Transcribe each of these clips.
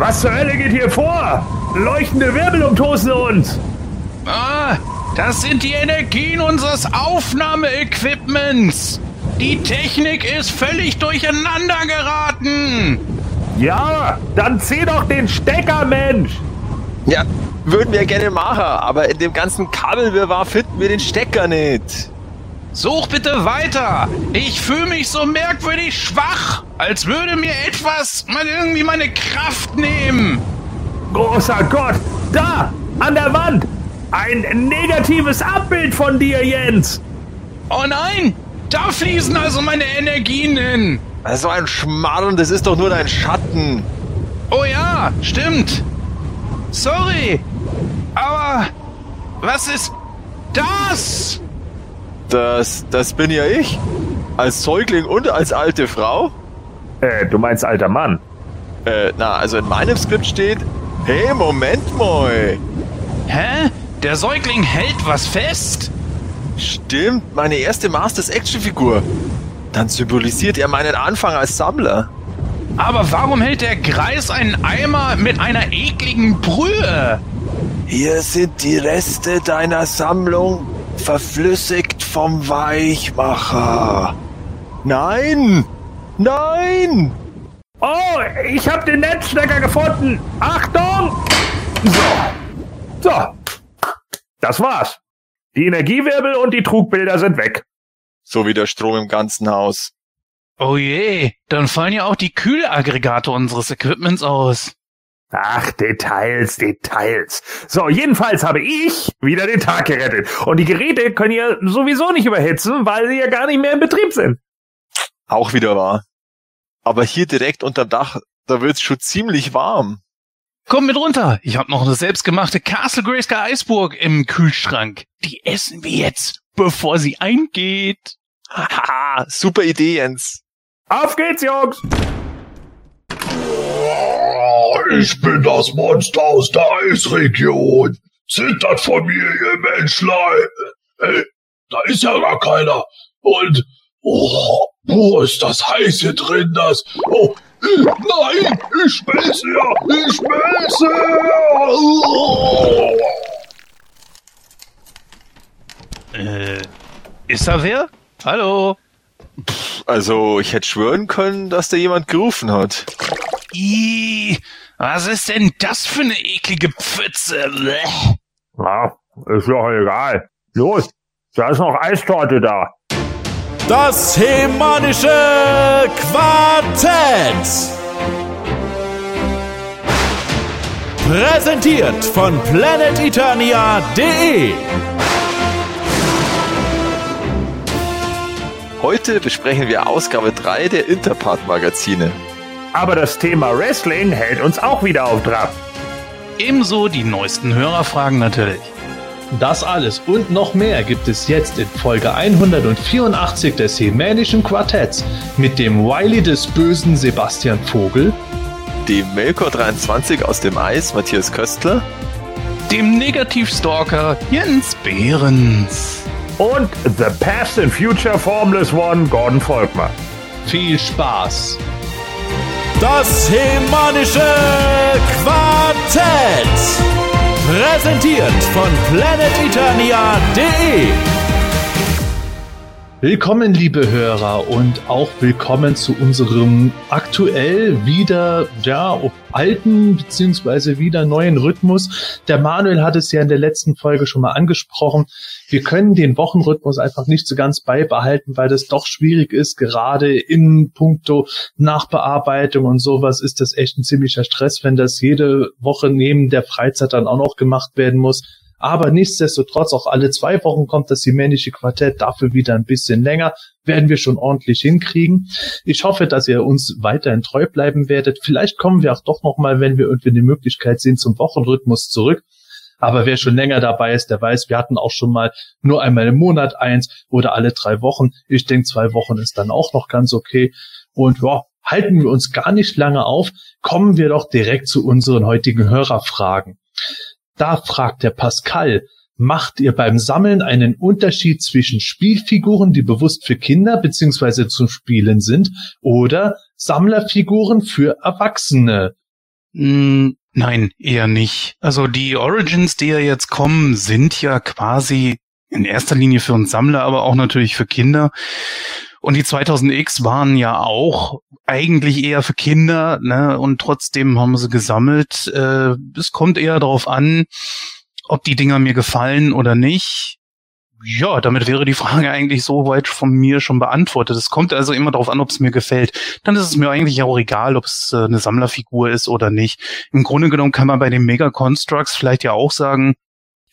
Was zur Hölle geht hier vor? Leuchtende Wirbel umtosen uns. Ah, das sind die Energien unseres Aufnahmeequipments. Die Technik ist völlig durcheinander geraten. Ja, dann zieh doch den Stecker, Mensch. Ja, würden wir gerne machen, aber in dem ganzen Kabelwirrwarr finden wir den Stecker nicht. Such bitte weiter. Ich fühle mich so merkwürdig schwach, als würde mir etwas mal irgendwie meine Kraft nehmen. Großer Gott, da, an der Wand. Ein negatives Abbild von dir, Jens. Oh nein, da fließen also meine Energien hin. So ein Schmarrn, das ist doch nur dein Schatten. Oh ja, stimmt. Sorry, aber was ist das? Das, das bin ja ich. Als Säugling und als alte Frau. Äh, du meinst alter Mann. Äh, na, also in meinem Skript steht, hey, Moment mal. Hä? Der Säugling hält was fest? Stimmt, meine erste Masters-Action-Figur. Dann symbolisiert er meinen Anfang als Sammler. Aber warum hält der Greis einen Eimer mit einer ekligen Brühe? Hier sind die Reste deiner Sammlung, verflüssigt vom Weichmacher. Nein! Nein! Oh, ich hab den Netzstecker gefunden. Achtung! So. So. Das war's. Die Energiewirbel und die Trugbilder sind weg. So wie der Strom im ganzen Haus. Oh je, dann fallen ja auch die Kühlaggregate unseres Equipments aus. Ach, Details, Details. So, jedenfalls habe ich wieder den Tag gerettet. Und die Geräte können ja sowieso nicht überhitzen, weil sie ja gar nicht mehr in Betrieb sind. Auch wieder wahr. Aber hier direkt unterm Dach, da wird's schon ziemlich warm. Komm mit runter. Ich habe noch eine selbstgemachte Castle Grayskull Eisburg im Kühlschrank. Die essen wir jetzt, bevor sie eingeht. Haha, super Idee, Jens. Auf geht's, Jungs! Ich bin das Monster aus der Eisregion. Zittert von mir, ihr Menschlein. Hey, da ist ja gar keiner. Und, oh, wo ist das heiß hier drin, das, oh, äh, nein, ich schmelze ja, ich schmelze. Oh. Äh, ist da wer? Hallo? Also, ich hätte schwören können, dass da jemand gerufen hat. Ih, was ist denn das für eine eklige Pfütze? Blech. Ja, ist doch egal. Los, da ist noch Eistorte da. Das hemanische Quartett. Präsentiert von planeteternia.de. Heute besprechen wir Ausgabe 3 der Interpart-Magazine. Aber das Thema Wrestling hält uns auch wieder auf Trab. Ebenso die neuesten Hörerfragen natürlich. Das alles und noch mehr gibt es jetzt in Folge 184 des Hemänischen Quartetts mit dem Wiley des bösen Sebastian Vogel, Dem Melkor 23 aus dem Eis, Matthias Köstler. Dem Negativstalker Jens Behrens. Und The Past and Future Formless One, Gordon Volkmar. viel Spaß! Das hemanische Quartett. Präsentiert von planeteternia.de. Willkommen, liebe Hörer, und auch willkommen zu unserem aktuell wieder, ja, alten beziehungsweise wieder neuen Rhythmus. Der Manuel hat es ja in der letzten Folge schon mal angesprochen. Wir können den Wochenrhythmus einfach nicht so ganz beibehalten, weil das doch schwierig ist. Gerade in puncto Nachbearbeitung und sowas ist das echt ein ziemlicher Stress, wenn das jede Woche neben der Freizeit dann auch noch gemacht werden muss. Aber nichtsdestotrotz, auch alle zwei Wochen kommt das Jemänische Quartett, dafür wieder ein bisschen länger, werden wir schon ordentlich hinkriegen. Ich hoffe, dass ihr uns weiterhin treu bleiben werdet. Vielleicht kommen wir auch doch nochmal, wenn wir irgendwie eine Möglichkeit sehen, zum Wochenrhythmus zurück. Aber wer schon länger dabei ist, der weiß, wir hatten auch schon mal nur einmal im Monat eins oder alle drei Wochen. Ich denke, zwei Wochen ist dann auch noch ganz okay. Und ja, halten wir uns gar nicht lange auf, kommen wir doch direkt zu unseren heutigen Hörerfragen. Da fragt der Pascal, macht ihr beim Sammeln einen Unterschied zwischen Spielfiguren, die bewusst für Kinder beziehungsweise zum Spielen sind, oder Sammlerfiguren für Erwachsene? Mm, Nein, eher nicht. Also die Origins, die ja jetzt kommen, sind ja quasi in erster Linie für uns Sammler, aber auch natürlich für Kinder. Und die 2000X waren ja auch eigentlich eher für Kinder, ne? Und trotzdem haben sie gesammelt. Äh, es kommt eher darauf an, ob die Dinger mir gefallen oder nicht. Ja, damit wäre die Frage eigentlich so weit von mir schon beantwortet. Es kommt also immer darauf an, ob es mir gefällt. Dann ist es mir eigentlich auch egal, ob es äh, eine Sammlerfigur ist oder nicht. Im Grunde genommen kann man bei den Mega Constructs vielleicht ja auch sagen,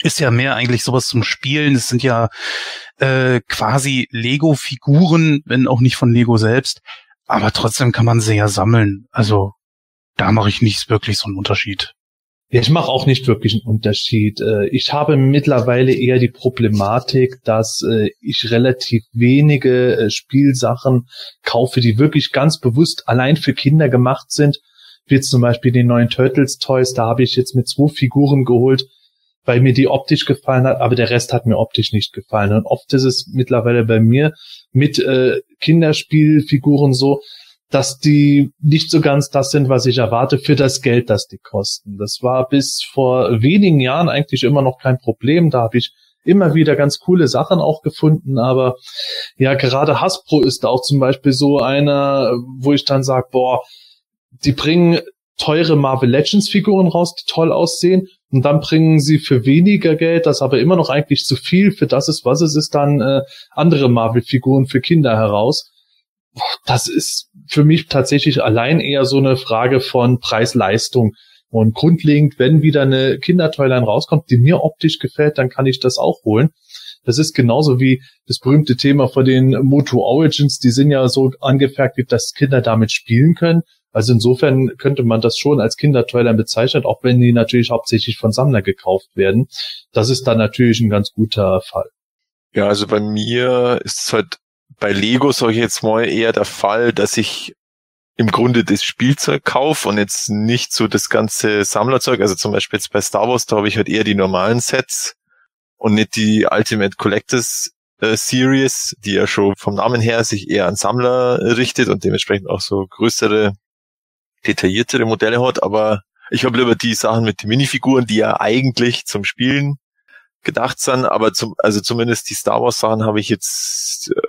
ist ja mehr eigentlich sowas zum Spielen. Es sind ja äh, quasi Lego-Figuren, wenn auch nicht von Lego selbst. Aber trotzdem kann man sie ja sammeln. Also da mache ich nicht wirklich so einen Unterschied. Ich mache auch nicht wirklich einen Unterschied. Äh, ich habe mittlerweile eher die Problematik, dass äh, ich relativ wenige äh, Spielsachen kaufe, die wirklich ganz bewusst allein für Kinder gemacht sind. Wie zum Beispiel die neuen Turtles Toys, da habe ich jetzt mit zwei Figuren geholt, weil mir die optisch gefallen hat, aber der Rest hat mir optisch nicht gefallen. Und oft ist es mittlerweile bei mir mit äh, Kinderspielfiguren so, dass die nicht so ganz das sind, was ich erwarte für das Geld, das die kosten. Das war bis vor wenigen Jahren eigentlich immer noch kein Problem. Da habe ich immer wieder ganz coole Sachen auch gefunden, aber ja, gerade Hasbro ist auch zum Beispiel so einer, wo ich dann sage, boah, die bringen teure Marvel Legends Figuren raus, die toll aussehen, und dann bringen sie für weniger Geld, das aber immer noch eigentlich zu viel für das ist, was es ist, dann äh, andere Marvel Figuren für Kinder heraus das ist für mich tatsächlich allein eher so eine Frage von Preis-Leistung. Und grundlegend, wenn wieder eine Kindertoyline rauskommt, die mir optisch gefällt, dann kann ich das auch holen. Das ist genauso wie das berühmte Thema von den Moto Origins. Die sind ja so angefertigt, dass Kinder damit spielen können. Also insofern könnte man das schon als Kindertoyline bezeichnen, auch wenn die natürlich hauptsächlich von Sammler gekauft werden. Das ist dann natürlich ein ganz guter Fall. Ja, also bei mir ist es halt bei Lego, sage ich jetzt mal, eher der Fall, dass ich im Grunde das Spielzeug kaufe und jetzt nicht so das ganze Sammlerzeug. Also zum Beispiel jetzt bei Star Wars, da habe ich halt eher die normalen Sets und nicht die Ultimate Collectors äh, Series, die ja schon vom Namen her sich eher an Sammler richtet und dementsprechend auch so größere, detailliertere Modelle hat. Aber ich habe lieber die Sachen mit den Minifiguren, die ja eigentlich zum Spielen gedacht sind, aber zum, also zumindest die Star Wars Sachen habe ich jetzt äh,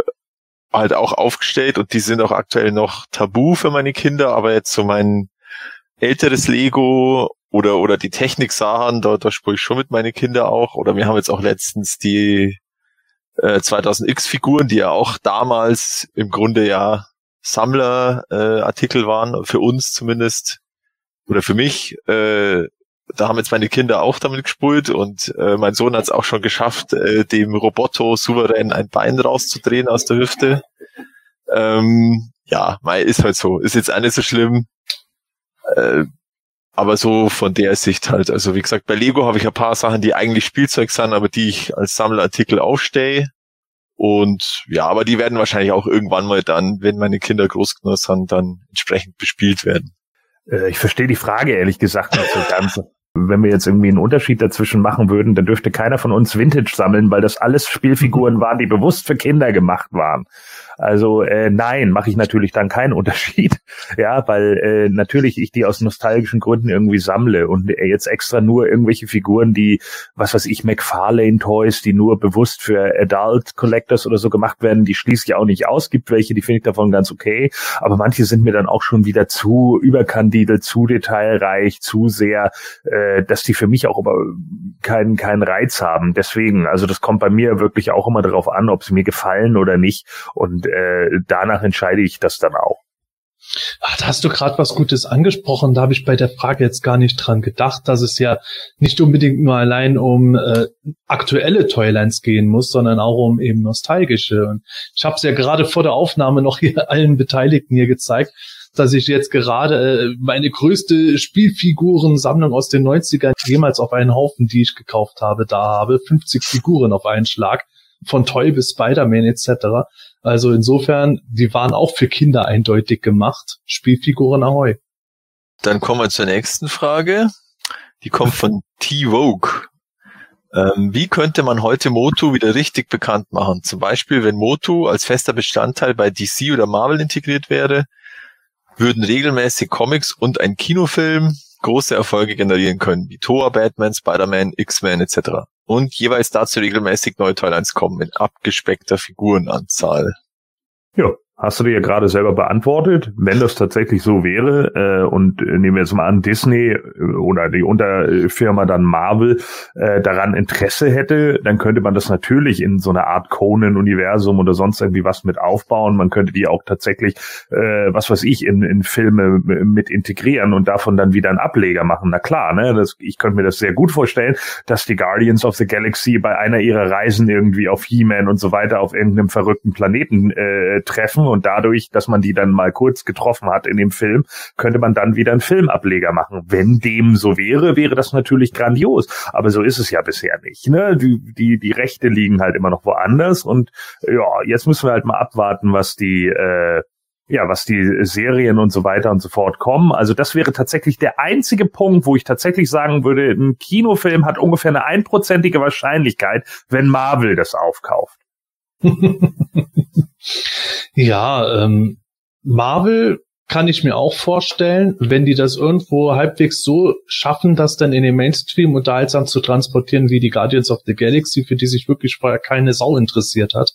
halt auch aufgestellt und die sind auch aktuell noch tabu für meine Kinder, aber jetzt so mein älteres Lego oder, oder die Technik-Sachen, da, da spiele ich schon mit meinen Kindern auch. Oder wir haben jetzt auch letztens die äh, 2000X-Figuren, die ja auch damals im Grunde ja Sammlerartikel äh, waren, für uns zumindest, oder für mich, äh, da haben jetzt meine Kinder auch damit gespult und äh, mein Sohn hat es auch schon geschafft, äh, dem Roboto souverän ein Bein rauszudrehen aus der Hüfte. Ähm, ja, mei, ist halt so. Ist jetzt auch nicht so schlimm. Äh, aber so von der Sicht halt. Also wie gesagt, bei Lego habe ich ein paar Sachen, die eigentlich Spielzeug sind, aber die ich als Sammlerartikel aufstehe. Und ja, aber die werden wahrscheinlich auch irgendwann mal dann, wenn meine Kinder groß genug sind, dann entsprechend bespielt werden. Äh, ich verstehe die Frage ehrlich gesagt nicht so ganz wenn wir jetzt irgendwie einen Unterschied dazwischen machen würden, dann dürfte keiner von uns Vintage sammeln, weil das alles Spielfiguren waren, die bewusst für Kinder gemacht waren. Also äh, nein, mache ich natürlich dann keinen Unterschied. Ja, weil äh, natürlich ich die aus nostalgischen Gründen irgendwie sammle und äh, jetzt extra nur irgendwelche Figuren, die, was weiß ich, McFarlane Toys, die nur bewusst für Adult Collectors oder so gemacht werden, die schließe ich auch nicht aus. Gibt welche, die finde ich davon ganz okay, aber manche sind mir dann auch schon wieder zu überkandidelt, zu detailreich, zu sehr, äh, dass die für mich auch aber keinen keinen Reiz haben. Deswegen, also das kommt bei mir wirklich auch immer darauf an, ob sie mir gefallen oder nicht und äh, danach entscheide ich das dann auch. Ach, da hast du gerade was Gutes angesprochen. Da habe ich bei der Frage jetzt gar nicht dran gedacht, dass es ja nicht unbedingt nur allein um äh, aktuelle Toylines gehen muss, sondern auch um eben nostalgische. Und ich habe es ja gerade vor der Aufnahme noch hier allen Beteiligten hier gezeigt, dass ich jetzt gerade äh, meine größte Spielfigurensammlung aus den 90ern jemals auf einen Haufen, die ich gekauft habe, da habe. 50 Figuren auf einen Schlag von Toy bis Spider-Man etc. Also insofern, die waren auch für Kinder eindeutig gemacht. Spielfiguren Ahoi. Dann kommen wir zur nächsten Frage. Die kommt von T-Vogue. Ähm, wie könnte man heute Motu wieder richtig bekannt machen? Zum Beispiel, wenn Motu als fester Bestandteil bei DC oder Marvel integriert wäre, würden regelmäßig Comics und ein Kinofilm große Erfolge generieren können, wie Thor, Batman, Spider-Man, X-Men etc. Und jeweils dazu regelmäßig neue Toylines kommen mit abgespeckter Figurenanzahl. Ja, Hast du dir ja gerade selber beantwortet, wenn das tatsächlich so wäre, äh, und nehmen wir jetzt mal an, Disney äh, oder die Unterfirma dann Marvel äh, daran Interesse hätte, dann könnte man das natürlich in so einer Art Conan-Universum oder sonst irgendwie was mit aufbauen. Man könnte die auch tatsächlich, äh, was weiß ich, in, in Filme mit integrieren und davon dann wieder einen Ableger machen. Na klar, ne? Das, ich könnte mir das sehr gut vorstellen, dass die Guardians of the Galaxy bei einer ihrer Reisen irgendwie auf He-Man und so weiter auf irgendeinem verrückten Planeten äh, treffen und dadurch, dass man die dann mal kurz getroffen hat in dem Film, könnte man dann wieder einen Filmableger machen. Wenn dem so wäre, wäre das natürlich grandios. Aber so ist es ja bisher nicht. Ne? Die, die, die Rechte liegen halt immer noch woanders und ja, jetzt müssen wir halt mal abwarten, was die äh, ja, was die Serien und so weiter und so fort kommen. Also das wäre tatsächlich der einzige Punkt, wo ich tatsächlich sagen würde, ein Kinofilm hat ungefähr eine einprozentige Wahrscheinlichkeit, wenn Marvel das aufkauft. ja, ähm, Marvel kann ich mir auch vorstellen, wenn die das irgendwo halbwegs so schaffen, das dann in den Mainstream unterhaltsam zu transportieren, wie die Guardians of the Galaxy, für die sich wirklich vorher keine Sau interessiert hat,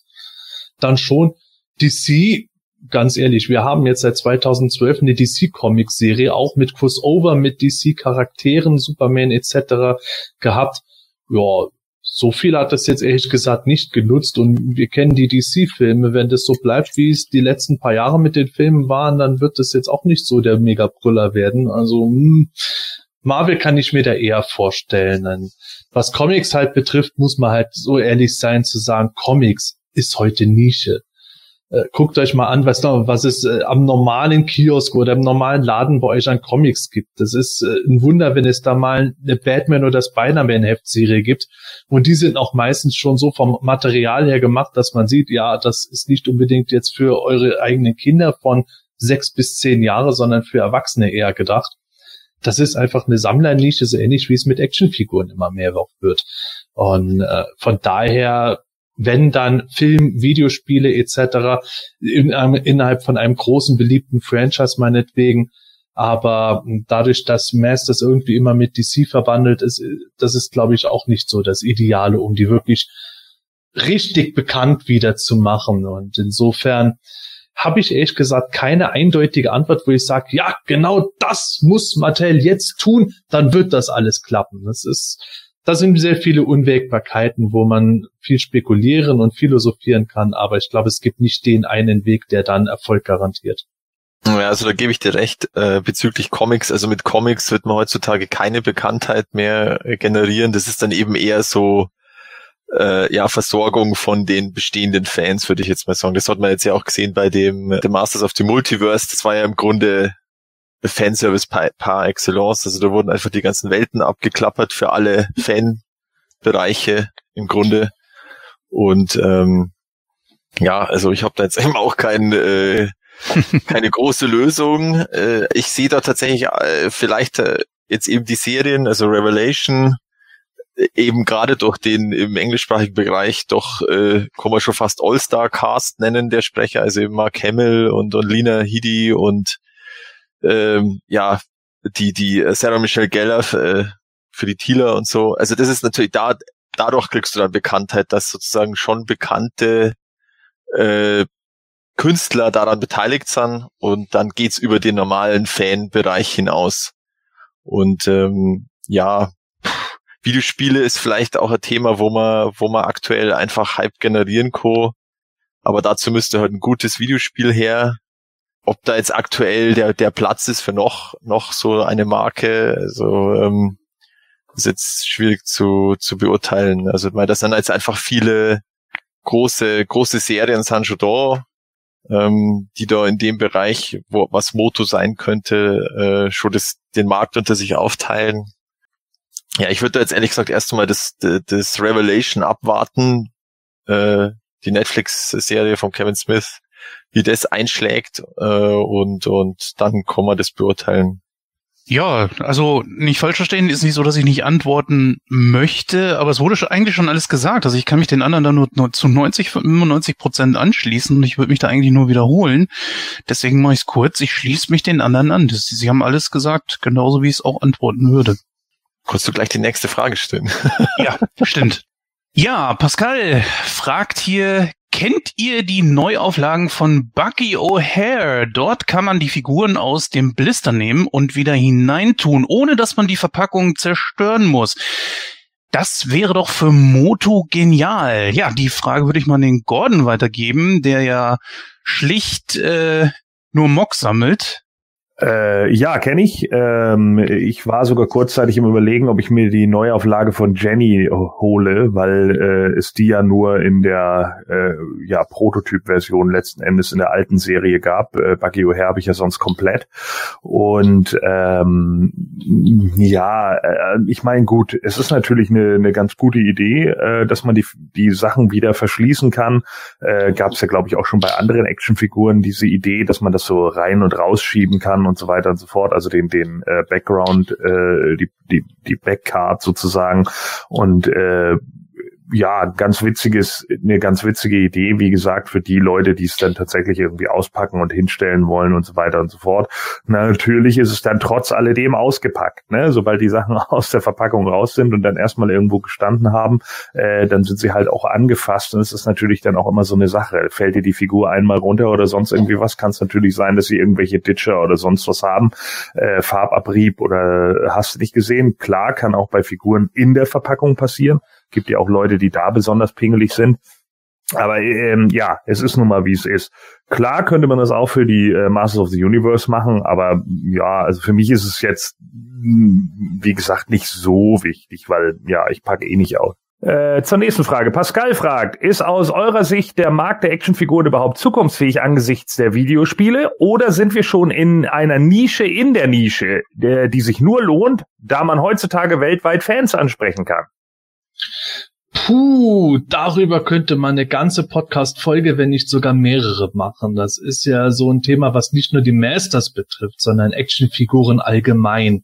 dann schon DC, ganz ehrlich, wir haben jetzt seit 2012 eine DC-Comic-Serie, auch mit Crossover, mit DC-Charakteren, Superman etc. gehabt. Ja, so viel hat das jetzt ehrlich gesagt nicht genutzt und wir kennen die DC-Filme. Wenn das so bleibt, wie es die letzten paar Jahre mit den Filmen waren, dann wird das jetzt auch nicht so der Mega-Brüller werden. Also hm, Marvel kann ich mir da eher vorstellen. Was Comics halt betrifft, muss man halt so ehrlich sein zu sagen, Comics ist heute Nische äh, guckt euch mal an, was, was es äh, am normalen Kiosk oder im normalen Laden bei euch an Comics gibt. Das ist äh, ein Wunder, wenn es da mal eine Batman oder Spider-Man-Heftserie gibt. Und die sind auch meistens schon so vom Material her gemacht, dass man sieht, ja, das ist nicht unbedingt jetzt für eure eigenen Kinder von sechs bis zehn Jahre, sondern für Erwachsene eher gedacht. Das ist einfach eine Sammlernische, so ähnlich wie es mit Actionfiguren immer mehr wird. Und äh, von daher wenn dann Film, Videospiele etc. In einem, innerhalb von einem großen beliebten Franchise meinetwegen. Aber dadurch, dass Masters irgendwie immer mit DC verbandelt ist, das ist, glaube ich, auch nicht so das Ideale, um die wirklich richtig bekannt wieder zu machen. Und insofern habe ich ehrlich gesagt keine eindeutige Antwort, wo ich sage, ja, genau das muss Mattel jetzt tun, dann wird das alles klappen. Das ist da sind sehr viele Unwägbarkeiten, wo man viel spekulieren und philosophieren kann, aber ich glaube, es gibt nicht den einen Weg, der dann Erfolg garantiert. Ja, also da gebe ich dir recht äh, bezüglich Comics. Also mit Comics wird man heutzutage keine Bekanntheit mehr äh, generieren. Das ist dann eben eher so äh, ja Versorgung von den bestehenden Fans, würde ich jetzt mal sagen. Das hat man jetzt ja auch gesehen bei dem The Masters of the Multiverse. Das war ja im Grunde Fanservice par, par excellence. Also da wurden einfach die ganzen Welten abgeklappert für alle Fanbereiche im Grunde. Und ähm, ja, also ich habe da jetzt eben auch kein, äh, keine große Lösung. Äh, ich sehe da tatsächlich äh, vielleicht äh, jetzt eben die Serien, also Revelation, äh, eben gerade durch den im englischsprachigen Bereich doch, äh, kann man schon fast All-Star-Cast nennen, der Sprecher, also eben Mark Hamill und, und Lina Headey und ähm, ja, die, die äh, Sarah Michelle Geller äh, für die Thieler und so. Also das ist natürlich da, dadurch kriegst du dann Bekanntheit, dass sozusagen schon bekannte äh, Künstler daran beteiligt sind und dann geht's über den normalen Fanbereich hinaus. Und ähm, ja, Videospiele ist vielleicht auch ein Thema, wo man, wo man aktuell einfach Hype generieren kann. Aber dazu müsste halt ein gutes Videospiel her, ob da jetzt aktuell der, der Platz ist für noch, noch so eine Marke, also ähm, ist jetzt schwierig zu, zu beurteilen. Also ich meine, das sind jetzt einfach viele große, große Serien schon da, ähm, die da in dem Bereich, wo was Moto sein könnte, äh, schon das, den Markt unter sich aufteilen. Ja, ich würde jetzt ehrlich gesagt erst einmal das, das Revelation abwarten, äh, die Netflix-Serie von Kevin Smith, wie das einschlägt äh, und, und dann kann man das beurteilen. Ja, also nicht falsch verstehen, ist nicht so, dass ich nicht antworten möchte, aber es wurde schon, eigentlich schon alles gesagt. Also ich kann mich den anderen dann nur, nur zu 90, 95 Prozent anschließen und ich würde mich da eigentlich nur wiederholen. Deswegen mache ich es kurz. Ich schließe mich den anderen an. Das, sie haben alles gesagt, genauso wie ich es auch antworten würde. Kannst du gleich die nächste Frage stellen? ja, stimmt. Ja, Pascal fragt hier, kennt ihr die Neuauflagen von Bucky O'Hare? Dort kann man die Figuren aus dem Blister nehmen und wieder hineintun, ohne dass man die Verpackung zerstören muss. Das wäre doch für Moto genial. Ja, die Frage würde ich mal an den Gordon weitergeben, der ja schlicht äh, nur Mock sammelt. Äh, ja, kenne ich. Ähm, ich war sogar kurzzeitig im Überlegen, ob ich mir die Neuauflage von Jenny hole, weil äh, es die ja nur in der äh, ja, Prototyp-Version letzten Endes in der alten Serie gab. Äh, Buggy O'Hare habe ich ja sonst komplett. Und ähm, ja, äh, ich meine, gut, es ist natürlich eine, eine ganz gute Idee, äh, dass man die, die Sachen wieder verschließen kann. Äh, Gab es ja, glaube ich, auch schon bei anderen Actionfiguren diese Idee, dass man das so rein und rausschieben kann und so weiter und so fort, also den den äh, Background, äh, die die die Backcard sozusagen. Und äh, ja, ganz witziges, eine ganz witzige Idee, wie gesagt, für die Leute, die es dann tatsächlich irgendwie auspacken und hinstellen wollen und so weiter und so fort. Na, natürlich ist es dann trotz alledem ausgepackt, ne? Sobald die Sachen aus der Verpackung raus sind und dann erstmal irgendwo gestanden haben, äh, dann sind sie halt auch angefasst und es ist natürlich dann auch immer so eine Sache. Fällt dir die Figur einmal runter oder sonst irgendwie was, kann es natürlich sein, dass sie irgendwelche Ditcher oder sonst was haben, äh, Farbabrieb oder hast du nicht gesehen? Klar, kann auch bei Figuren in der Verpackung passieren. Gibt ja auch Leute, die da besonders pingelig sind. Aber ähm, ja, es ist nun mal, wie es ist. Klar könnte man das auch für die äh, Masters of the Universe machen, aber ja, also für mich ist es jetzt, hm, wie gesagt, nicht so wichtig, weil ja, ich packe eh nicht aus. Äh, zur nächsten Frage. Pascal fragt, ist aus eurer Sicht der Markt der Actionfiguren überhaupt zukunftsfähig angesichts der Videospiele oder sind wir schon in einer Nische in der Nische, der, die sich nur lohnt, da man heutzutage weltweit Fans ansprechen kann? Puh, darüber könnte man eine ganze Podcast-Folge, wenn nicht sogar mehrere machen. Das ist ja so ein Thema, was nicht nur die Masters betrifft, sondern Actionfiguren allgemein.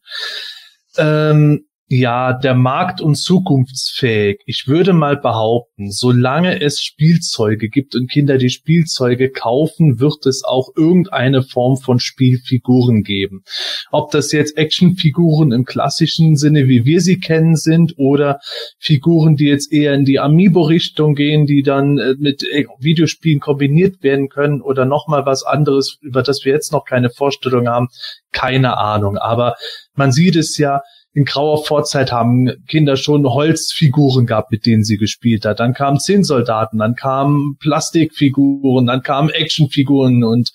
Ähm, ja, der Markt und zukunftsfähig. Ich würde mal behaupten, solange es Spielzeuge gibt und Kinder die Spielzeuge kaufen, wird es auch irgendeine Form von Spielfiguren geben. Ob das jetzt Actionfiguren im klassischen Sinne, wie wir sie kennen, sind oder Figuren, die jetzt eher in die Amiibo-Richtung gehen, die dann äh, mit äh, Videospielen kombiniert werden können oder nochmal was anderes, über das wir jetzt noch keine Vorstellung haben, keine Ahnung. Aber man sieht es ja, in grauer Vorzeit haben Kinder schon Holzfiguren gehabt, mit denen sie gespielt hat. Dann kamen Zinnsoldaten, dann kamen Plastikfiguren, dann kamen Actionfiguren und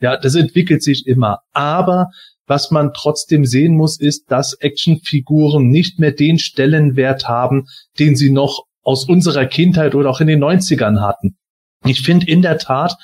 ja, das entwickelt sich immer. Aber was man trotzdem sehen muss, ist, dass Actionfiguren nicht mehr den Stellenwert haben, den sie noch aus unserer Kindheit oder auch in den 90ern hatten. Ich finde in der Tat,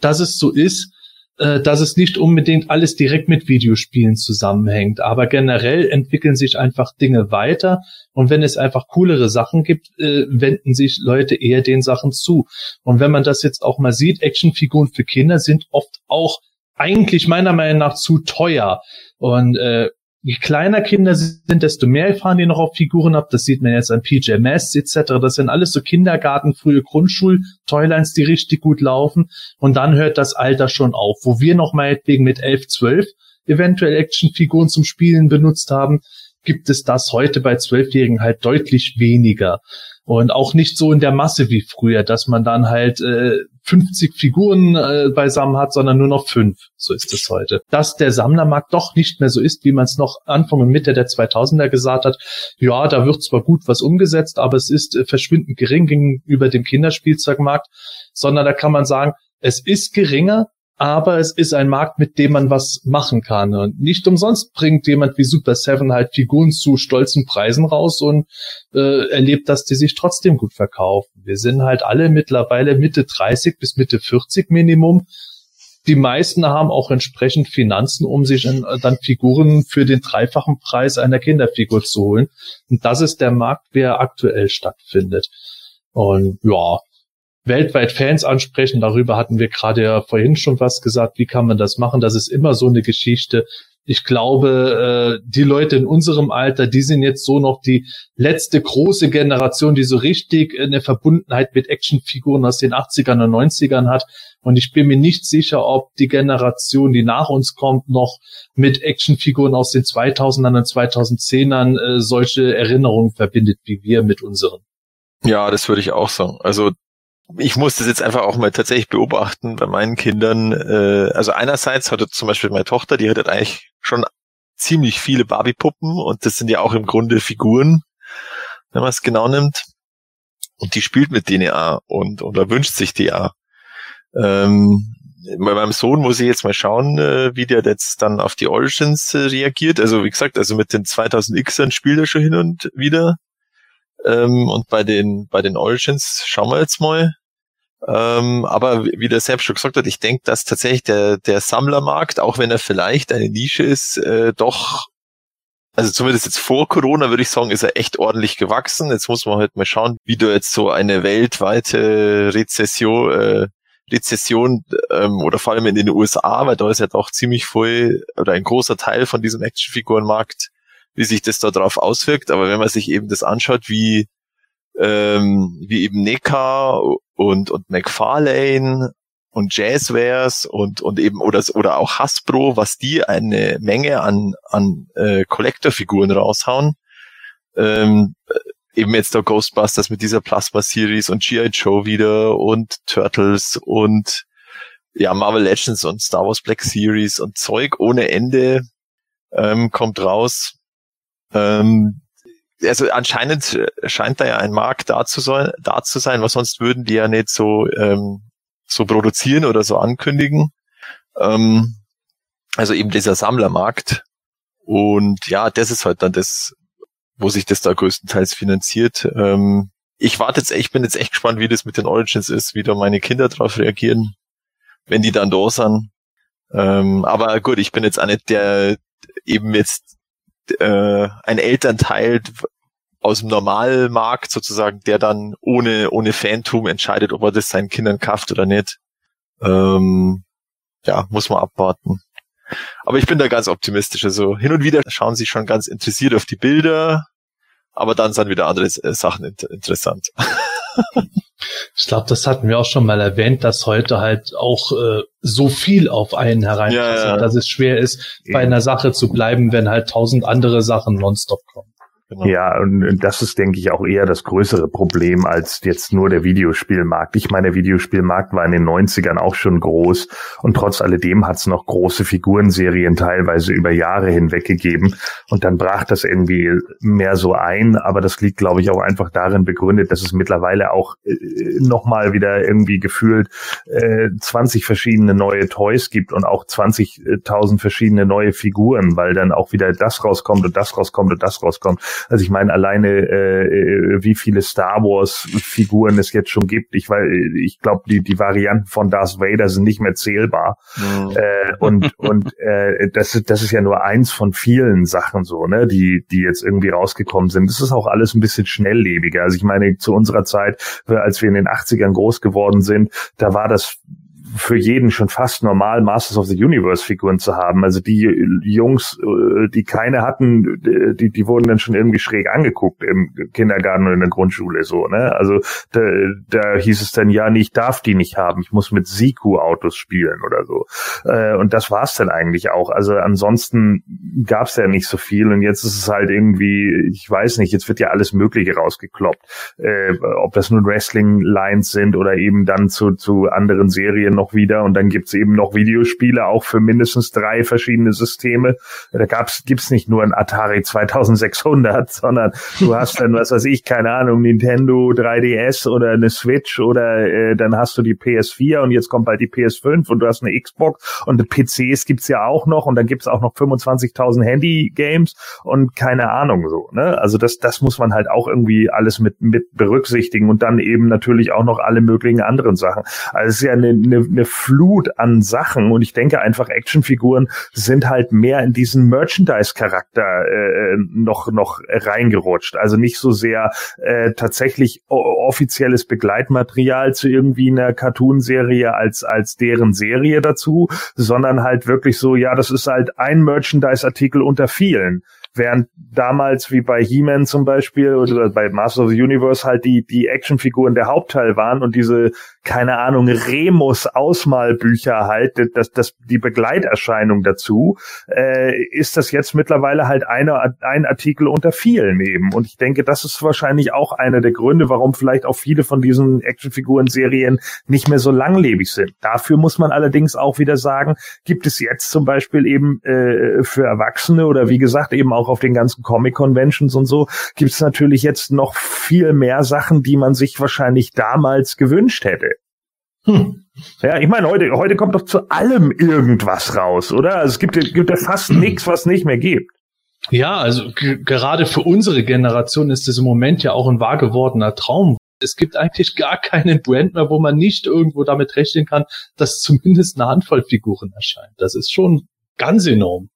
dass es so ist, dass es nicht unbedingt alles direkt mit Videospielen zusammenhängt. Aber generell entwickeln sich einfach Dinge weiter. Und wenn es einfach coolere Sachen gibt, äh, wenden sich Leute eher den Sachen zu. Und wenn man das jetzt auch mal sieht, Actionfiguren für Kinder sind oft auch eigentlich meiner Meinung nach zu teuer. Und äh, je kleiner Kinder sind, desto mehr fahren die noch auf Figuren ab. Das sieht man jetzt an PJ Masks etc. Das sind alles so Kindergarten, frühe Grundschul-Toylines, die richtig gut laufen. Und dann hört das Alter schon auf. Wo wir noch meinetwegen mit 11, 12 eventuell Actionfiguren zum Spielen benutzt haben, gibt es das heute bei Zwölfjährigen halt deutlich weniger. Und auch nicht so in der Masse wie früher, dass man dann halt äh, 50 Figuren äh, beisammen hat, sondern nur noch fünf. So ist es heute. Dass der Sammlermarkt doch nicht mehr so ist, wie man es noch Anfang und Mitte der 2000er gesagt hat. Ja, da wird zwar gut was umgesetzt, aber es ist äh, verschwindend gering gegenüber dem Kinderspielzeugmarkt, sondern da kann man sagen, es ist geringer, aber es ist ein Markt, mit dem man was machen kann. Und nicht umsonst bringt jemand wie Super Seven halt Figuren zu stolzen Preisen raus und äh, erlebt, dass die sich trotzdem gut verkaufen. Wir sind halt alle mittlerweile Mitte 30 bis Mitte 40 Minimum. Die meisten haben auch entsprechend Finanzen, um sich dann Figuren für den dreifachen Preis einer Kinderfigur zu holen. Und das ist der Markt, der aktuell stattfindet. Und ja, weltweit Fans ansprechen. Darüber hatten wir gerade ja vorhin schon was gesagt. Wie kann man das machen? Das ist immer so eine Geschichte. ich glaube, äh, die Leute in unserem Alter, die sind jetzt so noch die letzte große Generation, die so richtig eine Verbundenheit mit Actionfiguren aus den 80ern und 90ern hat. Und ich bin mir nicht sicher, ob die Generation, die nach uns kommt, noch mit Actionfiguren aus den 2000ern und 2010ern äh, solche Erinnerungen verbindet, wie wir mit unseren. Ja, das würde ich auch sagen. Also ich muss das jetzt einfach auch mal tatsächlich beobachten bei meinen Kindern. Äh, also einerseits hatte zum Beispiel meine Tochter, die hat eigentlich schon ziemlich viele Barbie-Puppen und das sind ja auch im Grunde Figuren, wenn man es genau nimmt. Und die spielt mit denen ja und oder wünscht sich die ja. Ähm, bei meinem Sohn muss ich jetzt mal schauen, äh, wie der jetzt dann auf die Origins äh, reagiert. Also wie gesagt, also mit den 2000Xern spielt er schon hin und wieder. Ähm, und bei den, bei den Origins schauen wir jetzt mal. Ähm, aber wie der selbst schon gesagt hat, ich denke, dass tatsächlich der, der Sammlermarkt, auch wenn er vielleicht eine Nische ist, äh, doch, also zumindest jetzt vor Corona würde ich sagen, ist er echt ordentlich gewachsen. Jetzt muss man halt mal schauen, wie du jetzt so eine weltweite Rezession, äh, Rezession ähm, oder vor allem in den USA, weil da ist ja doch ziemlich voll oder ein großer Teil von diesem Actionfigurenmarkt wie sich das da drauf auswirkt. Aber wenn man sich eben das anschaut, wie, ähm, wie eben NECA und, und McFarlane und Jazzwares und, und eben oder, oder auch Hasbro, was die eine Menge an, an äh, Collector-Figuren raushauen, ähm, eben jetzt da Ghostbusters mit dieser Plasma-Series und G.I. Joe wieder und Turtles und ja, Marvel Legends und Star Wars Black Series und Zeug ohne Ende ähm, kommt raus. Ähm, also anscheinend scheint da ja ein Markt da zu sein, da zu sein, was sonst würden die ja nicht so ähm, so produzieren oder so ankündigen. Ähm, also eben dieser Sammlermarkt. Und ja, das ist halt dann das, wo sich das da größtenteils finanziert. Ähm, ich warte jetzt, ich bin jetzt echt gespannt, wie das mit den Origins ist, wie da meine Kinder drauf reagieren, wenn die dann da sind. Ähm, aber gut, ich bin jetzt auch nicht der eben jetzt äh, ein Elternteil aus dem Normalmarkt sozusagen, der dann ohne, ohne Fantum entscheidet, ob er das seinen Kindern kauft oder nicht. Ähm, ja, muss man abwarten. Aber ich bin da ganz optimistisch. Also hin und wieder schauen sie schon ganz interessiert auf die Bilder, aber dann sind wieder andere äh, Sachen inter interessant. Ich glaube, das hatten wir auch schon mal erwähnt, dass heute halt auch äh, so viel auf einen hereinpasst, ja, ja. dass es schwer ist, bei einer Sache zu bleiben, wenn halt tausend andere Sachen nonstop kommen. Genau. Ja, und das ist, denke ich, auch eher das größere Problem als jetzt nur der Videospielmarkt. Ich meine, der Videospielmarkt war in den 90ern auch schon groß und trotz alledem hat es noch große Figurenserien teilweise über Jahre hinweg gegeben und dann brach das irgendwie mehr so ein, aber das liegt, glaube ich, auch einfach darin begründet, dass es mittlerweile auch äh, nochmal wieder irgendwie gefühlt äh, 20 verschiedene neue Toys gibt und auch 20.000 verschiedene neue Figuren, weil dann auch wieder das rauskommt und das rauskommt und das rauskommt. Also ich meine alleine, äh, äh, wie viele Star Wars Figuren es jetzt schon gibt. Ich weiß, ich glaube, die die Varianten von Darth Vader sind nicht mehr zählbar. Mhm. Äh, und und äh, das ist das ist ja nur eins von vielen Sachen so, ne, die die jetzt irgendwie rausgekommen sind. Das ist auch alles ein bisschen schnelllebiger. Also ich meine zu unserer Zeit, als wir in den 80ern groß geworden sind, da war das für jeden schon fast normal, Masters of the Universe Figuren zu haben. Also die Jungs, äh, die keine hatten, die, die wurden dann schon irgendwie schräg angeguckt im Kindergarten oder in der Grundschule so, ne? Also da, da hieß es dann, ja, ich darf die nicht haben, ich muss mit Siku-Autos spielen oder so. Äh, und das war's dann eigentlich auch. Also ansonsten gab's ja nicht so viel und jetzt ist es halt irgendwie, ich weiß nicht, jetzt wird ja alles Mögliche rausgekloppt. Äh, ob das nun Wrestling-Lines sind oder eben dann zu, zu anderen Serien noch wieder und dann gibt's eben noch Videospiele, auch für mindestens drei verschiedene Systeme. Da gab's, gibt's nicht nur ein Atari 2600, sondern du hast dann, was weiß ich, keine Ahnung, Nintendo 3DS oder eine Switch oder äh, dann hast du die PS4 und jetzt kommt bald die PS5 und du hast eine Xbox und PCs gibt's ja auch noch und dann gibt's auch noch 25.000 Handy-Games und keine Ahnung so. Ne? Also das, das muss man halt auch irgendwie alles mit, mit berücksichtigen und dann eben natürlich auch noch alle möglichen anderen Sachen. Also es ist ja eine, eine eine Flut an Sachen und ich denke einfach Actionfiguren sind halt mehr in diesen Merchandise-Charakter äh, noch noch reingerutscht. Also nicht so sehr äh, tatsächlich offizielles Begleitmaterial zu irgendwie einer Cartoon-Serie als als deren Serie dazu, sondern halt wirklich so, ja, das ist halt ein Merchandise-Artikel unter vielen. Während damals wie bei He-Man zum Beispiel oder bei Master of the Universe halt die, die Actionfiguren der Hauptteil waren und diese keine Ahnung, Remus Ausmalbücher halt, das, das, die Begleiterscheinung dazu, äh, ist das jetzt mittlerweile halt eine, ein Artikel unter vielen eben. Und ich denke, das ist wahrscheinlich auch einer der Gründe, warum vielleicht auch viele von diesen Actionfiguren-Serien nicht mehr so langlebig sind. Dafür muss man allerdings auch wieder sagen, gibt es jetzt zum Beispiel eben äh, für Erwachsene oder wie gesagt eben auch auf den ganzen Comic-Conventions und so, gibt es natürlich jetzt noch viel mehr Sachen, die man sich wahrscheinlich damals gewünscht hätte. Hm. Ja, ich meine, heute, heute kommt doch zu allem irgendwas raus, oder? Also es gibt, gibt ja fast nichts, was nicht mehr gibt. Ja, also gerade für unsere Generation ist das im Moment ja auch ein wahr gewordener Traum. Es gibt eigentlich gar keinen Brand mehr, wo man nicht irgendwo damit rechnen kann, dass zumindest eine Handvoll Figuren erscheint. Das ist schon ganz enorm.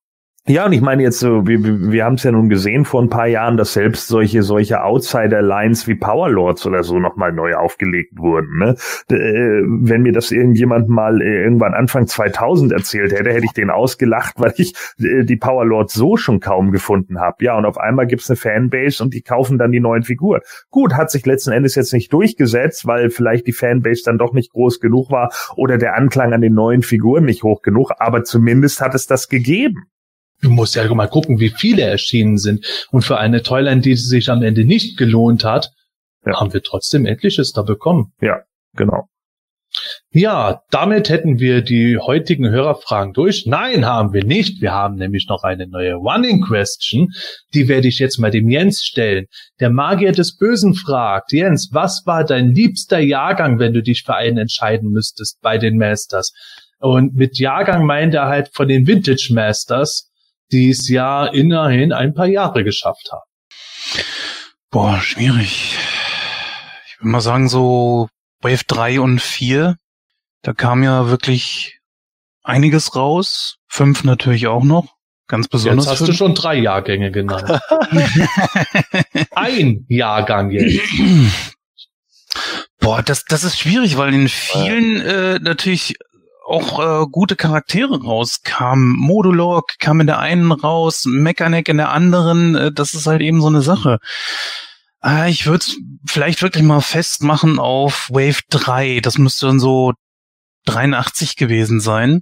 Ja, und ich meine jetzt so, wir, wir haben es ja nun gesehen vor ein paar Jahren, dass selbst solche solche Outsider-Lines wie Powerlords oder so nochmal neu aufgelegt wurden. Ne? Äh, wenn mir das irgendjemand mal äh, irgendwann Anfang 2000 erzählt hätte, hätte ich den ausgelacht, weil ich äh, die Powerlords so schon kaum gefunden habe. Ja, und auf einmal gibt's eine Fanbase und die kaufen dann die neuen Figuren. Gut, hat sich letzten Endes jetzt nicht durchgesetzt, weil vielleicht die Fanbase dann doch nicht groß genug war oder der Anklang an den neuen Figuren nicht hoch genug, aber zumindest hat es das gegeben. Du musst ja mal gucken, wie viele erschienen sind. Und für eine Toyline, die sich am Ende nicht gelohnt hat, ja. haben wir trotzdem etliches da bekommen. Ja, genau. Ja, damit hätten wir die heutigen Hörerfragen durch. Nein, haben wir nicht. Wir haben nämlich noch eine neue Running Question. Die werde ich jetzt mal dem Jens stellen. Der Magier des Bösen fragt, Jens, was war dein liebster Jahrgang, wenn du dich für einen entscheiden müsstest bei den Masters? Und mit Jahrgang meint er halt von den Vintage Masters die es ja immerhin ein paar Jahre geschafft haben. Boah, schwierig. Ich würde mal sagen, so Wave 3 und 4, da kam ja wirklich einiges raus. Fünf natürlich auch noch. Ganz besonders. Jetzt hast du schon drei Jahrgänge genannt. ein Jahrgang jetzt. Boah, das, das ist schwierig, weil in vielen äh, natürlich auch äh, gute Charaktere rauskamen. Modulok kam in der einen raus, Mechaneck in der anderen. Äh, das ist halt eben so eine Sache. Äh, ich würde vielleicht wirklich mal festmachen auf Wave 3. Das müsste dann so 83 gewesen sein.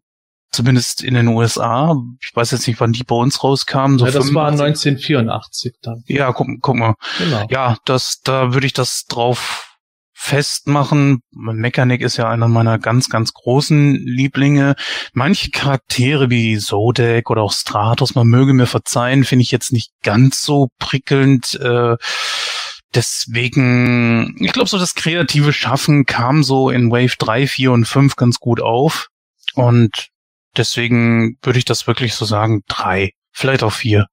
Zumindest in den USA. Ich weiß jetzt nicht, wann die bei uns rauskamen. So ja, das 85. war 1984 dann. Ja, guck, guck mal. Genau. Ja, das, da würde ich das drauf festmachen. Mechanik ist ja einer meiner ganz, ganz großen Lieblinge. Manche Charaktere wie Zodek oder auch Stratos, man möge mir verzeihen, finde ich jetzt nicht ganz so prickelnd. Äh, deswegen, ich glaube, so das kreative Schaffen kam so in Wave 3, 4 und 5 ganz gut auf. Und deswegen würde ich das wirklich so sagen, drei, vielleicht auch vier.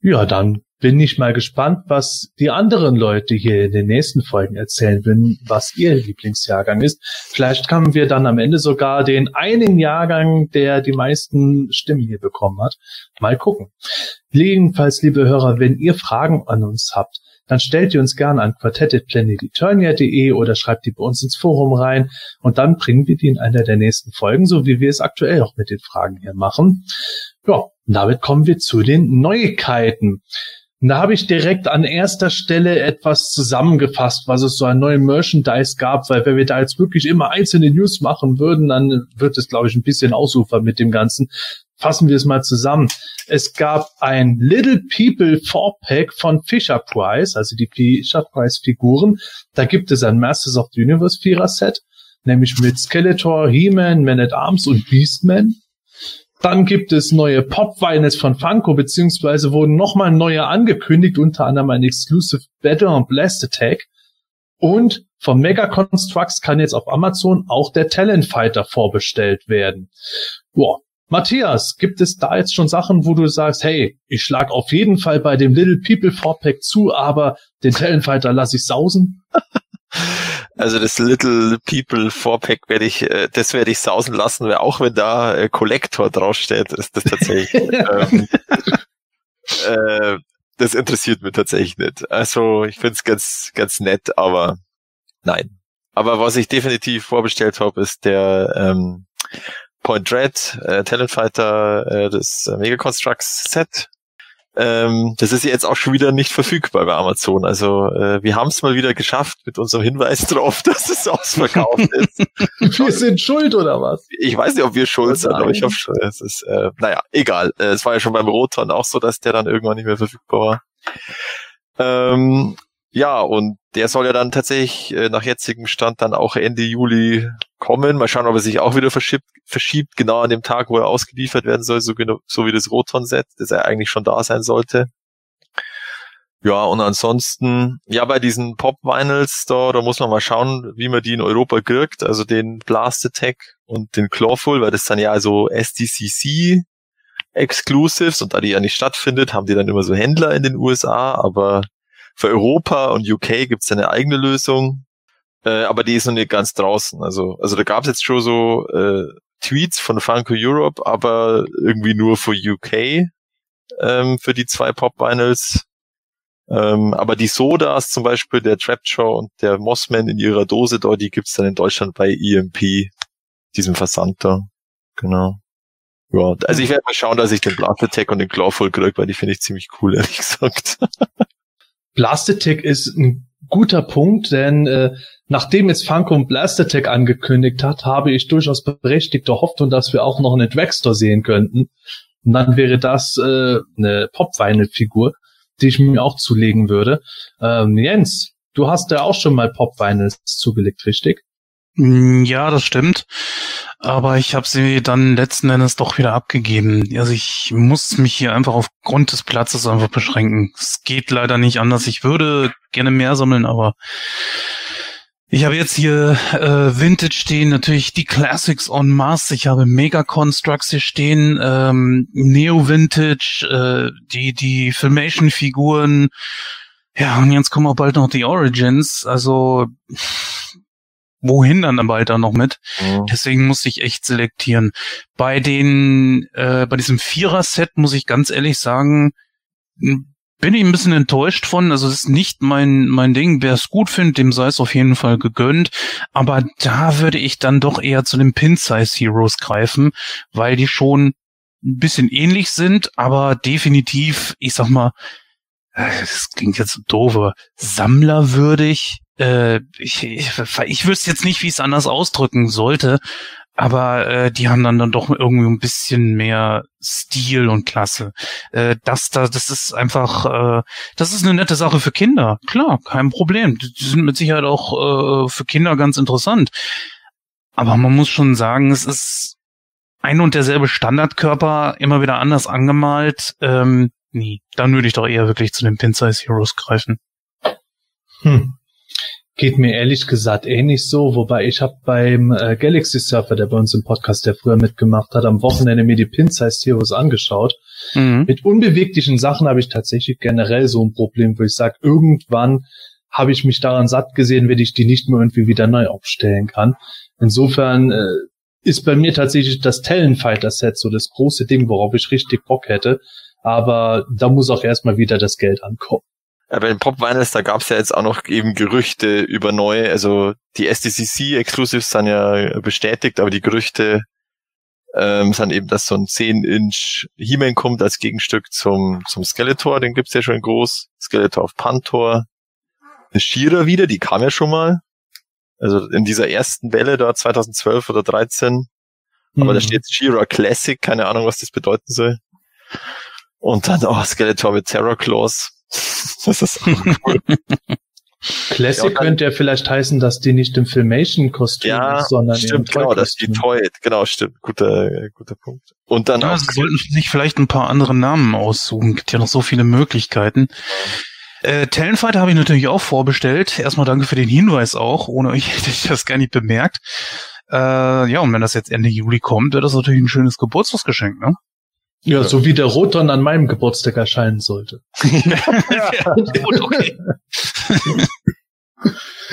Ja, dann bin ich mal gespannt, was die anderen Leute hier in den nächsten Folgen erzählen würden, was ihr Lieblingsjahrgang ist. Vielleicht haben wir dann am Ende sogar den einen Jahrgang, der die meisten Stimmen hier bekommen hat. Mal gucken. Jedenfalls, liebe Hörer, wenn ihr Fragen an uns habt, dann stellt ihr uns gerne an quartettetplaneteturnia.de oder schreibt die bei uns ins Forum rein und dann bringen wir die in einer der nächsten Folgen, so wie wir es aktuell auch mit den Fragen hier machen. Ja, damit kommen wir zu den Neuigkeiten. Und da habe ich direkt an erster Stelle etwas zusammengefasst, was es so an neuen Merchandise gab, weil wenn wir da jetzt wirklich immer einzelne News machen würden, dann wird es, glaube ich, ein bisschen ausufern mit dem Ganzen. Fassen wir es mal zusammen. Es gab ein Little People 4-Pack von Fisher Price, also die Fisher Price Figuren. Da gibt es ein Masters of the Universe Vierer Set, nämlich mit Skeletor, He-Man, Man at Arms und Beastman. Dann gibt es neue Pop-Vinyls von Funko, beziehungsweise wurden nochmal neue angekündigt, unter anderem ein Exclusive Battle und Blast Attack. Und vom Mega Constructs kann jetzt auf Amazon auch der Talent Fighter vorbestellt werden. Boah. Matthias, gibt es da jetzt schon Sachen, wo du sagst, hey, ich schlag auf jeden Fall bei dem Little People 4-Pack zu, aber den Talent Fighter lasse ich sausen? Also das Little People Four-Pack werde ich, äh, das werde ich sausen lassen, weil auch wenn da äh, Collector draufsteht, ist das tatsächlich, ähm, äh, das interessiert mich tatsächlich nicht. Also ich finde es ganz, ganz nett, aber nein. Aber was ich definitiv vorbestellt habe, ist der ähm, Point Dread, äh, Talent Fighter, äh, das Mega Constructs Set. Ähm, das ist jetzt auch schon wieder nicht verfügbar bei Amazon. Also äh, wir haben es mal wieder geschafft mit unserem Hinweis drauf, dass es ausverkauft ist. Wir sind schuld oder was? Ich weiß nicht, ob wir schuld sind, aber ich hoffe schon. Es ist, äh, naja, egal. Äh, es war ja schon beim Roton auch so, dass der dann irgendwann nicht mehr verfügbar war. Ähm, ja, und der soll ja dann tatsächlich äh, nach jetzigem Stand dann auch Ende Juli kommen. Mal schauen, ob er sich auch wieder verschiebt, verschiebt genau an dem Tag, wo er ausgeliefert werden soll, so, genau, so wie das Roton-Set, das er eigentlich schon da sein sollte. Ja, und ansonsten, ja, bei diesen Pop-Vinyls da, da muss man mal schauen, wie man die in Europa kriegt, also den Blast Attack und den Clawful, weil das dann ja also SDCC Exclusives und da die ja nicht stattfindet, haben die dann immer so Händler in den USA, aber für Europa und UK gibt's eine eigene Lösung, äh, aber die ist noch nicht ganz draußen. Also, also da gab's jetzt schon so äh, Tweets von Funko Europe, aber irgendwie nur für UK ähm, für die zwei Pop-Vinyls. Ähm, aber die Sodas zum Beispiel, der Trapjaw und der Mossman in ihrer Dose da, die gibt's dann in Deutschland bei EMP, diesem Versand da. Genau. Ja, also ich werde mal schauen, dass ich den Blast Attack und den Clawful krieg, weil die finde ich ziemlich cool, ehrlich gesagt. Blast Attack ist ein guter Punkt, denn äh, nachdem jetzt Funko Blast Attack angekündigt hat, habe ich durchaus berechtigte Hoffnung, dass wir auch noch einen Dragster sehen könnten. Und dann wäre das äh, eine Pop-Vinyl-Figur, die ich mir auch zulegen würde. Ähm, Jens, du hast ja auch schon mal Pop-Vinyls zugelegt, richtig? Mm, Ja, das stimmt. Aber ich habe sie dann letzten Endes doch wieder abgegeben. Also ich muss mich hier einfach aufgrund des Platzes einfach beschränken. Es geht leider nicht anders. Ich würde gerne mehr sammeln, aber ich habe jetzt hier äh, Vintage stehen, natürlich die Classics en masse. Ich habe Mega Constructs hier stehen, ähm, Neo Vintage, äh, die die Filmation Figuren. Ja, und jetzt kommen auch bald noch die Origins. Also wohin dann bald dann noch mit? Mhm. Deswegen musste ich echt selektieren. Bei den, äh, bei diesem Vierer-Set muss ich ganz ehrlich sagen, bin ich ein bisschen enttäuscht von. Also es ist nicht mein mein Ding. Wer es gut findet, dem sei es auf jeden Fall gegönnt. Aber da würde ich dann doch eher zu den Pin-Size Heroes greifen, weil die schon ein bisschen ähnlich sind, aber definitiv, ich sag mal, das klingt jetzt so doof, aber sammlerwürdig. Äh, ich, ich, ich wüsste jetzt nicht, wie ich es anders ausdrücken sollte, aber äh, die haben dann, dann doch irgendwie ein bisschen mehr Stil und Klasse. Äh, das da, das ist einfach, äh, das ist eine nette Sache für Kinder. Klar, kein Problem. Die sind mit Sicherheit auch äh, für Kinder ganz interessant. Aber man muss schon sagen, es ist ein und derselbe Standardkörper immer wieder anders angemalt. Ähm, nee, dann würde ich doch eher wirklich zu den Pin-Size Heroes greifen. Hm. Geht mir ehrlich gesagt ähnlich so, wobei ich habe beim äh, Galaxy Surfer, der bei uns im Podcast, der früher mitgemacht hat, am Wochenende mir die Pin-Size Heroes angeschaut. Mhm. Mit unbeweglichen Sachen habe ich tatsächlich generell so ein Problem, wo ich sage, irgendwann habe ich mich daran satt gesehen, wenn ich die nicht mehr irgendwie wieder neu aufstellen kann. Insofern äh, ist bei mir tatsächlich das Talonfighter Set so das große Ding, worauf ich richtig Bock hätte. Aber da muss auch erstmal wieder das Geld ankommen. Ja, bei den Pop Vinyls, da gab's ja jetzt auch noch eben Gerüchte über neue, also die SDCC Exclusives sind ja bestätigt, aber die Gerüchte ähm, sind eben, dass so ein 10-Inch He-Man kommt als Gegenstück zum, zum Skeletor, den gibt's ja schon in groß. Skeletor auf Pantor. Eine Shira wieder, die kam ja schon mal. Also in dieser ersten Welle da 2012 oder 13. Aber da Hm. steht Shira Classic, keine Ahnung, was das bedeuten soll. Und dann, oh, Skeletor mit Terror Claws. Das ist auch cool. Classic Ja, dann- könnte ja vielleicht heißen, dass die nicht im Filmation-Kostüm Ja, ist, sondern stimmt, im genau, das ist die. Toy, genau, stimmt, guter, guter Punkt. Und dann Ja, auch, sie sollten sich vielleicht ein paar andere Namen aussuchen. Gibt ja noch so viele Möglichkeiten. Äh, Talonfighter habe ich natürlich auch vorbestellt. Erstmal danke für den Hinweis auch. Ohne euch hätte ich das gar nicht bemerkt. Äh, ja, und wenn das jetzt Ende Juli kommt, wäre das natürlich ein schönes Geburtstagsgeschenk, ne? Ja, so wie der Roton an meinem Geburtstag erscheinen sollte. ja, gut, okay.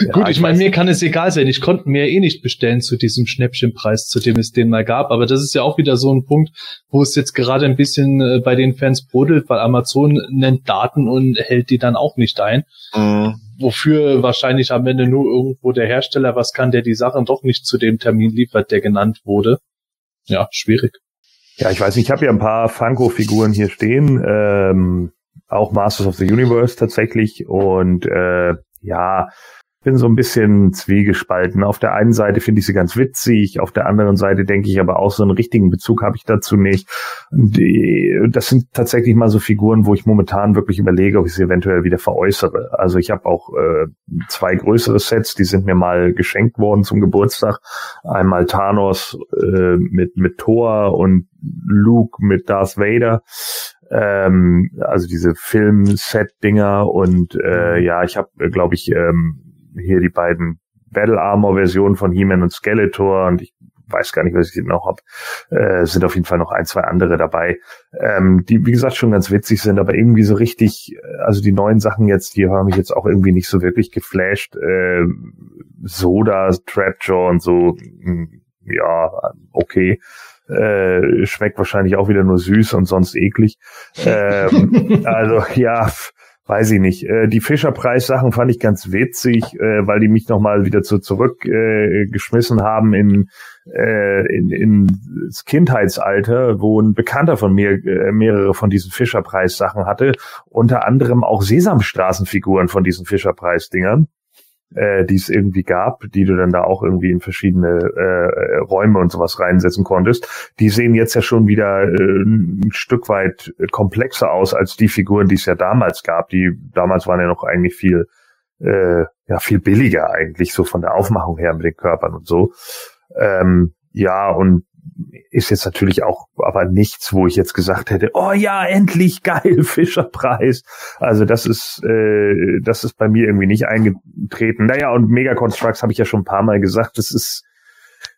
Ja, Gut, ich, meine, mir kann es egal sein. Ich konnte mir eh nicht bestellen zu diesem Schnäppchenpreis, zu dem es den mal gab. Aber das ist ja auch wieder so ein Punkt, wo es jetzt gerade ein bisschen äh, bei den Fans brodelt, weil Amazon nennt Daten und hält die dann auch nicht ein. Mhm. Wofür wahrscheinlich am Ende nur irgendwo der Hersteller was kann, der die Sachen doch nicht zu dem Termin liefert, der genannt wurde. Ja, schwierig. Ja, ich weiß nicht, ich habe ja ein paar Funko-Figuren hier stehen. Ähm, auch Masters of the Universe tatsächlich. Und äh, ja, bin so ein bisschen zwiegespalten. Auf der einen Seite finde ich sie ganz witzig, auf der anderen Seite denke ich aber auch, so einen richtigen Bezug habe ich dazu nicht. Die, das sind tatsächlich mal so Figuren, wo ich momentan wirklich überlege, ob ich sie eventuell wieder veräußere. Also ich habe auch äh, zwei größere Sets, die sind mir mal geschenkt worden zum Geburtstag. Einmal Thanos äh, mit, mit Thor und Luke mit Darth Vader ähm, also diese Film-Set-Dinger und äh, ja, ich habe, glaube ich, ähm, hier die beiden Battle Armor Versionen von He-Man und Skeletor und ich weiß gar nicht, was ich noch habe. Äh, sind auf jeden Fall noch ein, zwei andere dabei, ähm, die, wie gesagt, schon ganz witzig sind, aber irgendwie so richtig, äh, also die neuen Sachen jetzt, die haben mich jetzt auch irgendwie nicht so wirklich geflasht. Äh, Soda, Trapjaw und so, hm, ja, okay. Äh, schmeckt wahrscheinlich auch wieder nur süß und sonst eklig. ähm, also ja, weiß ich nicht. Äh, die Fischerpreis-Sachen fand ich ganz witzig, äh, weil die mich nochmal wieder zu zurückgeschmissen äh, haben in, äh, in, in das Kindheitsalter, wo ein Bekannter von mir äh, mehrere von diesen Fischerpreis-Sachen hatte, unter anderem auch Sesamstraßenfiguren von diesen Fischerpreis-Dingern äh, die es irgendwie gab, die du dann da auch irgendwie in verschiedene äh, Räume und sowas reinsetzen konntest, die sehen jetzt ja schon wieder äh, ein Stück weit komplexer aus als die Figuren, die es ja damals gab. Die damals waren ja noch eigentlich viel äh, ja viel billiger eigentlich so von der Aufmachung her mit den Körpern und so. Ähm, ja und ist jetzt natürlich auch aber nichts, wo ich jetzt gesagt hätte, oh ja, endlich geil, Fischerpreis. Also das ist, äh, das ist bei mir irgendwie nicht eingetreten. Naja, und Mega Constructs habe ich ja schon ein paar Mal gesagt, das ist,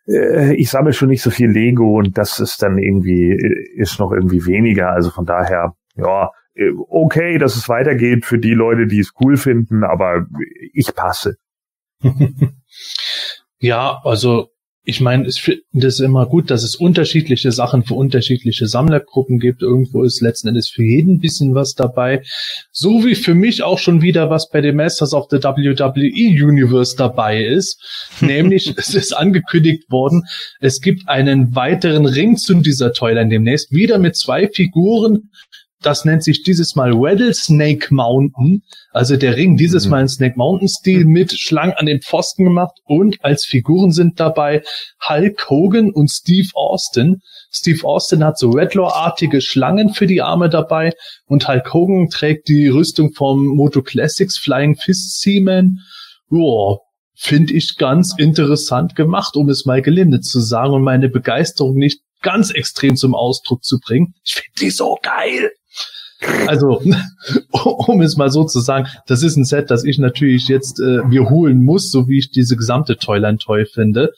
äh, ich sammle schon nicht so viel Lego und das ist dann irgendwie, ist noch irgendwie weniger. Also von daher, ja, äh, okay, dass es weitergeht für die Leute, die es cool finden, aber ich passe. ja, also ich meine, ich finde es immer gut, dass es unterschiedliche Sachen für unterschiedliche Sammlergruppen gibt. Irgendwo ist letzten Endes für jeden ein bisschen was dabei. So wie für mich auch schon wieder was bei den Masters of the WWE Universe dabei ist. Nämlich, es ist angekündigt worden, es gibt einen weiteren Ring zu dieser Toyline demnächst. Wieder mit zwei Figuren das nennt sich dieses Mal Rattlesnake Mountain. Also der Ring dieses mhm. Mal in Snake Mountain Stil mit Schlangen an den Pfosten gemacht und als Figuren sind dabei Hulk Hogan und Steve Austin. Steve Austin hat so Redlaw-artige Schlangen für die Arme dabei und Hulk Hogan trägt die Rüstung vom Moto Classics Flying Fist Seaman. Joa, finde ich ganz interessant gemacht, um es mal gelinde zu sagen und meine Begeisterung nicht ganz extrem zum Ausdruck zu bringen. Ich finde die so geil. Also, um es mal so zu sagen, das ist ein Set, das ich natürlich jetzt äh, mir holen muss, so wie ich diese gesamte Toyline toll finde.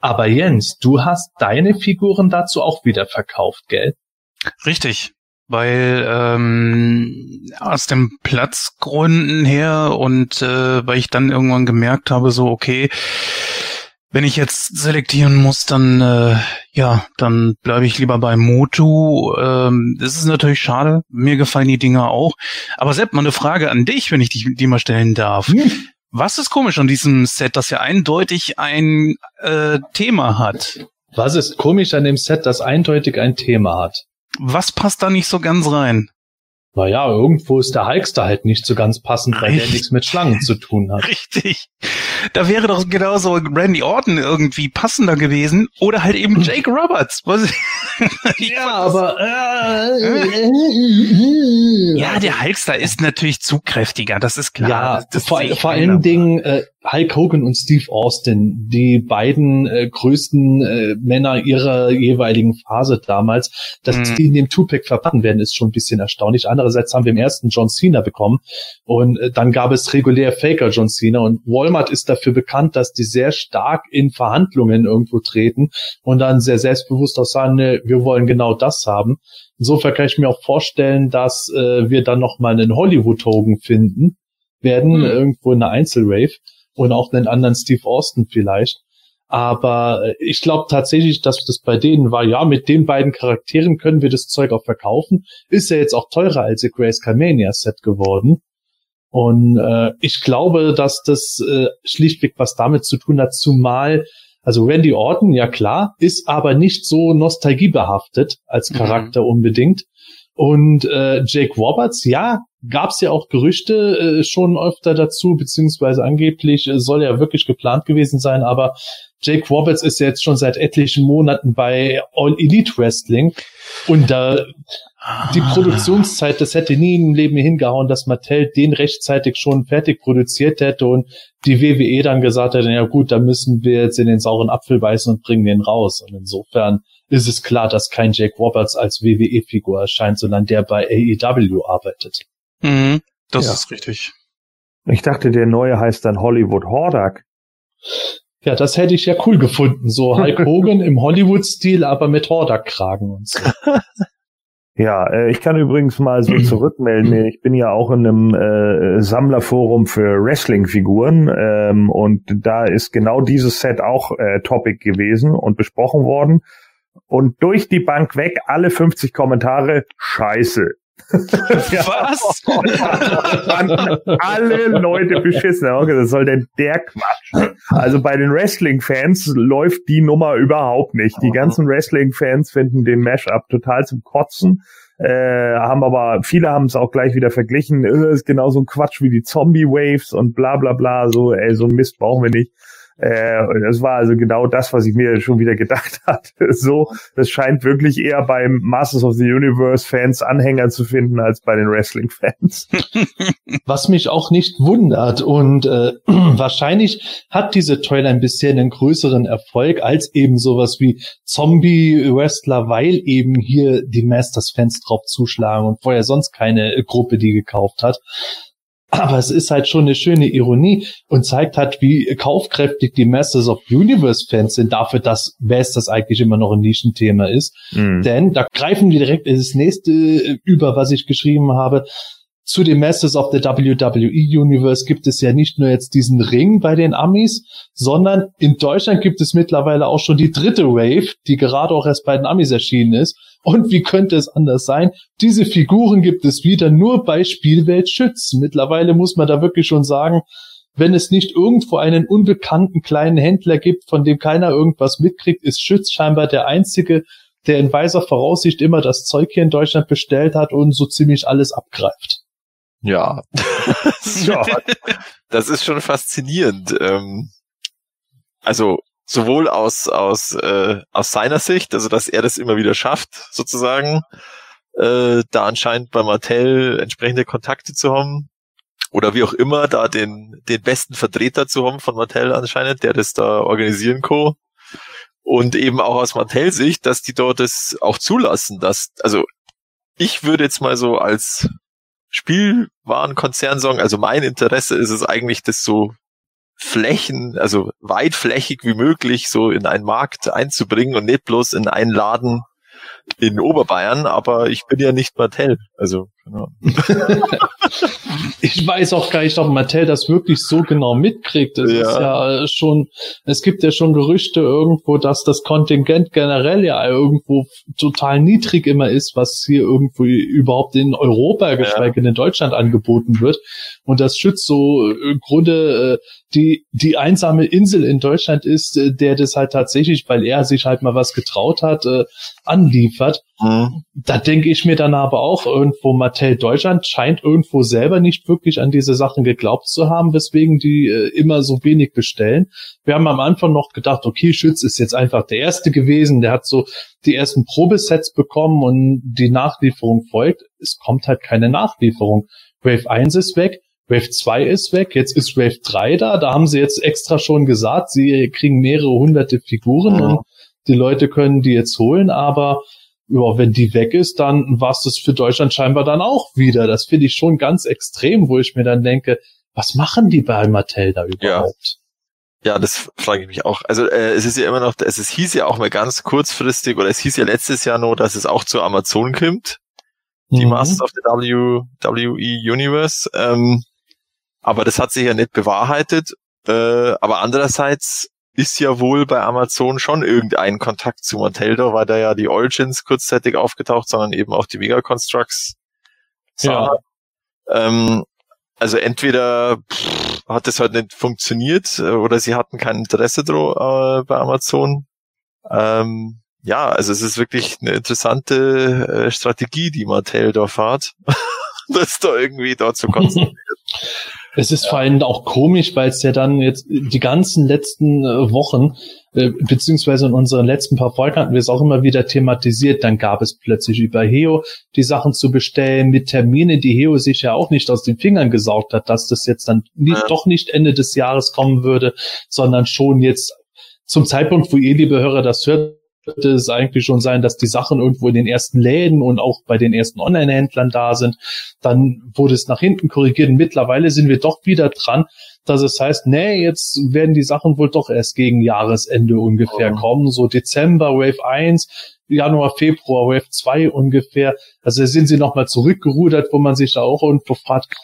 Aber Jens, du hast deine Figuren dazu auch wieder verkauft, gell? Richtig, weil ähm, aus dem Platzgründen her und äh, weil ich dann irgendwann gemerkt habe, so okay, wenn ich jetzt selektieren muss, dann äh, ja, dann bleibe ich lieber bei Motu. Ähm, das ist natürlich schade. Mir gefallen die Dinger auch. Aber Sepp, mal eine Frage an dich, wenn ich dich die mal stellen darf. Hm. Was ist komisch an diesem Set, das ja eindeutig ein äh, Thema hat? Was ist komisch an dem Set, das eindeutig ein Thema hat? Was passt da nicht so ganz rein? Naja, irgendwo ist der Hulkster halt nicht so ganz passend, weil Richtig. der nichts mit Schlangen zu tun hat. Richtig. Da wäre doch genauso Randy Orton irgendwie passender gewesen oder halt eben Jake Roberts. Ja, aber äh, ja, der Hulkster ist natürlich zu kräftiger, das ist klar. Ja, das vor, vor allen Dingen äh, Hulk Hogan und Steve Austin, die beiden äh, größten äh, Männer ihrer jeweiligen Phase damals, dass mhm. die in dem Tupac verpacken werden, ist schon ein bisschen erstaunlich. Andererseits haben wir im ersten John Cena bekommen und äh, dann gab es regulär Faker John Cena und Walmart ist dafür bekannt, dass die sehr stark in Verhandlungen irgendwo treten und dann sehr selbstbewusst auch sagen, ne, wir wollen genau das haben. Insofern kann ich mir auch vorstellen, dass äh, wir dann noch mal einen Hollywood Hogan finden werden, mhm. irgendwo in einer Einzelrave. Und auch den anderen Steve Austin vielleicht. Aber äh, ich glaube tatsächlich, dass das bei denen war, ja, mit den beiden Charakteren können wir das Zeug auch verkaufen. Ist ja jetzt auch teurer als ihr Grace Mania Set geworden. Und äh, ich glaube, dass das äh, schlichtweg was damit zu tun hat, zumal, also Randy Orton, ja klar, ist aber nicht so nostalgiebehaftet als mhm. Charakter mhm. unbedingt. Und äh, Jake Roberts, ja, gab es ja auch Gerüchte äh, schon öfter dazu, beziehungsweise angeblich äh, soll ja wirklich geplant gewesen sein, aber Jake Roberts ist ja jetzt schon seit etlichen Monaten bei All Elite Wrestling und da die ah. Produktionszeit, das hätte nie im Leben hingehauen, dass Mattel den rechtzeitig schon fertig produziert hätte und die WWE dann gesagt hätte, ja gut, da müssen wir jetzt in den sauren Apfel beißen und bringen den raus. Und insofern ist es klar, dass kein Jake Roberts als WWE-Figur erscheint, sondern der bei AEW arbeitet. Mhm, das ja. ist richtig. Ich dachte, der neue heißt dann Hollywood Hordak. Ja, das hätte ich ja cool gefunden. So Hulk Hogan im Hollywood-Stil, aber mit Hordak-Kragen und so. Ja, äh, ich kann übrigens mal so zurückmelden. Ich bin ja auch in einem äh, Sammlerforum für Wrestling-Figuren ähm, und da ist genau dieses Set auch äh, Topic gewesen und besprochen worden. Und durch die Bank weg alle 50 Kommentare Scheiße. Was? alle Leute beschissen. Okay, das soll denn der Quatsch? Also bei den Wrestling-Fans läuft die Nummer überhaupt nicht. Die ganzen Wrestling-Fans finden den Mashup total zum Kotzen. Äh, haben aber, viele haben es auch gleich wieder verglichen, äh, ist genauso ein Quatsch wie die Zombie-Waves und bla bla bla, so, ey, so ein Mist brauchen wir nicht. Äh, das war also genau das, was ich mir schon wieder gedacht hatte. So, das scheint wirklich eher beim Masters of the Universe Fans Anhänger zu finden als bei den Wrestling Fans. Was mich auch nicht wundert und äh, wahrscheinlich hat diese Toyline bisher einen größeren Erfolg als eben sowas wie Zombie Wrestler, weil eben hier die Masters Fans drauf zuschlagen und vorher sonst keine Gruppe die gekauft hat. Aber es ist halt schon eine schöne Ironie und zeigt halt, wie kaufkräftig die Masters of Universe Fans sind dafür, dass das eigentlich immer noch ein Nischenthema ist. Mhm. Denn da greifen die direkt ins nächste über, was ich geschrieben habe zu den Masters of the WWE Universe gibt es ja nicht nur jetzt diesen Ring bei den Amis, sondern in Deutschland gibt es mittlerweile auch schon die dritte Wave, die gerade auch erst bei den Amis erschienen ist. Und wie könnte es anders sein? Diese Figuren gibt es wieder nur bei Spielwelt Schützen. Mittlerweile muss man da wirklich schon sagen, wenn es nicht irgendwo einen unbekannten kleinen Händler gibt, von dem keiner irgendwas mitkriegt, ist Schütz scheinbar der einzige, der in weiser Voraussicht immer das Zeug hier in Deutschland bestellt hat und so ziemlich alles abgreift. Ja. Das ist schon faszinierend. Ähm, also sowohl aus aus äh, aus seiner Sicht, also dass er das immer wieder schafft, sozusagen, äh, da anscheinend bei Mattel entsprechende Kontakte zu haben oder wie auch immer, da den den besten Vertreter zu haben von Mattel anscheinend, der das da organisieren co. Und eben auch aus Mattel-Sicht, dass die dort das auch zulassen, dass also ich würde jetzt mal so als Spielwarenkonzern sagen. Also mein Interesse ist es eigentlich, das so Flächen, also weitflächig wie möglich so in einen Markt einzubringen und nicht bloß in einen Laden in Oberbayern, aber ich bin ja nicht Mattel. Also, genau. ich weiß auch gar nicht, ob Mattel das wirklich so genau mitkriegt. Es ja. ist ja schon, es gibt ja schon Gerüchte irgendwo, dass das Kontingent generell ja irgendwo total niedrig immer ist, was hier irgendwo überhaupt in Europa, geschweige ja. in Deutschland angeboten wird. Und das schützt so im Grunde äh, die, die einsame Insel in Deutschland ist, äh, der das halt tatsächlich, weil er sich halt mal was getraut hat, äh, anliefert. Mhm. Da denke ich mir dann aber auch irgendwo, Mattel Deutschland scheint irgendwo selber nicht wirklich an diese Sachen geglaubt zu haben, weswegen die äh, immer so wenig bestellen. Wir haben am Anfang noch gedacht, okay, Schütz ist jetzt einfach der Erste gewesen, der hat so die ersten Probesets bekommen und die Nachlieferung folgt. Es kommt halt keine Nachlieferung. Wave 1 ist weg, Wave 2 ist weg, jetzt ist Wave 3 da. Da haben sie jetzt extra schon gesagt, sie kriegen mehrere hunderte Figuren mhm. und die Leute können die jetzt holen, aber ja, wenn die weg ist, dann war es das für Deutschland scheinbar dann auch wieder. Das finde ich schon ganz extrem, wo ich mir dann denke, was machen die bei Mattel da überhaupt? Ja. ja das frage ich mich auch. Also äh, es ist ja immer noch, es, es hieß ja auch mal ganz kurzfristig, oder es hieß ja letztes Jahr nur, dass es auch zu Amazon kommt. Die mhm. Masters of the WWE Universe. Ähm, aber das hat sich ja nicht bewahrheitet. Äh, aber andererseits ist ja wohl bei Amazon schon irgendein Kontakt zu Mattel, weil da ja die Origins kurzzeitig aufgetaucht, sondern eben auch die Mega Constructs. Ja. Ähm, also entweder pff, hat es halt nicht funktioniert äh, oder sie hatten kein Interesse dro, äh, bei Amazon. Ähm, ja, also es ist wirklich eine interessante äh, Strategie, die Mattel da fahrt, das da irgendwie da zu konzentrieren. Es ist vor allem auch komisch, weil es ja dann jetzt die ganzen letzten äh, Wochen, äh, beziehungsweise in unseren letzten paar Folgen hatten wir es auch immer wieder thematisiert, dann gab es plötzlich über Heo die Sachen zu bestellen mit Terminen, die Heo sich ja auch nicht aus den Fingern gesaugt hat, dass das jetzt dann nicht, Ja. doch nicht Ende des Jahres kommen würde, sondern schon jetzt zum Zeitpunkt, wo ihr, liebe Hörer, das hört, könnte es eigentlich schon sein, dass die Sachen irgendwo in den ersten Läden und auch bei den ersten Online-Händlern da sind. Dann wurde es nach hinten korrigiert und mittlerweile sind wir doch wieder dran, dass es heißt, nee, jetzt werden die Sachen wohl doch erst gegen Jahresende ungefähr Oh. kommen. So Dezember, Wave 1, Januar, Februar, Wave 2 ungefähr. Also sind sie nochmal zurückgerudert, wo man sich da auch irgendwo fragt,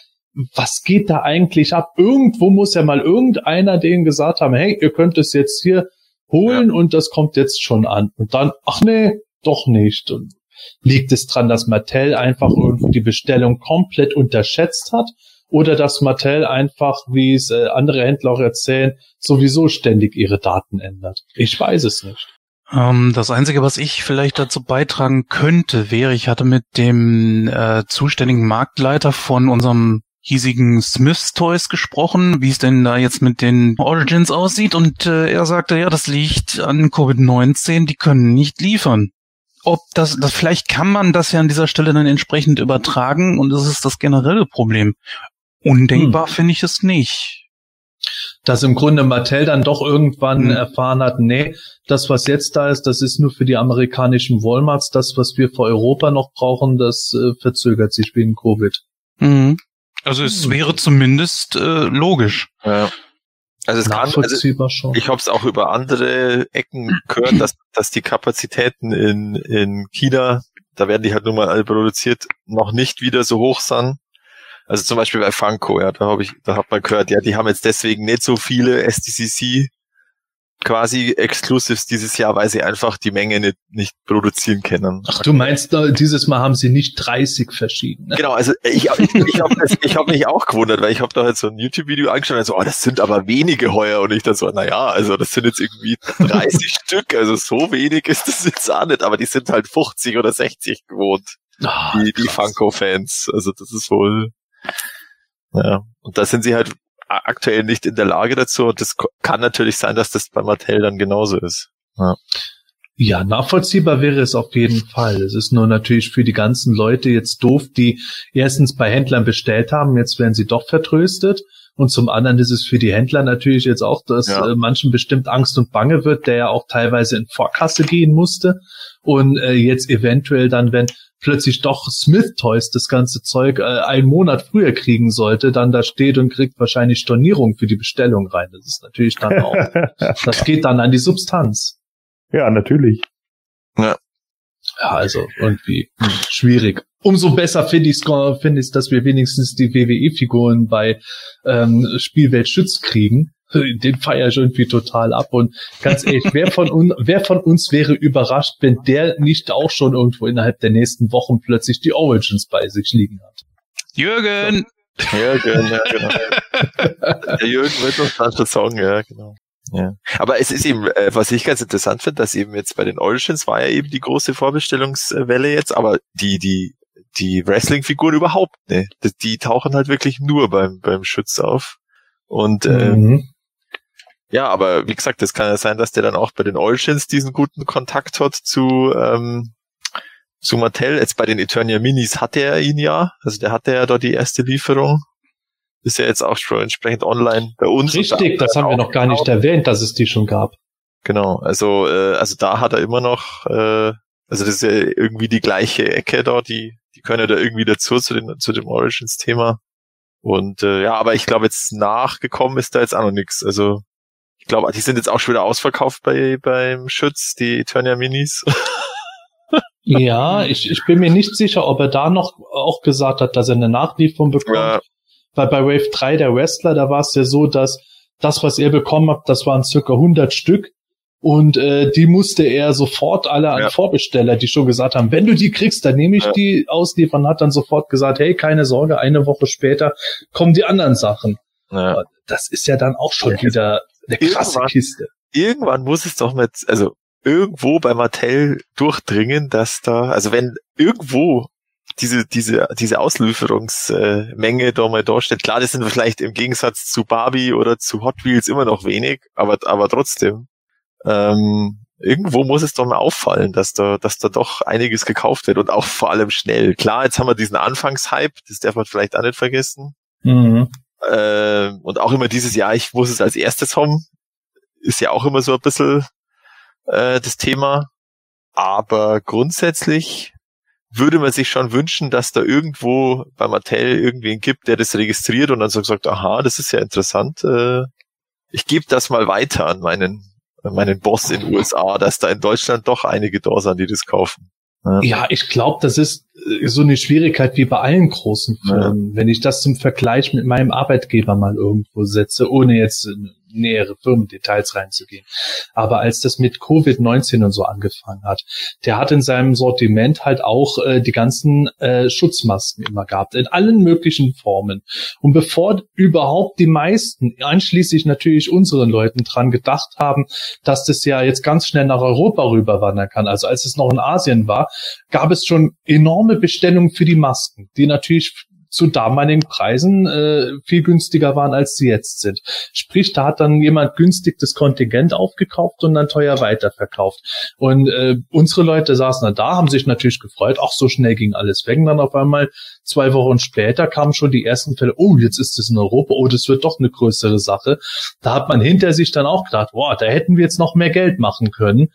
was geht da eigentlich ab? Irgendwo muss ja mal irgendeiner denen gesagt haben, hey, ihr könnt es jetzt hier holen und das kommt jetzt schon an. Und dann, ach nee, doch nicht. Und liegt es dran, dass Mattel einfach irgendwo die Bestellung komplett unterschätzt hat? Oder dass Mattel einfach, wie es äh, andere Händler auch erzählen, sowieso ständig ihre Daten ändert? Ich weiß es nicht. Ähm, das Einzige, was ich vielleicht dazu beitragen könnte, wäre, ich hatte mit dem äh, zuständigen Marktleiter von unserem hiesigen Smiths Toys gesprochen, wie es denn da jetzt mit den Origins aussieht und äh, er sagte, ja, das liegt an Covid-19, die können nicht liefern. Ob das, das, vielleicht kann man das ja an dieser Stelle dann entsprechend übertragen und das ist das generelle Problem. Undenkbar finde ich es nicht. Dass im Grunde Mattel dann doch irgendwann Hm. erfahren hat, nee, das, was jetzt da ist, das ist nur für die amerikanischen Walmarts. Das, was wir für Europa noch brauchen, das äh, verzögert sich wegen Covid. Mhm. Also es Hm. wäre zumindest äh, logisch. Ja. Also es kann, also schon. ich habe es auch über andere Ecken gehört, dass, dass die Kapazitäten in, in China, da werden die halt nur mal alle produziert, noch nicht wieder so hoch sind. Also zum Beispiel bei Funko, ja, da habe ich, da hat man gehört, ja, die haben jetzt deswegen nicht so viele SDCC quasi Exclusives dieses Jahr, weil sie einfach die Menge nicht, nicht produzieren können. Ach, du meinst, äh, dieses Mal haben sie nicht 30 verschiedene. Genau, also ich, ich, ich habe ich hab mich auch gewundert, weil ich habe da halt so ein YouTube-Video angeschaut und so, oh, das sind aber wenige heuer und ich dann so, naja, also das sind jetzt irgendwie 30 Stück, also so wenig ist das jetzt auch nicht, aber die sind halt 50 oder 60 gewohnt, Ah, die, die. Funko-Fans, also das ist wohl, ja, und da sind sie halt aktuell nicht in der Lage dazu und das kann natürlich sein, dass das bei Mattel dann genauso ist. Ja, nachvollziehbar wäre es auf jeden Fall. Es ist nur natürlich für die ganzen Leute jetzt doof, die erstens bei Händlern bestellt haben, jetzt werden sie doch vertröstet. Und zum anderen ist es für die Händler natürlich jetzt auch, dass Ja. äh, manchen bestimmt Angst und Bange wird, der ja auch teilweise in Vorkasse gehen musste. Und äh, jetzt eventuell dann, wenn plötzlich doch Smith Toys das ganze Zeug äh, einen Monat früher kriegen sollte, dann da steht und kriegt wahrscheinlich Stornierung für die Bestellung rein. Das ist natürlich dann auch, das geht dann an die Substanz. ja, natürlich. Ja, also irgendwie hm, schwierig. Umso besser finde ich es, finde ich, dass wir wenigstens die WWE-Figuren bei ähm, Spielwelt Schütz kriegen. Den feiere ich irgendwie total ab. Und ganz ehrlich, wer von, un wer von uns wäre überrascht, wenn der nicht auch schon irgendwo innerhalb der nächsten Wochen plötzlich die Origins bei sich liegen hat? Jürgen! Ja, genau, ja, genau. Der Jürgen wird dann schon sagen, ja, genau. Ja. Aber es ist eben, äh, was ich ganz interessant finde, dass eben jetzt bei den Origins war ja eben die große Vorbestellungswelle jetzt, aber die, die, die Wrestling-Figuren überhaupt nicht. Die, die tauchen halt wirklich nur beim, beim Schütz auf. Und äh, Mhm. ja, aber wie gesagt, es kann ja sein, dass der dann auch bei den Origins diesen guten Kontakt hat zu, ähm, zu Mattel. Jetzt bei den Eternia Minis hatte er ihn ja. Also der hatte ja da die erste Lieferung. Ist ja jetzt auch schon entsprechend online bei uns. Richtig, da- das haben wir noch gar nicht erwähnt, dass es die schon gab. Genau, also, äh, also da hat er immer noch, äh, also das ist ja irgendwie die gleiche Ecke da, die, die können ja da irgendwie dazu zu, den, zu dem Origins-Thema. Und äh, ja, aber ich glaube, jetzt nachgekommen ist da jetzt auch noch nichts. Also ich glaube, die sind jetzt auch schon wieder ausverkauft bei beim Schütz, die Eternia Minis. Ja, ich, ich bin mir nicht sicher, ob er da noch auch gesagt hat, dass er eine Nachlieferung bekommt. Ja, Weil bei Wave 3 der Wrestler, da war es ja so, dass Das, was er bekommen hat, das waren circa 100 Stück. Und äh, die musste er sofort alle an Ja. Vorbesteller, die schon gesagt haben, wenn du die kriegst, dann nehme ich Ja. die ausliefern, hat dann sofort gesagt, hey, keine Sorge, eine Woche später kommen die anderen Sachen. Ja. Das ist ja dann auch schon Ja. wieder eine krasse Irgendwann- Kiste. Irgendwann muss es doch mit, also irgendwo bei Mattel durchdringen, dass da, also wenn irgendwo diese, diese, diese Auslieferungsmenge da mal da steht, klar, das sind vielleicht im Gegensatz zu Barbie oder zu Hot Wheels immer noch wenig, aber, aber trotzdem, ähm, irgendwo muss es doch mal auffallen, dass da, dass da doch einiges gekauft wird und auch vor allem schnell. Klar, jetzt haben wir diesen Anfangshype, das darf man vielleicht auch nicht vergessen. Mhm. Äh, und auch immer dieses Jahr, ich muss es als erstes haben, ist ja auch immer so ein bisschen äh, das Thema. Aber grundsätzlich würde man sich schon wünschen, dass da irgendwo bei Mattel irgendwen gibt, der das registriert und dann so sagt, aha, das ist ja interessant. Äh, ich gebe das mal weiter an meinen, an meinen Boss in den USA, dass da in Deutschland doch einige da sind, die das kaufen. Ja, ich glaube, das ist äh, so eine Schwierigkeit wie bei allen großen Firmen. Wenn ich das zum Vergleich mit meinem Arbeitgeber mal irgendwo setze, ohne jetzt in nähere Firmendetails reinzugehen. Aber als das mit Covid-19 und so angefangen hat, der hat in seinem Sortiment halt auch äh, die ganzen äh, Schutzmasken immer gehabt, in allen möglichen Formen. Und bevor überhaupt die meisten, einschließlich natürlich unseren Leuten, dran gedacht haben, dass das ja jetzt ganz schnell nach Europa rüberwandern kann, also als es noch in Asien war, gab es schon enorme Bestellungen für die Masken, die natürlich zu damaligen Preisen äh, viel günstiger waren, als sie jetzt sind. Sprich, da hat dann jemand günstig das Kontingent aufgekauft und dann teuer weiterverkauft. Und äh, unsere Leute saßen dann da, haben sich natürlich gefreut, ach, so schnell ging alles weg. Und dann auf einmal zwei Wochen später kamen schon die ersten Fälle, oh, jetzt ist es in Europa, oh, das wird doch eine größere Sache. Da hat man hinter sich dann auch gedacht, boah, da hätten wir jetzt noch mehr Geld machen können.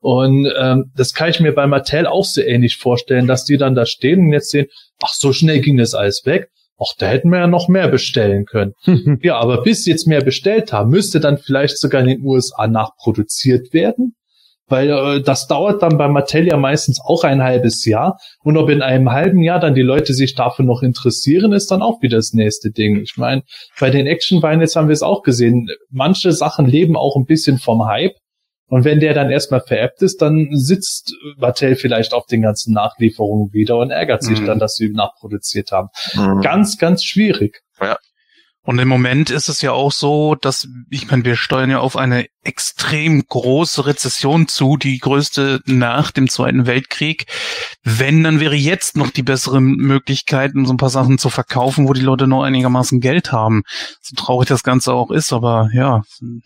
Und ähm, das kann ich mir bei Mattel auch so ähnlich vorstellen, dass die dann da stehen und jetzt sehen, ach, so schnell ging das alles weg. Ach, da hätten wir ja noch mehr bestellen können. ja, aber bis sie jetzt mehr bestellt haben, müsste dann vielleicht sogar in den USA nachproduziert werden. Weil äh, das dauert dann bei Mattel ja meistens auch ein halbes Jahr. Und ob in einem halben Jahr dann die Leute sich dafür noch interessieren, ist dann auch wieder das nächste Ding. Ich meine, bei den Action Vinyls haben wir es auch gesehen. Manche Sachen leben auch ein bisschen vom Hype. Und wenn der dann erstmal veräppt ist, dann sitzt Mattel vielleicht auf den ganzen Nachlieferungen wieder und ärgert sich Mhm. dann, dass sie nachproduziert haben. Mhm. Ganz, ganz schwierig. Und im Moment ist es ja auch so, dass, ich meine, wir steuern ja auf eine extrem große Rezession zu, die größte nach dem Zweiten Weltkrieg. Wenn, dann wäre jetzt noch die bessere Möglichkeit, um so ein paar Sachen zu verkaufen, wo die Leute noch einigermaßen Geld haben. So traurig das Ganze auch ist, aber ja,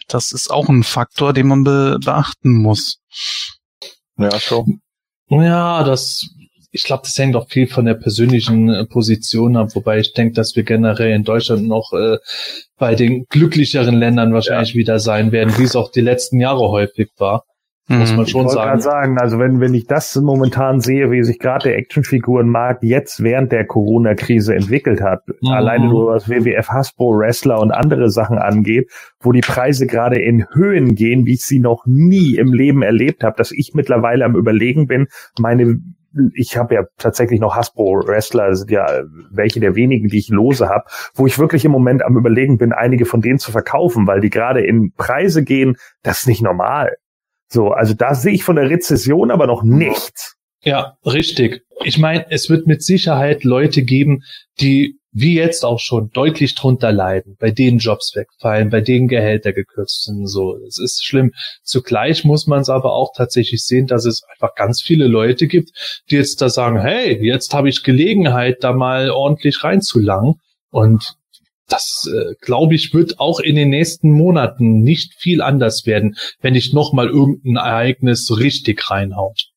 das ist auch ein Faktor, den man be beachten muss. Ja, schon. Ja, das, ich glaube, das hängt auch viel von der persönlichen äh, Position ab, wobei ich denke, dass wir generell in Deutschland noch äh, bei den glücklicheren Ländern wahrscheinlich wieder sein werden, wie es auch die letzten Jahre häufig war. Muss Mhm. man Ich schon wollte sagen. gerade sagen, also wenn, wenn ich das momentan sehe, wie sich gerade der Actionfigurenmarkt jetzt während der Corona-Krise entwickelt hat, Mhm. alleine nur was WWF Hasbro, Wrestler und andere Sachen angeht, wo die Preise gerade in Höhen gehen, wie ich sie noch nie im Leben erlebt habe, dass ich mittlerweile am überlegen bin, meine ich habe ja tatsächlich noch Hasbro Wrestler, das sind ja welche der wenigen, die ich lose habe, wo ich wirklich im Moment am überlegen bin, einige von denen zu verkaufen, weil die gerade in Preise gehen, das ist nicht normal. So, also da sehe ich von der Rezession aber noch nichts. Ja, richtig. Ich meine, es wird mit Sicherheit Leute geben, die wie jetzt auch schon deutlich drunter leiden, bei denen Jobs wegfallen, bei denen Gehälter gekürzt sind. So, es ist schlimm. Zugleich muss man es aber auch tatsächlich sehen, dass es einfach ganz viele Leute gibt, die jetzt da sagen, hey, jetzt habe ich Gelegenheit, da mal ordentlich reinzulangen. Und das, äh, glaube ich, wird auch in den nächsten Monaten nicht viel anders werden, wenn nicht nochmal irgendein Ereignis richtig reinhaut.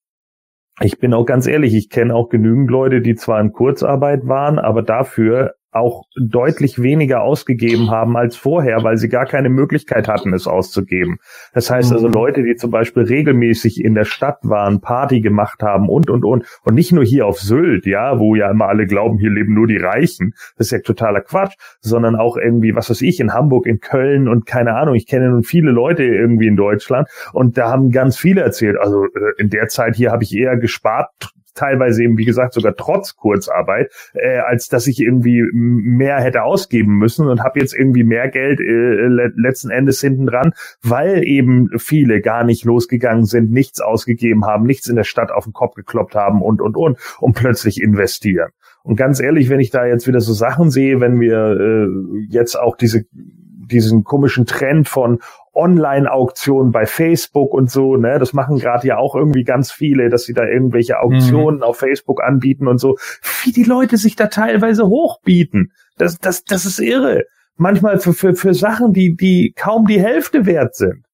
Ich bin auch ganz ehrlich, ich kenne auch genügend Leute, die zwar in Kurzarbeit waren, aber dafür auch deutlich weniger ausgegeben haben als vorher, weil sie gar keine Möglichkeit hatten, es auszugeben. Das heißt also Mhm. Leute, die zum Beispiel regelmäßig in der Stadt waren, Party gemacht haben und, und, und. Und nicht nur hier auf Sylt, ja, wo ja immer alle glauben, hier leben nur die Reichen. Das ist ja totaler Quatsch, sondern auch irgendwie, was weiß ich, in Hamburg, in Köln und keine Ahnung. Ich kenne nun viele Leute irgendwie in Deutschland und da haben ganz viele erzählt. Also äh, in der Zeit hier habe ich eher gespart, teilweise eben, wie gesagt, sogar trotz Kurzarbeit, äh, als dass ich irgendwie mehr hätte ausgeben müssen und habe jetzt irgendwie mehr Geld äh, letzten Endes hinten dran, weil eben viele gar nicht losgegangen sind, nichts ausgegeben haben, nichts in der Stadt auf den Kopf gekloppt haben und, und, und, und plötzlich investieren. Und ganz ehrlich, wenn ich da jetzt wieder so Sachen sehe, wenn wir äh, jetzt auch diese diesen komischen Trend von Online-Auktionen bei Facebook und so, ne, das machen gerade ja auch irgendwie ganz viele, dass sie da irgendwelche Auktionen mhm. auf Facebook anbieten und so, wie die Leute sich da teilweise hochbieten. Das, das, das ist irre. Manchmal für, für, für Sachen, die, die kaum die Hälfte wert sind.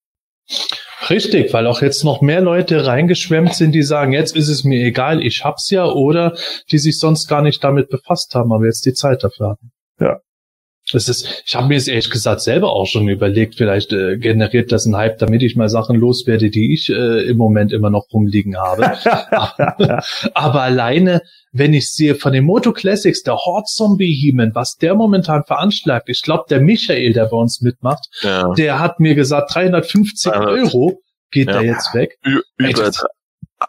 Richtig, weil auch jetzt noch mehr Leute reingeschwemmt sind, die sagen, jetzt ist es mir egal, ich hab's ja, oder die sich sonst gar nicht damit befasst haben, aber jetzt die Zeit dafür haben. Ja. Das ist, ich habe mir jetzt ehrlich gesagt selber auch schon überlegt, vielleicht äh, generiert das einen Hype, damit ich mal Sachen loswerde, die ich äh, im Moment immer noch rumliegen habe. aber, aber alleine, wenn ich sehe von den Moto Classics, der Horde Zombie Heeman, was der momentan veranschlagt, ich glaube, der Michael, der bei uns mitmacht, ja. der hat mir gesagt, 350 300. Euro geht ja. da jetzt weg. Ü über Ey,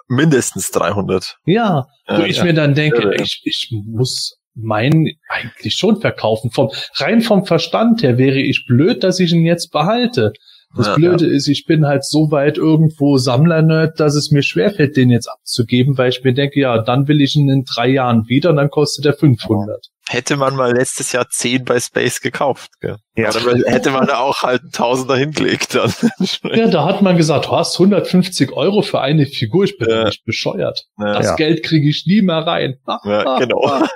mindestens 300. Ja, wo ich mir dann denke, ich, ich muss meinen eigentlich schon verkaufen. Vom, rein vom Verstand her wäre ich blöd, dass ich ihn jetzt behalte. Das ja, Blöde ja. ist, ich bin halt so weit irgendwo Sammler-Nerd, dass es mir schwerfällt, den jetzt abzugeben, weil ich mir denke, ja, dann will ich ihn in drei Jahren wieder und dann kostet er 500. Hätte man mal letztes Jahr 10 bei Space gekauft, gell? Ja. Dann hätte man da auch halt einen Tausender hingelegt dann. ja, da hat man gesagt, du hast 150 Euro für eine Figur, ich bin ja. nicht bescheuert. Ja. Das Geld kriege ich nie mehr rein. ja, genau.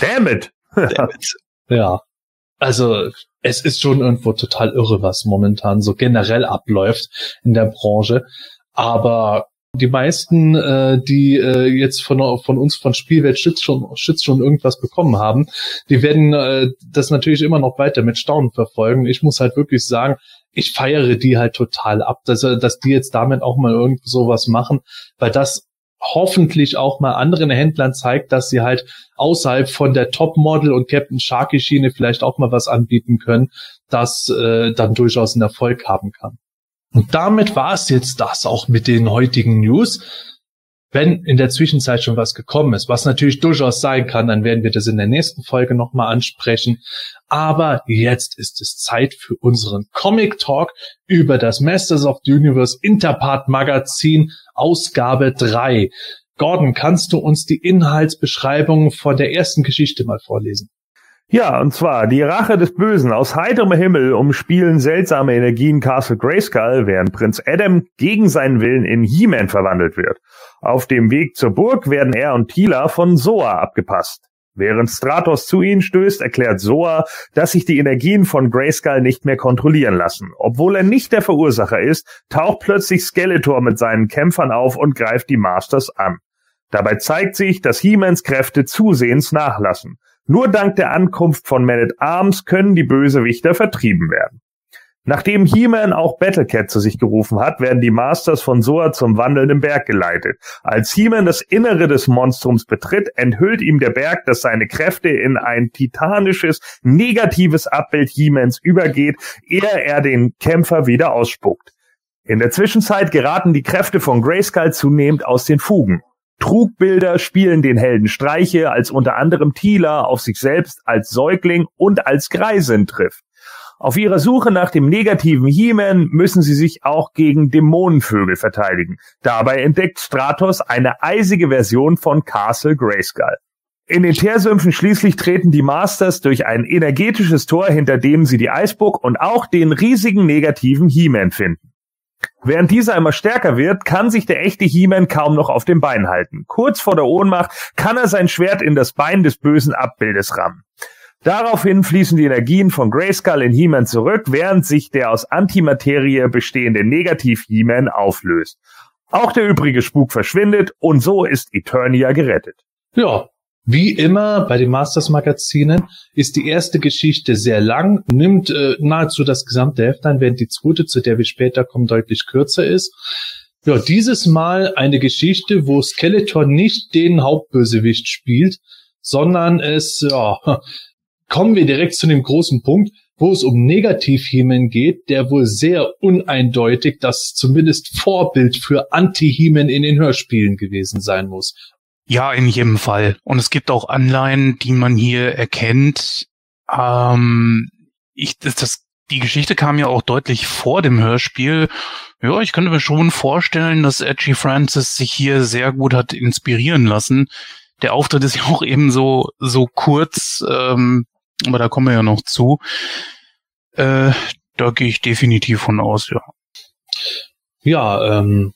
Damn it! Damn it. Ja. Also, es ist schon irgendwo total irre, was momentan so generell abläuft in der Branche. Aber die meisten, äh, die äh, jetzt von, von uns von Spielwelt Schütz schon, Schütz schon irgendwas bekommen haben, die werden äh, das natürlich immer noch weiter mit Staunen verfolgen. Ich muss halt wirklich sagen, ich feiere die halt total ab, dass, dass die jetzt damit auch mal irgend sowas machen, weil das hoffentlich auch mal anderen Händlern zeigt, dass sie halt außerhalb von der Topmodel und Captain Sharky Schiene vielleicht auch mal was anbieten können, das äh, dann durchaus einen Erfolg haben kann. Und damit war es jetzt das auch mit den heutigen News. Wenn in der Zwischenzeit schon was gekommen ist, was natürlich durchaus sein kann, dann werden wir das in der nächsten Folge nochmal ansprechen. Aber jetzt ist es Zeit für unseren Comic Talk über das Masters of the Universe Interpart Magazin Ausgabe 3. Gordon, kannst du uns die Inhaltsbeschreibung von der ersten Geschichte mal vorlesen? Ja, und zwar die Rache des Bösen aus heiterem Himmel umspielen seltsame Energien Castle Grayskull, während Prinz Adam gegen seinen Willen in He-Man verwandelt wird. Auf dem Weg zur Burg werden er und Tila von Soa abgepasst. Während Stratos zu ihnen stößt, erklärt Soa, dass sich die Energien von Grayskull nicht mehr kontrollieren lassen. Obwohl er nicht der Verursacher ist, taucht plötzlich Skeletor mit seinen Kämpfern auf und greift die Masters an. Dabei zeigt sich, dass He-Mans Kräfte zusehends nachlassen. Nur dank der Ankunft von Man at Arms können die Bösewichter vertrieben werden. Nachdem He-Man auch Battlecat zu sich gerufen hat, werden die Masters von Soa zum wandelnden Berg geleitet. Als He-Man das Innere des Monstrums betritt, enthüllt ihm der Berg, dass seine Kräfte in ein titanisches, negatives Abbild He-Mans übergeht, ehe er den Kämpfer wieder ausspuckt. In der Zwischenzeit geraten die Kräfte von Grayskull zunehmend aus den Fugen. Trugbilder spielen den Helden Streiche, als unter anderem Tila auf sich selbst als Säugling und als Greisin trifft. Auf ihrer Suche nach dem negativen He-Man müssen sie sich auch gegen Dämonenvögel verteidigen. Dabei entdeckt Stratos eine eisige Version von Castle Grayskull. In den Teersümpfen schließlich treten die Masters durch ein energetisches Tor, hinter dem sie die Eisburg und auch den riesigen negativen He-Man finden. Während dieser immer stärker wird, kann sich der echte He-Man kaum noch auf dem Bein halten. Kurz vor der Ohnmacht kann er sein Schwert in das Bein des bösen Abbildes rammen. Daraufhin fließen die Energien von Grayskull in He-Man zurück, während sich der aus Antimaterie bestehende Negativ-He-Man auflöst. Auch der übrige Spuk verschwindet und so ist Eternia gerettet. Ja, wie immer bei den Masters Magazinen ist die erste Geschichte sehr lang, nimmt äh, nahezu das gesamte Heft ein, während die zweite, zu der wir später kommen, deutlich kürzer ist. Ja, dieses Mal eine Geschichte, wo Skeletor nicht den Hauptbösewicht spielt, sondern es, ja, kommen wir direkt zu dem großen Punkt. wo es um Negativ-Hemen geht, der wohl sehr uneindeutig das zumindest Vorbild für Anti-Hemen in den Hörspielen gewesen sein muss. Ja, in jedem Fall. Und es gibt auch Anleihen, die man hier erkennt. Ähm, ich, das, das, die Geschichte kam ja auch deutlich vor dem Hörspiel. Ja, ich könnte mir schon vorstellen, dass Edgy Francis sich hier sehr gut hat inspirieren lassen. Der Auftritt ist ja auch eben so, so kurz, ähm, aber da kommen wir ja noch zu. Äh, da gehe ich definitiv von aus, ja. Ja, ähm,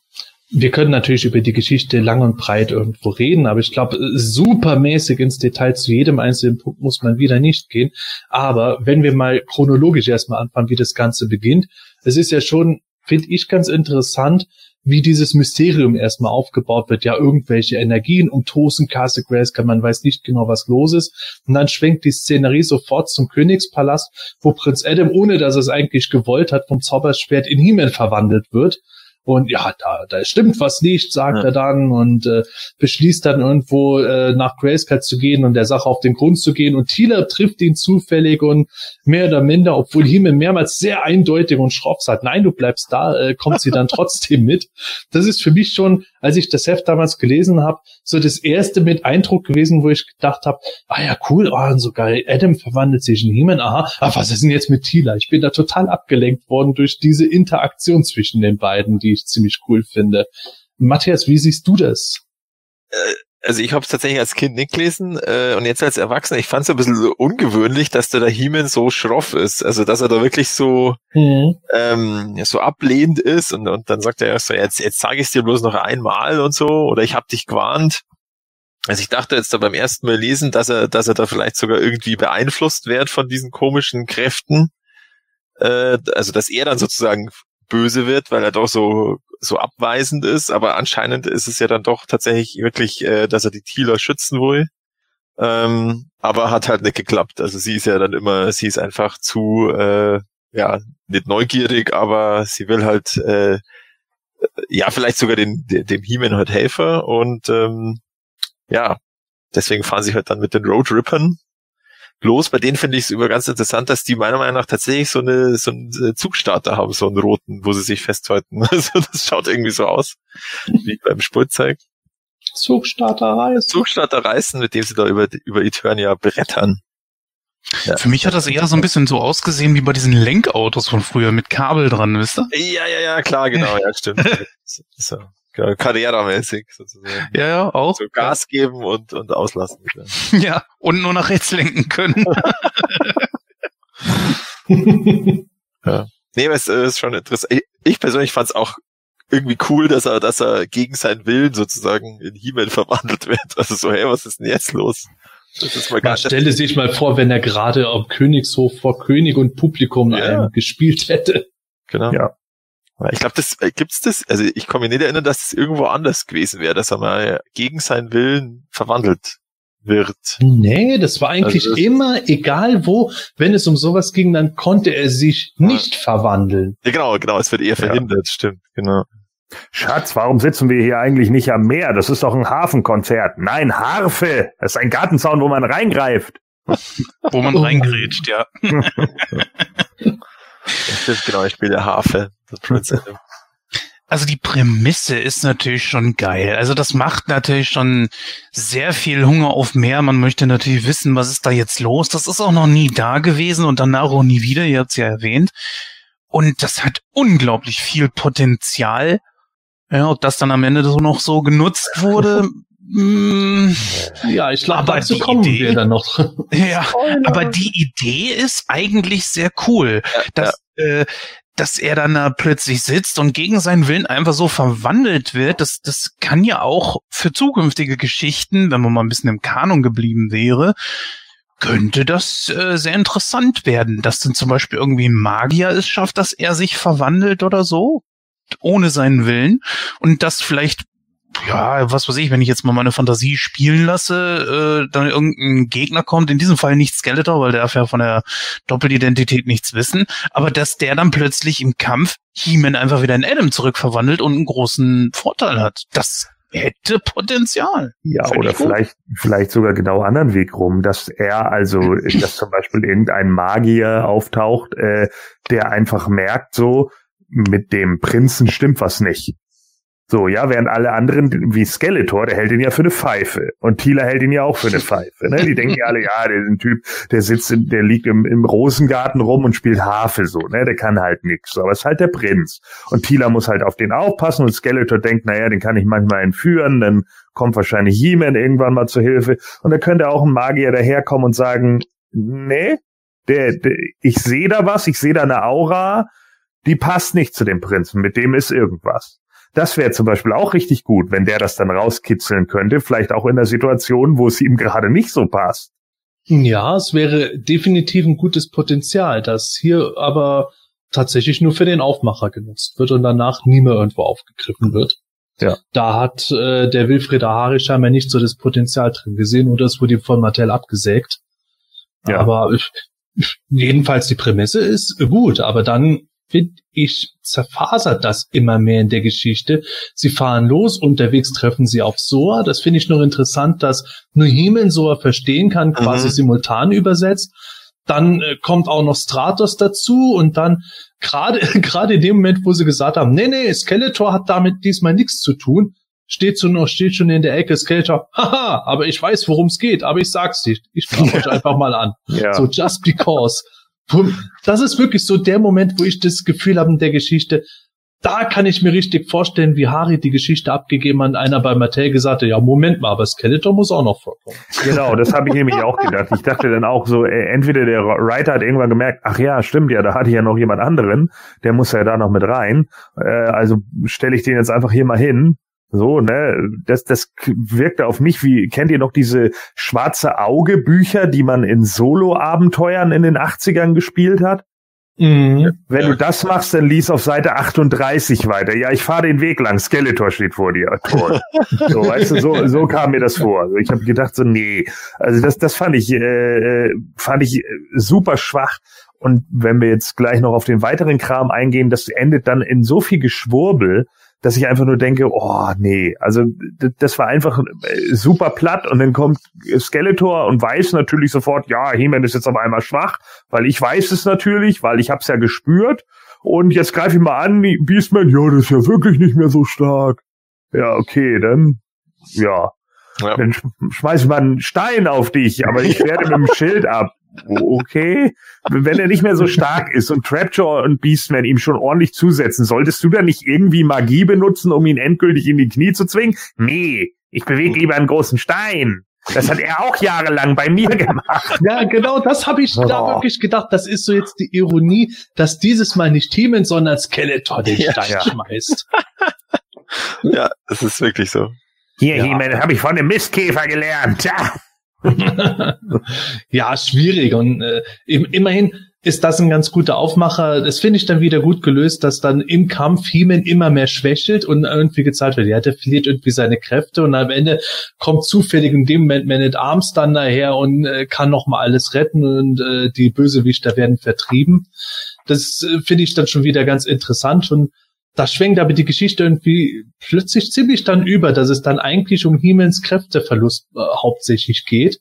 wir können natürlich über die Geschichte lang und breit irgendwo reden, aber ich glaube, supermäßig ins Detail zu jedem einzelnen Punkt muss man wieder nicht gehen. Aber wenn wir mal chronologisch erstmal anfangen, wie das Ganze beginnt, es ist ja schon, finde ich, ganz interessant, wie dieses Mysterium erstmal aufgebaut wird. Ja, irgendwelche Energien umtosen Castle Grayskull, man weiß nicht genau, was los ist. Und dann schwenkt die Szenerie sofort zum Königspalast, wo Prinz Adam, ohne dass er es eigentlich gewollt hat, vom Zauberschwert in Himmel verwandelt wird. Und ja, da, da stimmt was nicht, sagt ja. er dann und äh, beschließt dann irgendwo äh, nach Grayskull zu gehen und der Sache auf den Grund zu gehen. Und Thieler trifft ihn zufällig und mehr oder minder, obwohl Himmel mehrmals sehr eindeutig und schroff sagt, nein, du bleibst da, äh, kommt sie dann trotzdem mit. Das ist für mich schon, als ich das Heft damals gelesen habe, so das erste mit Eindruck gewesen, wo ich gedacht habe, ah ja, cool, oh, so geil, Adam verwandelt sich in Himmel, aha, ah, was ist denn jetzt mit Thieler? Ich bin da total abgelenkt worden durch diese Interaktion zwischen den beiden, die ich ziemlich cool finde. Matthias, wie siehst du das? Äh, also ich habe es tatsächlich als Kind nicht gelesen äh, und jetzt als Erwachsener, ich fand es ein bisschen so ungewöhnlich, dass der He-Man so schroff ist. Also dass er da wirklich so mhm. ähm, so ablehnend ist und, und dann sagt er so, jetzt, jetzt sage ich es dir bloß noch einmal und so oder ich habe dich gewarnt. Also ich dachte jetzt da beim ersten Mal lesen, dass er, dass er da vielleicht sogar irgendwie beeinflusst wird von diesen komischen Kräften. Äh, also dass er dann sozusagen böse wird, weil er doch so so abweisend ist, aber anscheinend ist es ja dann doch tatsächlich wirklich, äh, dass er die Thieler schützen will. Ähm, aber hat halt nicht geklappt. Also sie ist ja dann immer, sie ist einfach zu, äh, ja, nicht neugierig, aber sie will halt, äh, ja, vielleicht sogar den, dem He-Man halt helfen und ähm, ja, deswegen fahren sie halt dann mit den Road Rippern los. Bei denen finde ich es über ganz interessant, dass die meiner Meinung nach tatsächlich so eine so einen äh, Zugstarter haben, so einen roten, wo sie sich festhalten. Also das schaut irgendwie so aus, wie beim Spielzeug. Zugstarter reißen. Zugstarter reißen, mit dem sie da über, über Eternia brettern. Ja. Für mich hat das eher so ein bisschen so ausgesehen wie bei diesen Lenkautos von früher mit Kabel dran, wisst ihr? Ja, ja, ja, klar, genau, ja, stimmt. so, Carrera-mäßig sozusagen. Ja, ja, auch. So Gas geben und, und auslassen. Ja, und nur nach rechts lenken können. ja. Nee, aber es ist schon interessant. Ich persönlich fand es auch irgendwie cool, dass er, dass er gegen seinen Willen sozusagen in He-Man verwandelt wird. Also so, hey, was ist denn jetzt los? Das ist mal Man stelle sich mal vor, wenn er gerade am Königshof vor König und Publikum ja. gespielt hätte. Genau. Ja. Ich glaube, das äh, gibt's das. Also ich kann mich nicht erinnern, dass es das irgendwo anders gewesen wäre, dass er mal gegen seinen Willen verwandelt wird. Nee, das war eigentlich also das immer, egal wo, wenn es um sowas ging, dann konnte er sich nicht verwandeln. Ja, genau, genau, es wird eher verhindert, ja. stimmt, genau. Schatz, warum sitzen wir hier eigentlich nicht am Meer? Das ist doch ein Hafenkonzert. Nein, Harfe. Das ist ein Gartenzaun, wo man reingreift. wo man reingrätscht, ja. stimmt, genau, ich spiele Harfe. Also die Prämisse ist natürlich schon geil. Also das macht natürlich schon sehr viel Hunger auf mehr. Man möchte natürlich wissen, was ist da jetzt los. Das ist auch noch nie da gewesen und danach auch nie wieder. Ihr habt es ja erwähnt. Und das hat unglaublich viel Potenzial. Ja, ob das dann am Ende so noch so genutzt wurde, ja, ich glaube, dazu kommen Idee, wir dann noch. Ja, aber die Idee ist eigentlich sehr cool, ja, dass ja. Äh, dass er dann da plötzlich sitzt und gegen seinen Willen einfach so verwandelt wird, das, das kann ja auch für zukünftige Geschichten, wenn man mal ein bisschen im Kanon geblieben wäre, könnte das äh, sehr interessant werden, dass dann zum Beispiel irgendwie ein Magier es schafft, dass er sich verwandelt oder so, ohne seinen Willen und das vielleicht ja, was weiß ich, wenn ich jetzt mal meine Fantasie spielen lasse, äh, dann irgendein Gegner kommt, in diesem Fall nicht Skeletor, weil der darf ja von der Doppelidentität nichts wissen, aber dass der dann plötzlich im Kampf He-Man einfach wieder in Adam zurückverwandelt und einen großen Vorteil hat. Das hätte Potenzial. Ja, Find oder vielleicht, vielleicht sogar genau anderen Weg rum, dass er also, dass zum Beispiel irgendein Magier auftaucht, äh, der einfach merkt, so, mit dem Prinzen stimmt was nicht. So, ja, während alle anderen, wie Skeletor, der hält ihn ja für eine Pfeife. Und Tila hält ihn ja auch für eine Pfeife. Ne? Die denken ja alle, ja, der Typ, der sitzt, in, der liegt im, im Rosengarten rum und spielt Harfe so, ne? Der kann halt nix. Aber es ist halt der Prinz. Und Tila muss halt auf den aufpassen und Skeletor denkt, naja, den kann ich manchmal entführen, dann kommt wahrscheinlich He-Man irgendwann mal zur Hilfe. Und da könnte auch ein Magier daherkommen und sagen, nee, der, der, ich sehe da was, ich sehe da eine Aura, die passt nicht zu dem Prinzen, mit dem ist irgendwas. Das wäre zum Beispiel auch richtig gut, wenn der das dann rauskitzeln könnte, vielleicht auch in der Situation, wo es ihm gerade nicht so passt. Ja, es wäre definitiv ein gutes Potenzial, das hier aber tatsächlich nur für den Aufmacher genutzt wird und danach nie mehr irgendwo aufgegriffen wird. Ja. Da hat äh, der Wilfried Ahari scheinbar nicht so das Potenzial drin gesehen und das wurde ihm von Mattel abgesägt. Ja. Aber äh, jedenfalls die Prämisse ist gut, aber dann finde ich, zerfasert das immer mehr in der Geschichte. Sie fahren los, unterwegs treffen sie auf Soa. Das finde ich noch interessant, dass nur Hemen Soa verstehen kann, quasi Mhm. simultan übersetzt. Dann äh, kommt auch noch Stratos dazu und dann gerade gerade in dem Moment, wo sie gesagt haben, nee, nee, Skeletor hat damit diesmal nichts zu tun, steht so noch steht schon in der Ecke Skeletor, haha, aber ich weiß, worum es geht, aber ich sag's nicht. Ich frage euch einfach mal an. Ja. So just because. Das ist wirklich so der Moment, wo ich das Gefühl habe in der Geschichte, da kann ich mir richtig vorstellen, wie Harry die Geschichte abgegeben hat. Einer bei Mattel gesagt hat, ja, Moment mal, aber Skeletor muss auch noch vorkommen. Genau, das habe ich nämlich auch gedacht. Ich dachte dann auch so, äh, entweder der Writer hat irgendwann gemerkt, ach ja, stimmt ja, da hatte ich ja noch jemand anderen, der muss ja da noch mit rein. Äh, also stelle ich den jetzt einfach hier mal hin. So, ne, das, das wirkte auf mich wie, kennt ihr noch diese schwarze Auge Bücher, die man in Solo-Abenteuern in den 80ern gespielt hat? Mhm. Wenn du das machst, dann lies auf Seite 38 weiter. Ja, ich fahre den Weg lang. Skeletor steht vor dir. Toll. So, weißt du, so, so kam mir das vor. Also ich habe gedacht so, nee. Also das, das fand ich, äh, äh, fand ich äh, super schwach. Und wenn wir jetzt gleich noch auf den weiteren Kram eingehen, das endet dann in so viel Geschwurbel, dass ich einfach nur denke, oh nee, also das war einfach äh, super platt und dann kommt Skeletor und weiß natürlich sofort, ja, He-Man ist jetzt auf einmal schwach, weil ich weiß es natürlich, weil ich hab's ja gespürt und jetzt greife ich mal an, Beastman, ja, das ist ja wirklich nicht mehr so stark. Ja, okay, dann, ja, Ja. dann sch schmeiß ich mal einen Stein auf dich, aber ich werde mit dem Schild ab. Okay. Wenn er nicht mehr so stark ist und Trapjaw und Beastman ihm schon ordentlich zusetzen, solltest du dann nicht irgendwie Magie benutzen, um ihn endgültig in die Knie zu zwingen? Nee, ich bewege lieber einen großen Stein. Das hat er auch jahrelang bei mir gemacht. Ja, genau, das habe ich da Oh. wirklich gedacht. Das ist so jetzt die Ironie, dass dieses Mal nicht Heeman, sondern Skeletor den Ja, Stein ja. schmeißt. ja, das ist wirklich so. Hier, Ja. He-Man, das habe ich von dem Mistkäfer gelernt. Ja. ja, schwierig. Und äh, im- immerhin ist das ein ganz guter Aufmacher. Das finde ich dann wieder gut gelöst, dass dann im Kampf Heeman immer mehr schwächelt und irgendwie gezeigt wird, ja, der verliert irgendwie seine Kräfte und am Ende kommt zufällig in dem Moment Man at Arms dann daher und äh, kann noch mal alles retten und äh, die Bösewichter werden vertrieben. Das äh, finde ich dann schon wieder ganz interessant und da schwenkt aber die Geschichte irgendwie plötzlich ziemlich dann über, dass es dann eigentlich um Hemans Kräfteverlust äh, hauptsächlich geht.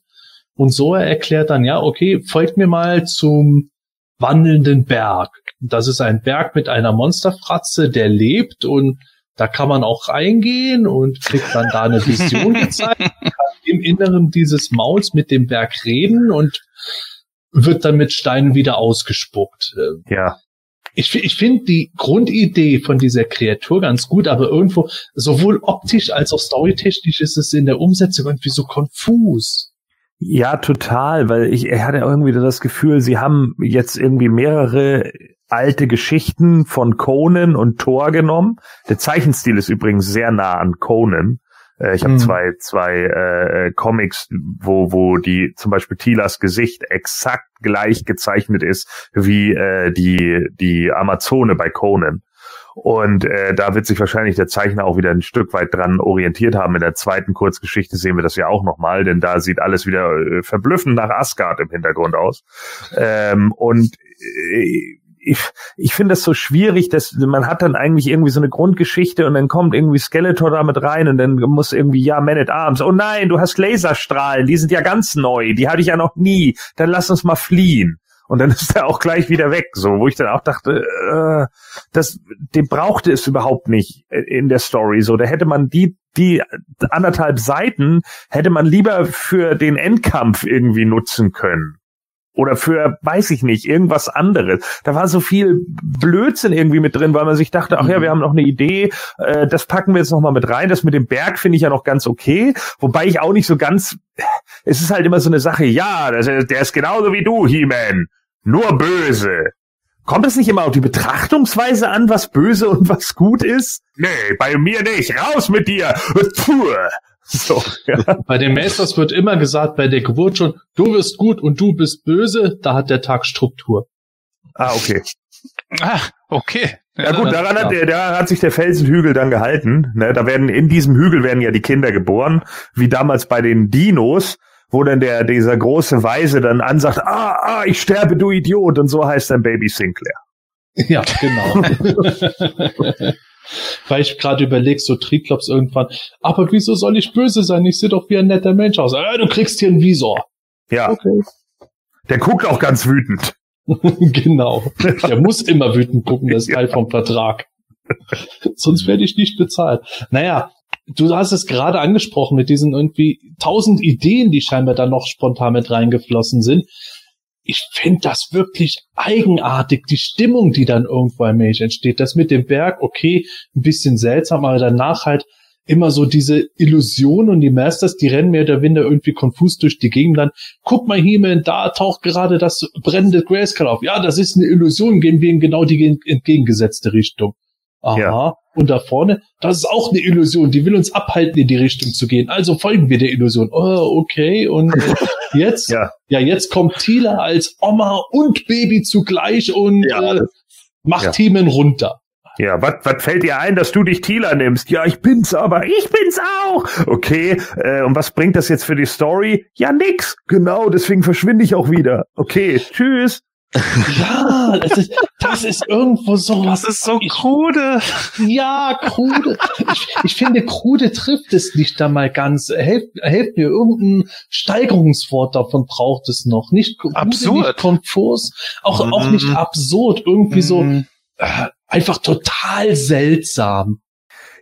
Und so er erklärt dann, ja, okay, folgt mir mal zum wandelnden Berg. Das ist ein Berg mit einer Monsterfratze, der lebt und da kann man auch reingehen und kriegt dann da eine Vision gezeigt, kann im Inneren dieses Mauls mit dem Berg reden und wird dann mit Steinen wieder ausgespuckt. Ja. Ich, ich finde die Grundidee von dieser Kreatur ganz gut, aber irgendwo sowohl optisch als auch storytechnisch ist es in der Umsetzung irgendwie so konfus. Ja, total, weil ich er hatte irgendwie das Gefühl, sie haben jetzt irgendwie mehrere alte Geschichten von Conan und Thor genommen. Der Zeichenstil ist übrigens sehr nah an Conan. Äh, ich habe Hm. zwei zwei äh, Comics, wo wo die zum Beispiel Tilas Gesicht exakt gleich gezeichnet ist wie äh, die die Amazone bei Conan. Und äh, da wird sich wahrscheinlich der Zeichner auch wieder ein Stück weit dran orientiert haben. In der zweiten Kurzgeschichte sehen wir das ja auch nochmal, denn da sieht alles wieder äh, verblüffend nach Asgard im Hintergrund aus. Ähm, und äh, ich, ich finde das so schwierig, dass man hat dann eigentlich irgendwie so eine Grundgeschichte und dann kommt irgendwie Skeletor damit rein und dann muss irgendwie, ja, Man at Arms, oh nein, du hast Laserstrahlen, die sind ja ganz neu, die hatte ich ja noch nie, dann lass uns mal fliehen. Und dann ist er auch gleich wieder weg, so, wo ich dann auch dachte, äh, das, den brauchte es überhaupt nicht in der Story, so, da hätte man die, die anderthalb Seiten hätte man lieber für den Endkampf irgendwie nutzen können oder für, weiß ich nicht, irgendwas anderes. Da war so viel Blödsinn irgendwie mit drin, weil man sich dachte, ach ja, wir haben noch eine Idee, äh, das packen wir jetzt noch mal mit rein. Das mit dem Berg finde ich ja noch ganz okay, wobei ich auch nicht so ganz, es ist halt immer so eine Sache, ja, das ist, der ist genauso wie du, He-Man, nur böse. Kommt es nicht immer auf die Betrachtungsweise an, was böse und was gut ist? Nee, bei mir nicht. Raus mit dir. Puh. So, ja. Bei den Masters wird immer gesagt, bei der Geburt schon, du wirst gut und du bist böse, da hat der Tag Struktur. Ah, okay. Ah, okay. Ja, gut, daran hat, ja. da hat sich der Felsenhügel dann gehalten. Ne, da werden in diesem Hügel werden ja die Kinder geboren, wie damals bei den Dinos, wo dann der dieser große Weise dann ansagt, ah, ah, ich sterbe, du Idiot, und so heißt dann Baby Sinclair. Ja, genau. Weil ich gerade überlege, so Triklops irgendwann, aber wieso soll ich böse sein? Ich sehe doch wie ein netter Mensch aus. Äh, du kriegst hier einen Visor. Ja. Okay. Der guckt auch ganz wütend. genau. Der muss immer wütend gucken, das ist Teil vom Vertrag. Sonst werde ich nicht bezahlt. Naja, du hast es gerade angesprochen mit diesen irgendwie tausend Ideen, die scheinbar da noch spontan mit reingeflossen sind ich finde das wirklich eigenartig, die Stimmung, die dann irgendwo allmählich entsteht. Das mit dem Berg, okay, ein bisschen seltsam, aber danach halt immer so diese Illusion und die Masters, die rennen mehr oder weniger irgendwie konfus durch die Gegend dann. Guck mal, He-Man, da taucht gerade das brennende Grayskull auf. Ja, das ist eine Illusion, gehen wir in genau die entgegengesetzte Richtung. Aha. Ja. Und da vorne, das ist auch eine Illusion, die will uns abhalten, in die Richtung zu gehen. Also folgen wir der Illusion. Oh, okay. Und jetzt, ja. ja, jetzt kommt Tila als Oma und Baby zugleich und ja, äh, macht ja. Themen runter. Ja, was was fällt dir ein, dass du dich Tila nimmst? Ja, ich bin's aber, ich bin's auch. Okay, äh, und was bringt das jetzt für die Story? Ja, nix. Genau, deswegen verschwinde ich auch wieder. Okay, tschüss. Ja, das ist, das ist irgendwo so was. Das ist so krude. Ja, krude. Ich, ich finde, krude trifft es nicht da mal ganz. Helft, helft mir, irgendein Steigerungswort davon braucht es noch. Nicht krude, absurd. nicht konfus, auch, mhm. auch nicht mhm. absurd. Irgendwie mhm. so, äh, einfach total seltsam.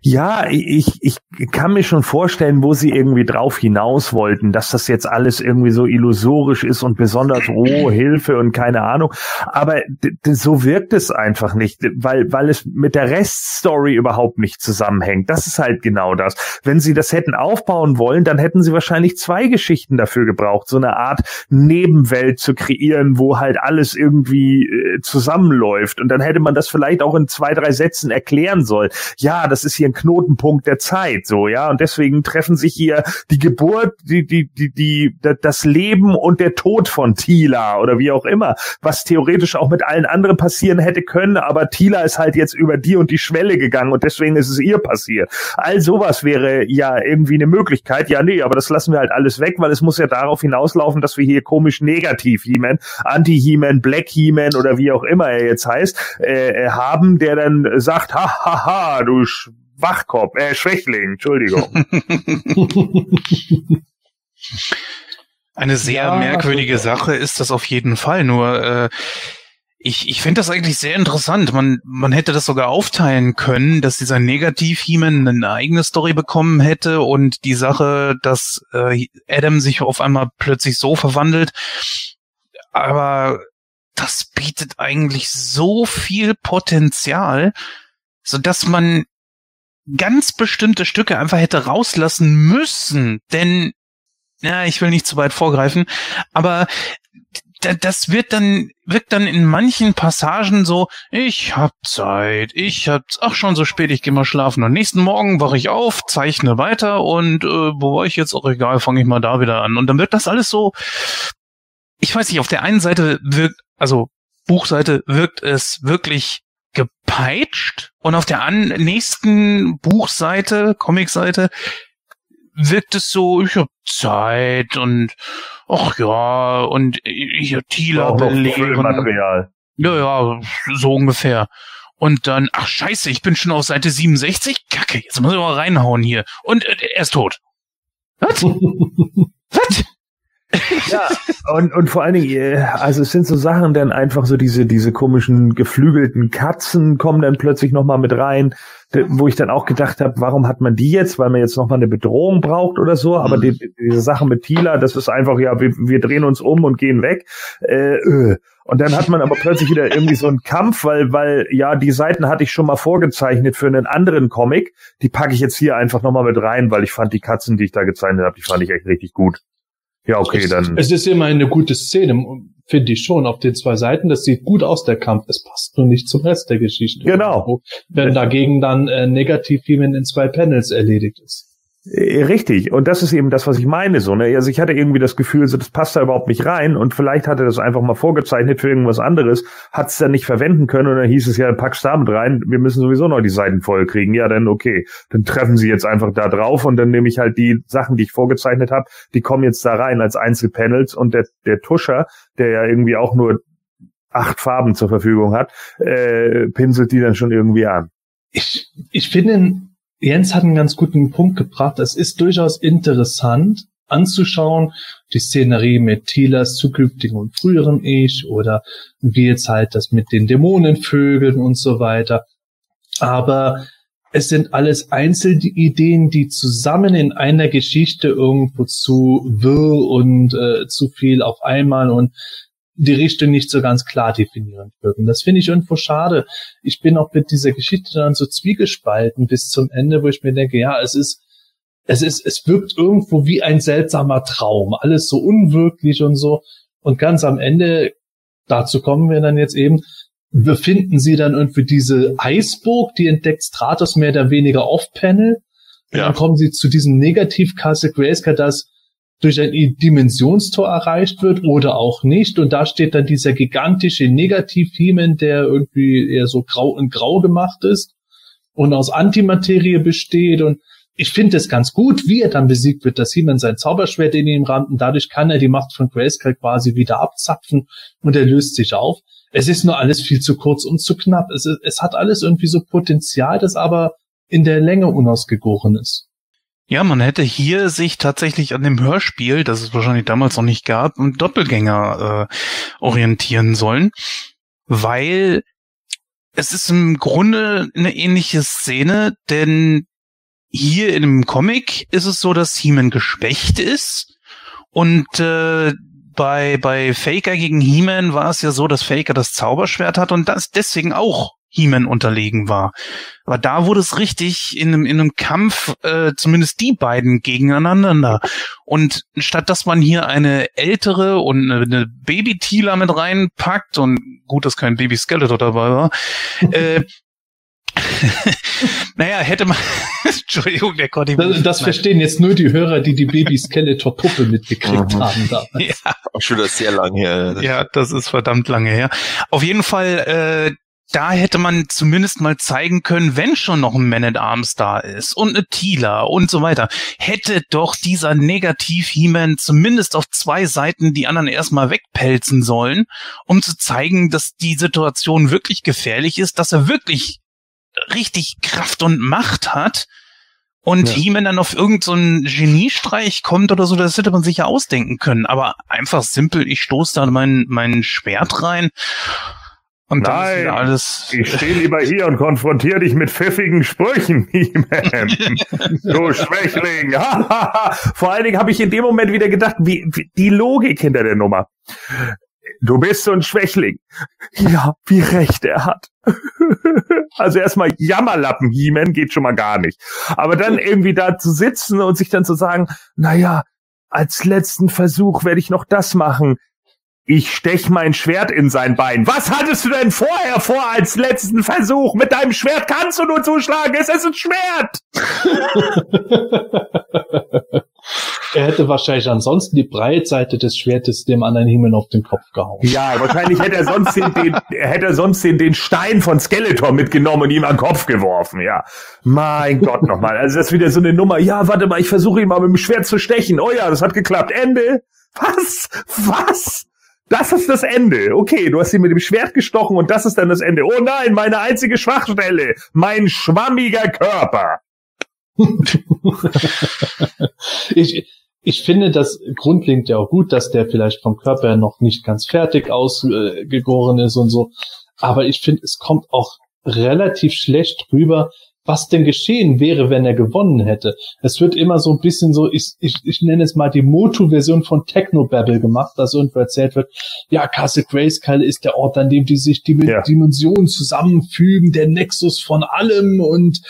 Ja, ich, ich kann mir schon vorstellen, wo sie irgendwie drauf hinaus wollten, dass das jetzt alles irgendwie so illusorisch ist und besonders, oh, Hilfe und keine Ahnung. Aber so wirkt es einfach nicht, weil, weil es mit der Reststory überhaupt nicht zusammenhängt. Das ist halt genau das. Wenn sie das hätten aufbauen wollen, dann hätten sie wahrscheinlich zwei Geschichten dafür gebraucht, so eine Art Nebenwelt zu kreieren, wo halt alles irgendwie äh, zusammenläuft. Und dann hätte man das vielleicht auch in zwei, drei Sätzen erklären sollen. Ja, das ist hier ein Knotenpunkt der Zeit, so, ja. Und deswegen treffen sich hier die Geburt, die, die, die, die, das Leben und der Tod von Tila oder wie auch immer, was theoretisch auch mit allen anderen passieren hätte können, aber Tila ist halt jetzt über die und die Schwelle gegangen und deswegen ist es ihr passiert. All sowas wäre ja irgendwie eine Möglichkeit. Ja, nee, aber das lassen wir halt alles weg, weil es muss ja darauf hinauslaufen, dass wir hier komisch negativ He-Man, Anti-He-Man, Black He-Man oder wie auch immer er jetzt heißt, äh, haben, der dann sagt, ha, ha, ha, du Wachkopf, äh, Schwächling, Entschuldigung. Eine sehr ja, merkwürdige also, Sache ist das auf jeden Fall. Nur äh, ich, ich finde das eigentlich sehr interessant. Man, man hätte das sogar aufteilen können, dass dieser Negativ-Heman eine eigene Story bekommen hätte und die Sache, dass äh, Adam sich auf einmal plötzlich so verwandelt. Aber das bietet eigentlich so viel Potenzial, so dass man ganz bestimmte Stücke einfach hätte rauslassen müssen, denn ja, ich will nicht zu weit vorgreifen, aber das wird dann wirkt dann in manchen Passagen so, ich hab Zeit, ich hab's, ach schon so spät, ich geh mal schlafen. Und nächsten Morgen wache ich auf, zeichne weiter und äh, wo war ich jetzt? Auch egal, fange ich mal da wieder an. Und dann wird das alles so ich weiß nicht, auf der einen Seite wirkt also Buchseite wirkt es wirklich gepeitscht und auf der an nächsten Buchseite, Comicseite, wirkt es so, ich hab Zeit und ach ja, und hier Tila belehren. Material. Ja, ja, so ungefähr. Und dann, ach scheiße, ich bin schon auf Seite 67. Kacke, jetzt muss ich mal reinhauen hier. Und äh, er ist tot. Was? Was? Ja, und, und vor allen Dingen, äh, also es sind so Sachen dann einfach so diese, diese komischen geflügelten Katzen kommen dann plötzlich nochmal mit rein, wo ich dann auch gedacht habe, warum hat man die jetzt, weil man jetzt nochmal eine Bedrohung braucht oder so, aber die, die- diese Sache mit Tila, das ist einfach, ja, wir, wir drehen uns um und gehen weg. Äh, äh. Und dann hat man aber plötzlich wieder irgendwie so einen Kampf, weil, weil, ja, die Seiten hatte ich schon mal vorgezeichnet für einen anderen Comic. Die packe ich jetzt hier einfach nochmal mit rein, weil ich fand die Katzen, die ich da gezeichnet habe, die fand ich echt richtig gut. Ja, okay, es, dann. Es ist immer eine gute Szene, finde ich schon, auf den zwei Seiten. Das sieht gut aus, der Kampf. Es passt nur nicht zum Rest der Geschichte. Genau. Wenn dagegen dann äh, negativ jemand in zwei Panels erledigt ist. Äh, Richtig, und das ist eben das, was ich meine. So, ne? Also ich hatte irgendwie das Gefühl, so, das passt da überhaupt nicht rein und vielleicht hat er das einfach mal vorgezeichnet für irgendwas anderes, hat es dann nicht verwenden können und dann hieß es ja, pack's da mit rein, wir müssen sowieso noch die Seiten voll kriegen. Ja, dann okay, dann treffen sie jetzt einfach da drauf und dann nehme ich halt die Sachen, die ich vorgezeichnet habe, die kommen jetzt da rein als Einzelpanels und der, der Tuscher, der ja irgendwie auch nur acht Farben zur Verfügung hat, äh, pinselt die dann schon irgendwie an. Ich, ich finde, Jens hat einen ganz guten Punkt gebracht. Es ist durchaus interessant anzuschauen, die Szenerie mit Tilas zukünftigem und früherem Ich oder wie jetzt halt das mit den Dämonenvögeln und so weiter. Aber es sind alles Einzelideen, die zusammen in einer Geschichte irgendwo zu wirr und äh, zu viel auf einmal und die Richtung nicht so ganz klar definieren wirken. Das finde ich irgendwo schade. Ich bin auch mit dieser Geschichte dann so zwiegespalten bis zum Ende, wo ich mir denke, ja, es ist, es ist, es wirkt irgendwo wie ein seltsamer Traum. Alles so unwirklich und so. Und ganz am Ende, dazu kommen wir dann jetzt eben, befinden sie dann irgendwie diese Eisburg, die entdeckt Stratos mehr oder weniger off-Panel. Ja. dann kommen sie zu diesem Negativkasse Grayscale, das durch ein Dimensionstor erreicht wird oder auch nicht. Und da steht dann dieser gigantische negativ der irgendwie eher so grau und grau gemacht ist und aus Antimaterie besteht. Und ich finde es ganz gut, wie er dann besiegt wird, dass He-Man sein Zauberschwert in ihm rammt und dadurch kann er die Macht von Grayscale quasi wieder abzapfen und er löst sich auf. Es ist nur alles viel zu kurz und zu knapp. Es, es hat alles irgendwie so Potenzial, das aber in der Länge unausgegoren ist. Ja, man hätte hier sich tatsächlich an dem Hörspiel, das es wahrscheinlich damals noch nicht gab, einen Doppelgänger äh, orientieren sollen, weil es ist im Grunde eine ähnliche Szene, denn hier in dem Comic ist es so, dass He-Man geschwächt ist und äh, bei, bei Faker gegen He-Man war es ja so, dass Faker das Zauberschwert hat und das deswegen auch He-Man unterlegen war. Aber da wurde es richtig in einem, in einem Kampf, äh, zumindest die beiden gegeneinander. Und statt dass man hier eine ältere und eine, eine Baby-Tila mit reinpackt, und gut, dass kein Baby-Skeletor dabei war, äh, naja, hätte man, Entschuldigung, der konnte Das, das verstehen jetzt nur die Hörer, die die Baby-Skeletor-Puppe mitgekriegt Mhm. haben. Da. Ja. Auch schon wieder sehr lang her. Ja, das ist verdammt lange her. Auf jeden Fall, äh, da hätte man zumindest mal zeigen können, wenn schon noch ein Man at Arms da ist und eine Tila und so weiter, hätte doch dieser Negativ-He-Man zumindest auf zwei Seiten die anderen erstmal wegpelzen sollen, um zu zeigen, dass die Situation wirklich gefährlich ist, dass er wirklich richtig Kraft und Macht hat. Und Ja. He-Man dann auf irgendeinen so Geniestreich kommt oder so, das hätte man sich ja ausdenken können. Aber einfach simpel, ich stoße da mein, mein Schwert rein und Nein. alles. Ich stehe lieber hier und konfrontiere dich mit pfiffigen Sprüchen, He-Man. du Schwächling. Vor allen Dingen habe ich in dem Moment wieder gedacht, wie, wie die Logik hinter der Nummer. Du bist so ein Schwächling. Ja, wie recht er hat. also erstmal Jammerlappen He-Man geht schon mal gar nicht. Aber dann irgendwie da zu sitzen und sich dann zu sagen, na ja, als letzten Versuch werde ich noch das machen. Ich stech mein Schwert in sein Bein. Was hattest du denn vorher vor als letzten Versuch? Mit deinem Schwert kannst du nur zuschlagen. Es ist ein Schwert. Er hätte wahrscheinlich ansonsten die Breitseite des Schwertes dem anderen Himmel auf den Kopf gehauen. Ja, wahrscheinlich hätte er sonst den, den hätte er sonst den, den Stein von Skeletor mitgenommen und ihm an den Kopf geworfen. Ja, mein Gott nochmal. Also das ist wieder so eine Nummer. Ja, warte mal, ich versuche ihn mal mit dem Schwert zu stechen. Oh ja, das hat geklappt. Ende. Was? Was? Das ist das Ende. Okay, du hast ihn mit dem Schwert gestochen und das ist dann das Ende. Oh nein, meine einzige Schwachstelle. Mein schwammiger Körper. ich, ich finde das grundlegend ja auch gut, dass der vielleicht vom Körper noch nicht ganz fertig ausgegoren ist und so. Aber ich finde, es kommt auch relativ schlecht rüber, was denn geschehen wäre, wenn er gewonnen hätte. Es wird immer so ein bisschen so, ich, ich, ich nenne es mal die Motu-Version von Technobabble gemacht, dass irgendwo erzählt wird, ja, Castle Grayskull ist der Ort, an dem die sich die ja. Dimensionen zusammenfügen, der Nexus von allem und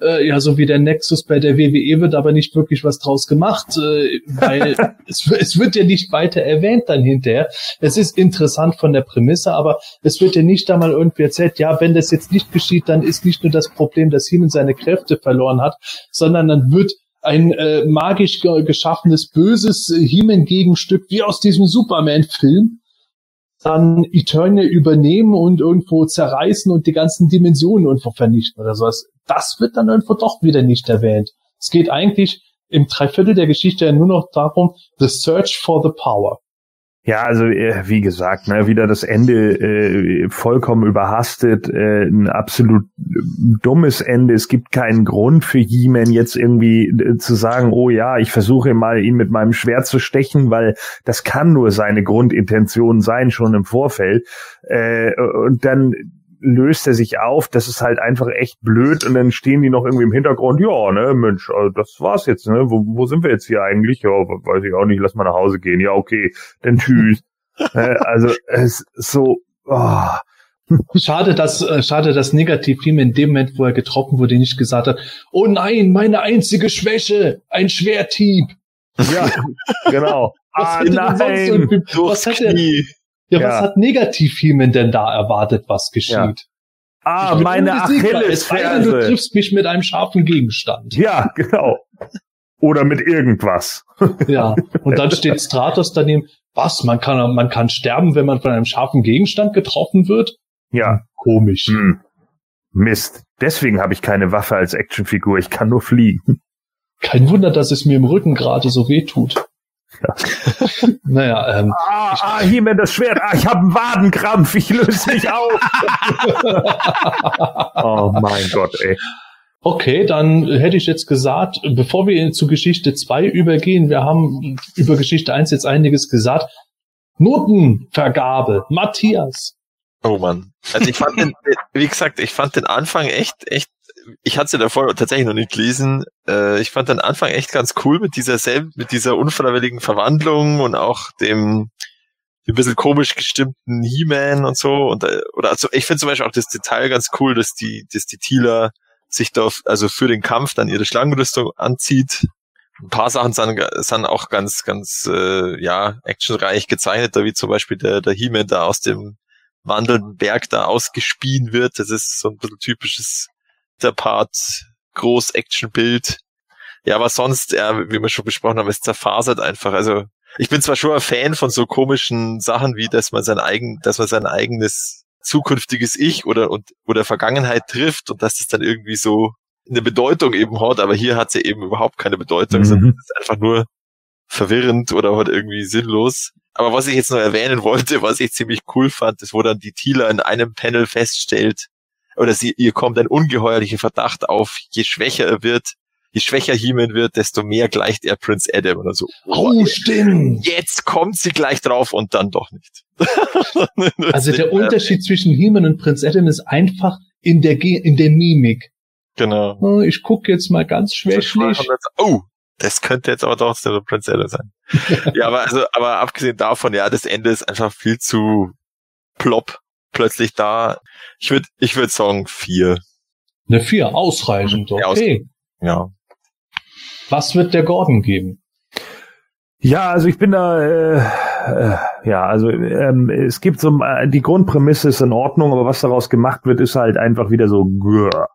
äh, ja, so wie der Nexus bei der WWE wird aber nicht wirklich was draus gemacht, äh, weil es, es wird ja nicht weiter erwähnt dann hinterher. Es ist interessant von der Prämisse, aber es wird ja nicht da mal irgendwie erzählt, ja, wenn das jetzt nicht geschieht, dann ist nicht nur das Problem, dass Heenan seine Kräfte verloren hat, sondern dann wird ein äh, magisch ge geschaffenes, böses äh, He-Man-Gegenstück wie aus diesem Superman-Film dann Eternia übernehmen und irgendwo zerreißen und die ganzen Dimensionen irgendwo vernichten oder sowas. Das wird dann irgendwo doch wieder nicht erwähnt. Es geht eigentlich im Dreiviertel der Geschichte ja nur noch darum, the search for the power. Ja, also äh, wie gesagt, ne, wieder das Ende äh, vollkommen überhastet, äh, ein absolut dummes Ende. Es gibt keinen Grund für He-Man jetzt irgendwie äh, zu sagen, oh ja, ich versuche mal ihn mit meinem Schwert zu stechen, weil das kann nur seine Grundintention sein, schon im Vorfeld. Äh, und dann löst er sich auf, das ist halt einfach echt blöd und dann stehen die noch irgendwie im Hintergrund, ja, ne, Mensch, also das war's jetzt, ne, wo, wo sind wir jetzt hier eigentlich? Ja, weiß ich auch nicht, lass mal nach Hause gehen, ja, okay, dann tschüss. äh, also, es ist so, oh. Schade, dass, äh, schade, dass Negativ-Team in dem Moment, wo er getroffen wurde, nicht gesagt hat, oh nein, meine einzige Schwäche, ein Schwertieb. Ja, genau. ah, nein, was hat er, ja, ja. was hat Negativ-Hemen denn da erwartet, was geschieht? Ja. Ah, meine Achillesferse. Du triffst mich mit einem scharfen Gegenstand. Ja, genau. Oder mit irgendwas. Ja, und dann steht Stratos daneben. Was? Man kann, man kann sterben, wenn man von einem scharfen Gegenstand getroffen wird? Ja. Komisch. Hm. Mist. Deswegen habe ich keine Waffe als Actionfigur. Ich kann nur fliegen. Kein Wunder, dass es mir im Rücken gerade so weh tut. Ja. naja, ähm, ah, ah, hier mir das Schwert. Ah, ich habe einen Wadenkrampf. Ich löse mich auf. oh mein Gott, ey. Okay, dann hätte ich jetzt gesagt, bevor wir zu Geschichte 2 übergehen, wir haben über Geschichte 1 jetzt einiges gesagt. Notenvergabe, Matthias. Oh Mann. Also ich fand den, wie gesagt, ich fand den Anfang echt, echt ich hatte sie davor tatsächlich noch nicht gelesen. Äh, ich fand den Anfang echt ganz cool mit dieser selben, mit dieser unfreiwilligen Verwandlung und auch dem ein bisschen komisch gestimmten He-Man und so. Und äh, oder also ich finde zum Beispiel auch das Detail ganz cool, dass die, dass die Thieler sich da also für den Kampf dann ihre Schlangenrüstung anzieht. Ein paar Sachen sind, sind auch ganz, ganz äh, ja, actionreich gezeichnet, da wie zum Beispiel der, der He-Man da aus dem wandelnden Berg da ausgespien wird. Das ist so ein bisschen typisches der Part Groß-Action-Bild. Ja, aber sonst, ja, wie wir schon besprochen haben, es zerfasert einfach. Also ich bin zwar schon ein Fan von so komischen Sachen wie, dass man sein eigen, dass man sein eigenes zukünftiges Ich oder und oder Vergangenheit trifft und dass es dann irgendwie so eine Bedeutung eben hat, aber hier hat sie eben überhaupt keine Bedeutung, mhm. sondern es ist einfach nur verwirrend oder halt irgendwie sinnlos. Aber was ich jetzt noch erwähnen wollte, was ich ziemlich cool fand, ist, wo dann die Thieler in einem Panel feststellt, oder sie, ihr kommt ein ungeheuerlicher Verdacht auf, je schwächer er wird, je schwächer He-Man wird, desto mehr gleicht er Prince Adam oder so. Oh, oh stimmt. Jetzt kommt sie gleich drauf und dann doch nicht. also der Unterschied zwischen He-Man und Prince Adam ist einfach in der, Ge in der Mimik. Genau. Oh, ich gucke jetzt mal ganz schwächlich. Oh, das könnte jetzt aber doch der Prince Adam sein. ja, aber also, aber abgesehen davon, ja, das Ende ist einfach viel zu plopp plötzlich da. Ich würde ich würde sagen vier. Eine vier, ausreichend, okay. Ja. Was wird der Gordon geben? Ja, also ich bin da, äh, äh, ja, also ähm, es gibt so, äh, die Grundprämisse ist in Ordnung, aber was daraus gemacht wird, ist halt einfach wieder so, grrr.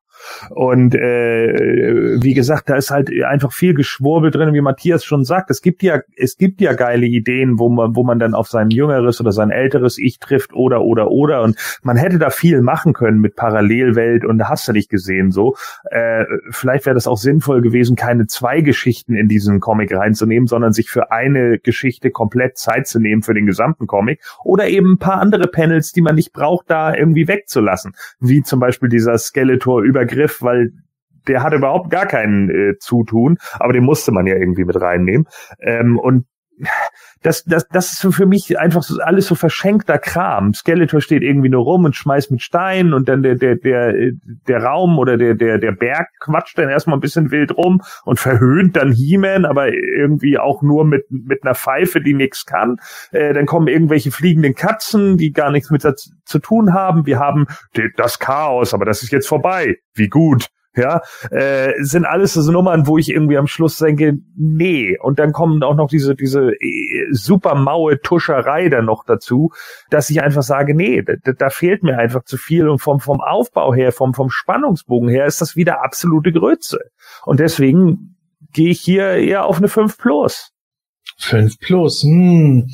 Und äh, wie gesagt, da ist halt einfach viel Geschwurbel drin, wie Matthias schon sagt. Es gibt ja, es gibt ja geile Ideen, wo man, wo man dann auf sein jüngeres oder sein älteres Ich trifft oder oder oder. Und man hätte da viel machen können mit Parallelwelt und hast du nicht gesehen so. Äh, vielleicht wäre das auch sinnvoll gewesen, keine zwei Geschichten in diesen Comic reinzunehmen, sondern sich für eine Geschichte komplett Zeit zu nehmen für den gesamten Comic. Oder eben ein paar andere Panels, die man nicht braucht, da irgendwie wegzulassen. Wie zum Beispiel dieser Skeletor-Übergriff, weil der hatte überhaupt gar keinen äh, Zutun, aber den musste man ja irgendwie mit reinnehmen. Ähm, und das, das, das ist für mich einfach so, alles so verschenkter Kram. Skeletor steht irgendwie nur rum und schmeißt mit Steinen und dann der, der, der, der Raum oder der, der, der Berg quatscht dann erstmal ein bisschen wild rum und verhöhnt dann He-Man, aber irgendwie auch nur mit, mit einer Pfeife, die nichts kann. Äh, dann kommen irgendwelche fliegenden Katzen, die gar nichts mit zu tun haben. Wir haben das Chaos, aber das ist jetzt vorbei. Wie gut ja, äh, sind alles so Nummern, wo ich irgendwie am Schluss denke, nee. Und dann kommen auch noch diese, diese äh, super maue Tuscherei dann noch dazu, dass ich einfach sage, nee, da, da fehlt mir einfach zu viel und vom, vom Aufbau her, vom, vom Spannungsbogen her ist das wieder absolute Grütze. Und deswegen gehe ich hier eher auf eine 5 plus. 5 plus, hm.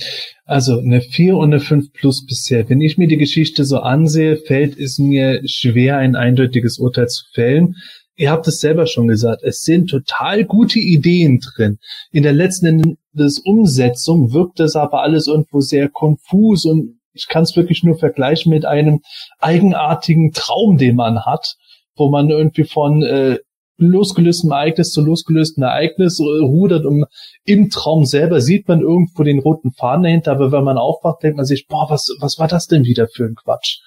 Also eine 4 und eine 5 plus bisher. Wenn ich mir die Geschichte so ansehe, fällt es mir schwer, ein eindeutiges Urteil zu fällen. Ihr habt es selber schon gesagt, es sind total gute Ideen drin. In der letzten Endes Umsetzung wirkt das aber alles irgendwo sehr konfus und ich kann es wirklich nur vergleichen mit einem eigenartigen Traum, den man hat, wo man irgendwie von äh, losgelöstem Ereignis zu losgelöstem Ereignis rudert und im Traum selber sieht man irgendwo den roten Faden dahinter, aber wenn man aufwacht, denkt man sich, boah, was, was war das denn wieder für ein Quatsch?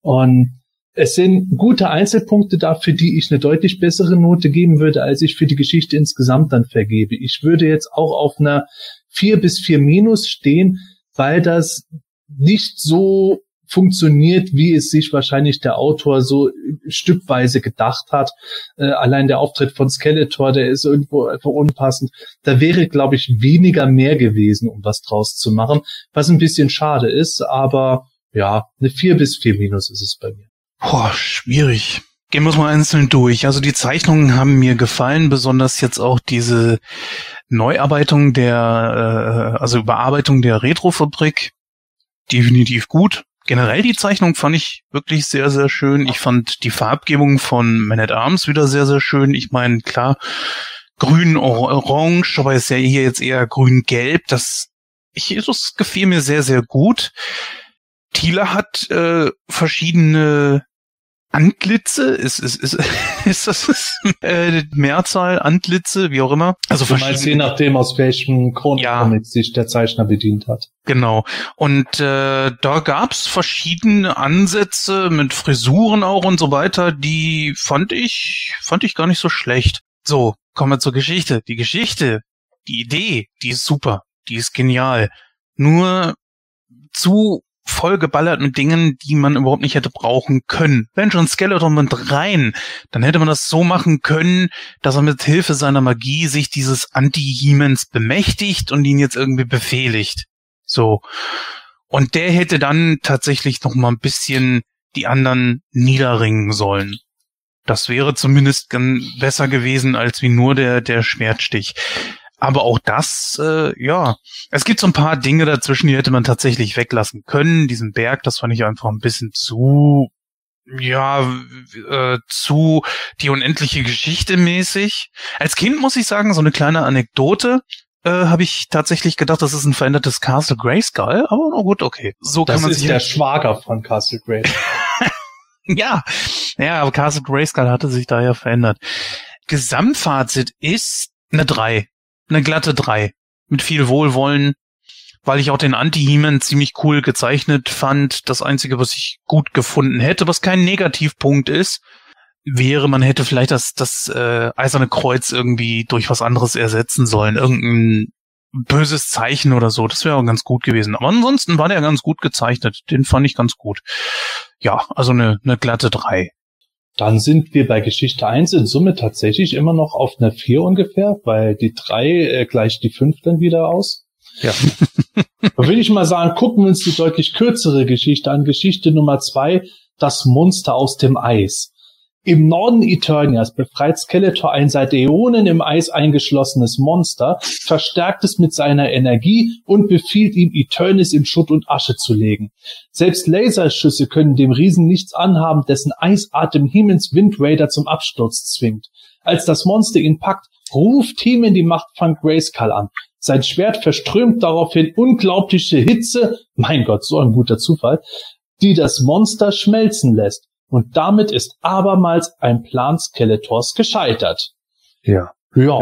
Und es sind gute Einzelpunkte da, für die ich eine deutlich bessere Note geben würde, als ich für die Geschichte insgesamt dann vergebe. Ich würde jetzt auch auf einer vier bis vier minus stehen, weil das nicht so funktioniert, wie es sich wahrscheinlich der Autor so stückweise gedacht hat. Äh, allein der Auftritt von Skeletor, der ist irgendwo einfach unpassend. Da wäre, glaube ich, weniger mehr gewesen, um was draus zu machen, was ein bisschen schade ist, aber ja, eine 4 bis 4 minus ist es bei mir. Boah, schwierig. Gehen wir mal einzeln durch. Also die Zeichnungen haben mir gefallen, besonders jetzt auch diese Neuarbeitung der, äh, also Überarbeitung der Retrofabrik. Definitiv gut generell die Zeichnung fand ich wirklich sehr, sehr schön. Ich fand die Farbgebung von Man at Arms wieder sehr, sehr schön. Ich meine, klar, grün, orange, aber ist ja hier jetzt eher grün-gelb. Das, ich, das gefiel mir sehr, sehr gut. Thiele hat äh, verschiedene Antlitze? Ist, ist, ist, ist das äh, Mehrzahl Antlitze, wie auch immer? Also du meinst, je nachdem, aus welchem Comic ja. sich der Zeichner bedient hat. Genau. Und äh, da gab's verschiedene Ansätze mit Frisuren auch und so weiter, die fand ich, fand ich gar nicht so schlecht. So, kommen wir zur Geschichte. Die Geschichte, die Idee, die ist super, die ist genial. Nur zu vollgeballert mit Dingen, die man überhaupt nicht hätte brauchen können. Wenn schon Skeleton mit rein, dann hätte man das so machen können, dass er mit Hilfe seiner Magie sich dieses Anti-Hemens bemächtigt und ihn jetzt irgendwie befehligt. So. Und der hätte dann tatsächlich noch mal ein bisschen die anderen niederringen sollen. Das wäre zumindest besser gewesen als wie nur der, der Schwertstich. Aber auch das, äh, ja, es gibt so ein paar Dinge dazwischen, die hätte man tatsächlich weglassen können. Diesen Berg, das fand ich einfach ein bisschen zu, ja, äh, zu die unendliche Geschichte mäßig. Als Kind muss ich sagen, so eine kleine Anekdote. Äh, habe ich tatsächlich gedacht, das ist ein verändertes Castle Grayskull, aber na gut, okay. So das kann man ist sich der Schwager von Castle Grayskull. ja, ja, aber Castle Grayskull hatte sich da ja verändert. Gesamtfazit ist eine 3 eine glatte 3. Mit viel Wohlwollen, weil ich auch den Anti-He-Man ziemlich cool gezeichnet fand. Das Einzige, was ich gut gefunden hätte, was kein Negativpunkt ist, wäre, man hätte vielleicht das, das äh, eiserne Kreuz irgendwie durch was anderes ersetzen sollen. Irgendein böses Zeichen oder so. Das wäre auch ganz gut gewesen. Aber ansonsten war der ganz gut gezeichnet. Den fand ich ganz gut. Ja, also eine, eine glatte 3. Dann sind wir bei Geschichte 1 in Summe tatsächlich immer noch auf einer 4 ungefähr, weil die 3 äh, gleicht die 5 dann wieder aus. Ja. da würde ich mal sagen, gucken wir uns die deutlich kürzere Geschichte an. Geschichte Nummer 2, das Monster aus dem Eis. Im Norden Eternias befreit Skeletor ein seit Äonen im Eis eingeschlossenes Monster, verstärkt es mit seiner Energie und befiehlt ihm, Eternis in Schutt und Asche zu legen. Selbst Laserschüsse können dem Riesen nichts anhaben, dessen Eisatem Hemens Wind Raider zum Absturz zwingt. Als das Monster ihn packt, ruft Hemen die Macht von Grayskull an. Sein Schwert verströmt daraufhin unglaubliche Hitze, mein Gott, so ein guter Zufall, die das Monster schmelzen lässt. Und damit ist abermals ein Plan Skeletors gescheitert. Ja. Ja.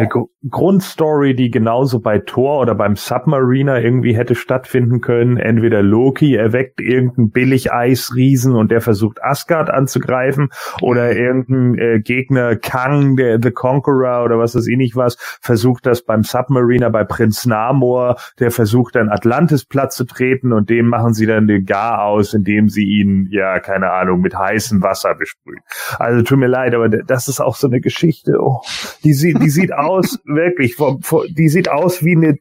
Grundstory, die genauso bei Thor oder beim Submariner irgendwie hätte stattfinden können. Entweder Loki erweckt irgendeinen Billig-Eisriesen und der versucht Asgard anzugreifen oder irgendein äh, Gegner Kang, der The Conqueror oder was weiß ich nicht was, versucht das beim Submariner bei Prinz Namor, der versucht dann Atlantis platt zu treten und dem machen sie dann den Gar aus, indem sie ihn, ja, keine Ahnung, mit heißem Wasser besprühen. Also tut mir leid, aber das ist auch so eine Geschichte. Oh, die sieht, die sieht aus, wirklich, vom, vom, die sieht aus wie eine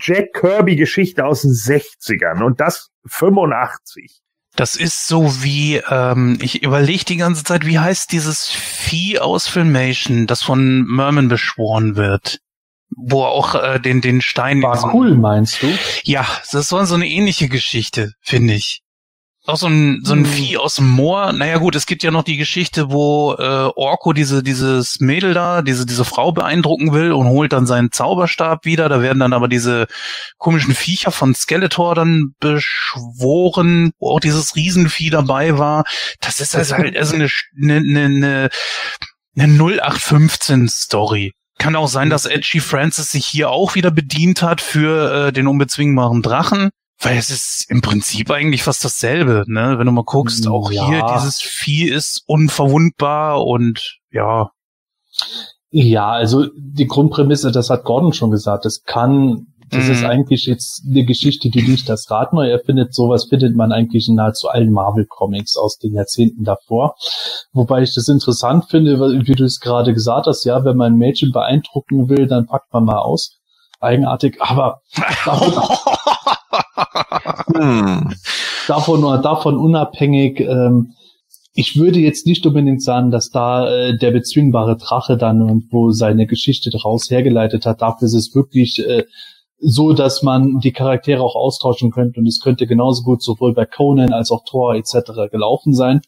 Jack Kirby-Geschichte aus den 60ern und das 85. Das ist so wie, ähm, ich überlege die ganze Zeit, wie heißt dieses Vieh aus Filmation, das von Merman beschworen wird? Wo er auch äh, den, den Stein... War cool, meinst du? Ja, das war so eine ähnliche Geschichte, finde ich. Auch so ein, so ein Hm. Vieh aus dem Moor. Naja gut, es gibt ja noch die Geschichte, wo äh, Orko diese, dieses Mädel da, diese, diese Frau beeindrucken will und holt dann seinen Zauberstab wieder. Da werden dann aber diese komischen Viecher von Skeletor dann beschworen, wo auch dieses Riesenvieh dabei war. Das ist also halt also eine, eine, eine, eine 0815 Story. Kann auch sein, dass Edgy Francis sich hier auch wieder bedient hat für äh, den unbezwingbaren Drachen. Weil es ist im Prinzip eigentlich fast dasselbe, ne? Wenn du mal guckst, auch Ja. hier, dieses Vieh ist unverwundbar und ja, Ja, also die Grundprämisse, das hat Gordon schon gesagt, das kann, das Mhm. ist eigentlich jetzt eine Geschichte, die nicht das Rad neu erfindet. Sowas findet man eigentlich in nahezu allen Marvel-Comics aus den Jahrzehnten davor. Wobei ich das interessant finde, wie du es gerade gesagt hast, ja, wenn man ein Mädchen beeindrucken will, dann packt man mal aus. Eigenartig, aber davon, Hm. davon, davon unabhängig, ähm, ich würde jetzt nicht unbedingt sagen, dass da äh, der bezwingbare Drache dann irgendwo seine Geschichte daraus hergeleitet hat. Dafür ist es wirklich äh, so, dass man die Charaktere auch austauschen könnte und es könnte genauso gut sowohl bei Conan als auch Thor etc. gelaufen sein.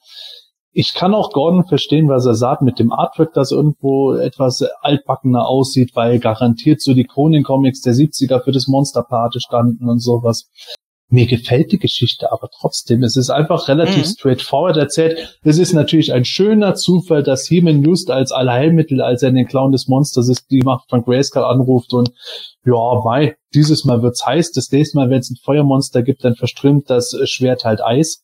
Ich kann auch Gordon verstehen, was er sagt mit dem Artwork, das irgendwo etwas altbackener aussieht, weil garantiert so die Conan-Comics der 70er für das Monster Party standen und sowas. Mir gefällt die Geschichte aber trotzdem. Es ist einfach relativ Mhm. straightforward erzählt. Es ist natürlich ein schöner Zufall, dass Heman just als Allheilmittel, als er den Clown des Monsters ist, die Macht von Grayskull anruft und ja, mei, dieses Mal wird's heiß, das nächste Mal, wenn es ein Feuermonster gibt, dann verströmt das Schwert halt Eis.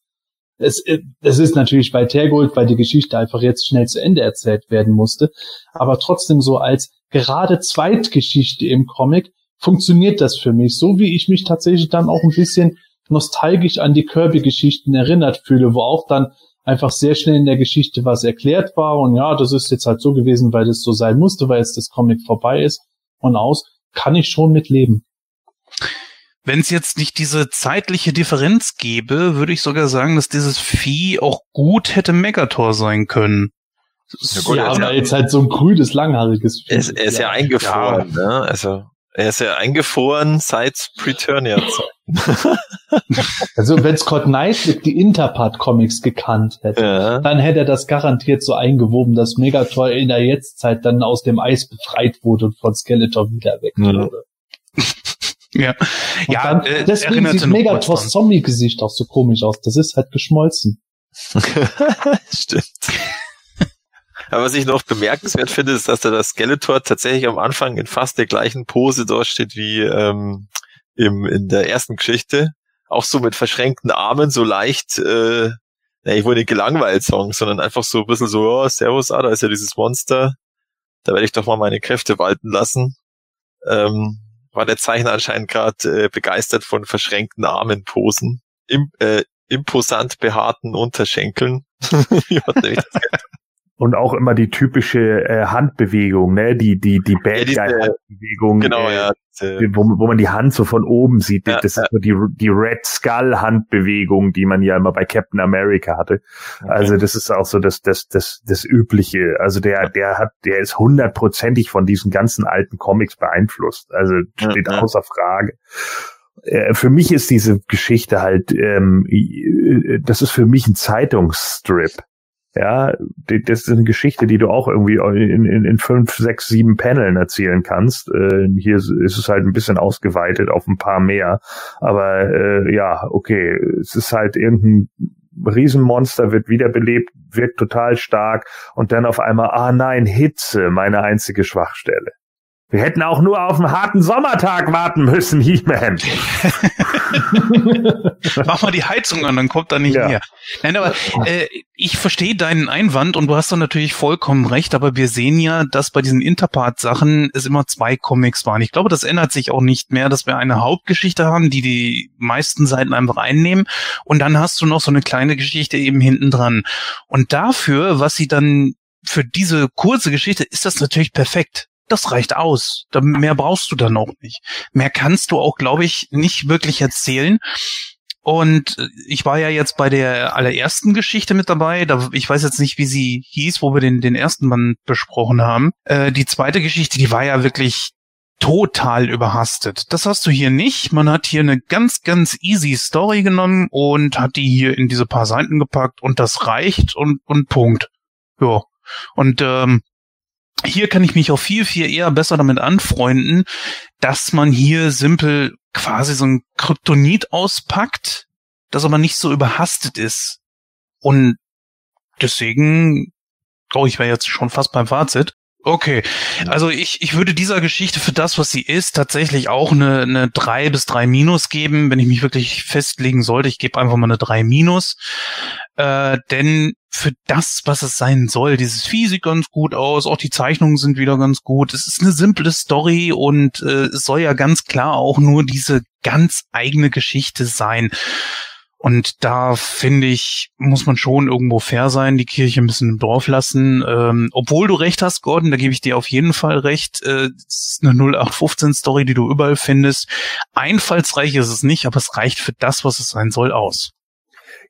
Es, äh, es ist natürlich weit hergeholt, weil die Geschichte einfach jetzt schnell zu Ende erzählt werden musste. Aber trotzdem so als gerade Zweitgeschichte im Comic funktioniert das für mich, so wie ich mich tatsächlich dann auch ein bisschen nostalgisch an die Kirby-Geschichten erinnert fühle, wo auch dann einfach sehr schnell in der Geschichte was erklärt war und ja, das ist jetzt halt so gewesen, weil das so sein musste, weil jetzt das Comic vorbei ist und aus, kann ich schon mit leben. Wenn es jetzt nicht diese zeitliche Differenz gäbe, würde ich sogar sagen, dass dieses Vieh auch gut hätte Megator sein können. Ja, gut, ja, er ist ja- weil jetzt halt so ein grünes, langhaariges Er ist, er ist ja, eingefroren, ne? Also er ist ja eingefroren seit Preturnia-Zeit. Also wenn Scott Knight die Interpart-Comics gekannt hätte, ja. dann hätte er das garantiert so eingewoben, dass Megator in der Jetztzeit dann aus dem Eis befreit wurde und von Skeletor wieder Ja. wurde. Ja, Und ja dann, äh, deswegen sieht Megators. Zombie-Gesicht auch so komisch aus. Das ist halt geschmolzen. Stimmt. Aber was ich noch bemerkenswert finde, ist, dass da das Skeletor tatsächlich am Anfang in fast der gleichen Pose dort steht wie ähm, im, in der ersten Geschichte. Auch so mit verschränkten Armen, so leicht, äh, ja, ich wollte nicht gelangweilt sagen, sondern einfach so ein bisschen so, oh, Servus, ah, da ist ja dieses Monster. Da werde ich doch mal meine Kräfte walten lassen. Ähm, war der Zeichner anscheinend gerade äh, begeistert von verschränkten Armenposen. Im, äh, imposant behaarten Unterschenkeln. Wie hat nämlich das Und auch immer die typische äh, Handbewegung, ne? Die, die, die Bad diese- Guy Handbewegung. Genau, äh, ja. diese- wo, wo man die Hand so von oben sieht. Ja, das ja. ist so die, die Red Skull Handbewegung, die man ja immer bei Captain America hatte. Also das ist auch so das, das, das, das Übliche. Also der, der hat, der ist hundertprozentig von diesen ganzen alten Comics beeinflusst. Also Ja, steht ja. außer Frage. Äh, Für mich ist diese Geschichte halt, ähm, äh, das ist für mich ein Zeitungsstrip. Ja, die- das ist eine Geschichte, die du auch irgendwie in, in, in fünf, sechs, sieben Paneln erzählen kannst. Äh, hier ist es halt ein bisschen ausgeweitet auf ein paar mehr. Aber äh, ja, okay, es ist halt irgendein Riesenmonster wird wiederbelebt, wirkt total stark und dann auf einmal, ah nein, Hitze, meine einzige Schwachstelle. Wir hätten auch nur auf einen harten Sommertag warten müssen, He-Man. Mach mal die Heizung an, dann kommt da nicht Ja. mehr. Nein, aber äh, ich verstehe deinen Einwand und du hast da natürlich vollkommen recht, aber wir sehen ja, dass bei diesen Interpart-Sachen es immer zwei Comics waren. Ich glaube, das ändert sich auch nicht mehr, dass wir eine Hauptgeschichte haben, die die meisten Seiten einfach einnehmen und dann hast du noch so eine kleine Geschichte eben hinten dran. Und dafür, was sie dann für diese kurze Geschichte, ist das natürlich perfekt. Das reicht aus. Mehr brauchst du dann auch nicht. Mehr kannst du auch, glaube ich, nicht wirklich erzählen. Und äh, ich war ja jetzt bei der allerersten Geschichte mit dabei. Da, ich weiß jetzt nicht, wie sie hieß, wo wir den, den ersten Mann besprochen haben. Äh, die zweite Geschichte, die war ja wirklich total überhastet. Das hast du hier nicht. Man hat hier eine ganz, ganz easy Story genommen und hat die hier in diese paar Seiten gepackt und das reicht und, und Punkt. Ja. Und ähm, hier kann ich mich auch viel, viel eher besser damit anfreunden, dass man hier simpel quasi so ein Kryptonit auspackt, das aber nicht so überhastet ist. Und deswegen, oh, ich wäre jetzt schon fast beim Fazit. Okay, also ich, ich würde dieser Geschichte für das, was sie ist, tatsächlich auch eine, eine 3 bis 3 Minus geben, wenn ich mich wirklich festlegen sollte. Ich gebe einfach mal eine 3 Minus. Äh, denn für das, was es sein soll, dieses Vieh sieht ganz gut aus, auch die Zeichnungen sind wieder ganz gut. Es ist eine simple Story und äh, es soll ja ganz klar auch nur diese ganz eigene Geschichte sein. Und da finde ich, muss man schon irgendwo fair sein, die Kirche ein bisschen im Dorf lassen. Ähm, obwohl du recht hast, Gordon, da gebe ich dir auf jeden Fall recht. Äh, es ist eine 0815-Story, die du überall findest. Einfallsreich ist es nicht, aber es reicht für das, was es sein soll, aus.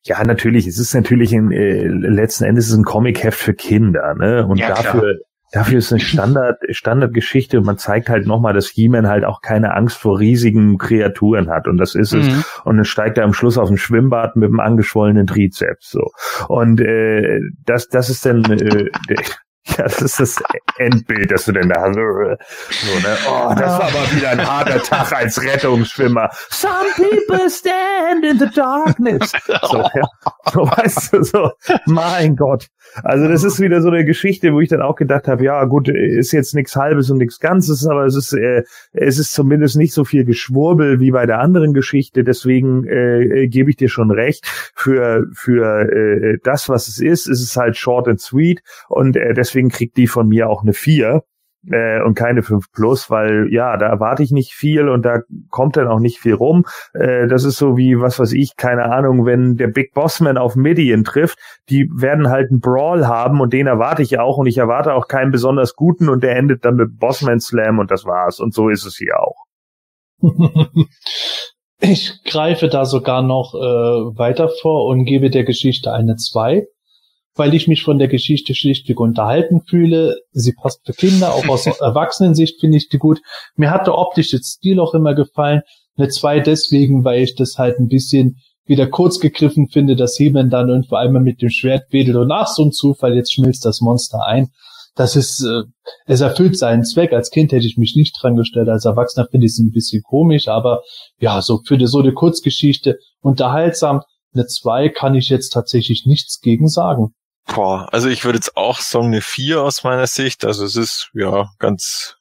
Ja, natürlich. Es ist natürlich ein, äh, letzten Endes ist es ein Comic-Heft für Kinder, ne? Und Ja, klar. dafür, dafür ist eine Standard, Standardgeschichte und man zeigt halt nochmal, dass He-Man halt auch keine Angst vor riesigen Kreaturen hat. Und das ist es. Mhm. Und dann steigt er am Schluss auf ein Schwimmbad mit einem angeschwollenen Trizeps. So. Und äh, das, das ist dann äh, ja, das ist das Endbild, das du denn da hast. So, ne? Oh, das war aber wieder ein harter Tag als Rettungsschwimmer. Some people stand in the darkness. So, ja. so weißt du, so, mein Gott. Also das ist wieder so eine Geschichte, wo ich dann auch gedacht habe, ja gut, ist jetzt nichts Halbes und nichts Ganzes, aber es ist, äh, es ist zumindest nicht so viel Geschwurbel wie bei der anderen Geschichte. Deswegen äh, äh, gebe ich dir schon recht. Für für äh, das, was es ist, ist es halt short and sweet und äh, deswegen kriegt die von mir auch eine 4 äh, und keine 5 plus, weil ja, da erwarte ich nicht viel und da kommt dann auch nicht viel rum. Äh, das ist so wie, was weiß ich, keine Ahnung, wenn der Big Bossman auf Midian trifft, die werden halt einen Brawl haben und den erwarte ich auch und ich erwarte auch keinen besonders guten und der endet dann mit Bossman Slam und das war's und so ist es hier auch. Ich greife da sogar noch äh, weiter vor und gebe der Geschichte eine 2, weil ich mich von der Geschichte schlichtweg unterhalten fühle. Sie passt für Kinder, auch aus Erwachsenensicht finde ich die gut. Mir hat der optische Stil auch immer gefallen. Eine 2 deswegen, weil ich das halt ein bisschen wieder kurz gegriffen finde, dass He-Man dann irgendwo einmal mit dem Schwert wedelt und nach so einem Zufall, jetzt schmilzt das Monster ein. Das ist, äh, es erfüllt seinen Zweck. Als Kind hätte ich mich nicht dran gestellt. Als Erwachsener finde ich es ein bisschen komisch, aber ja, so für die, so eine Kurzgeschichte unterhaltsam. Eine 2 kann ich jetzt tatsächlich nichts gegen sagen. Boah, also ich würde jetzt auch sagen eine 4 aus meiner Sicht. Also es ist ja ganz,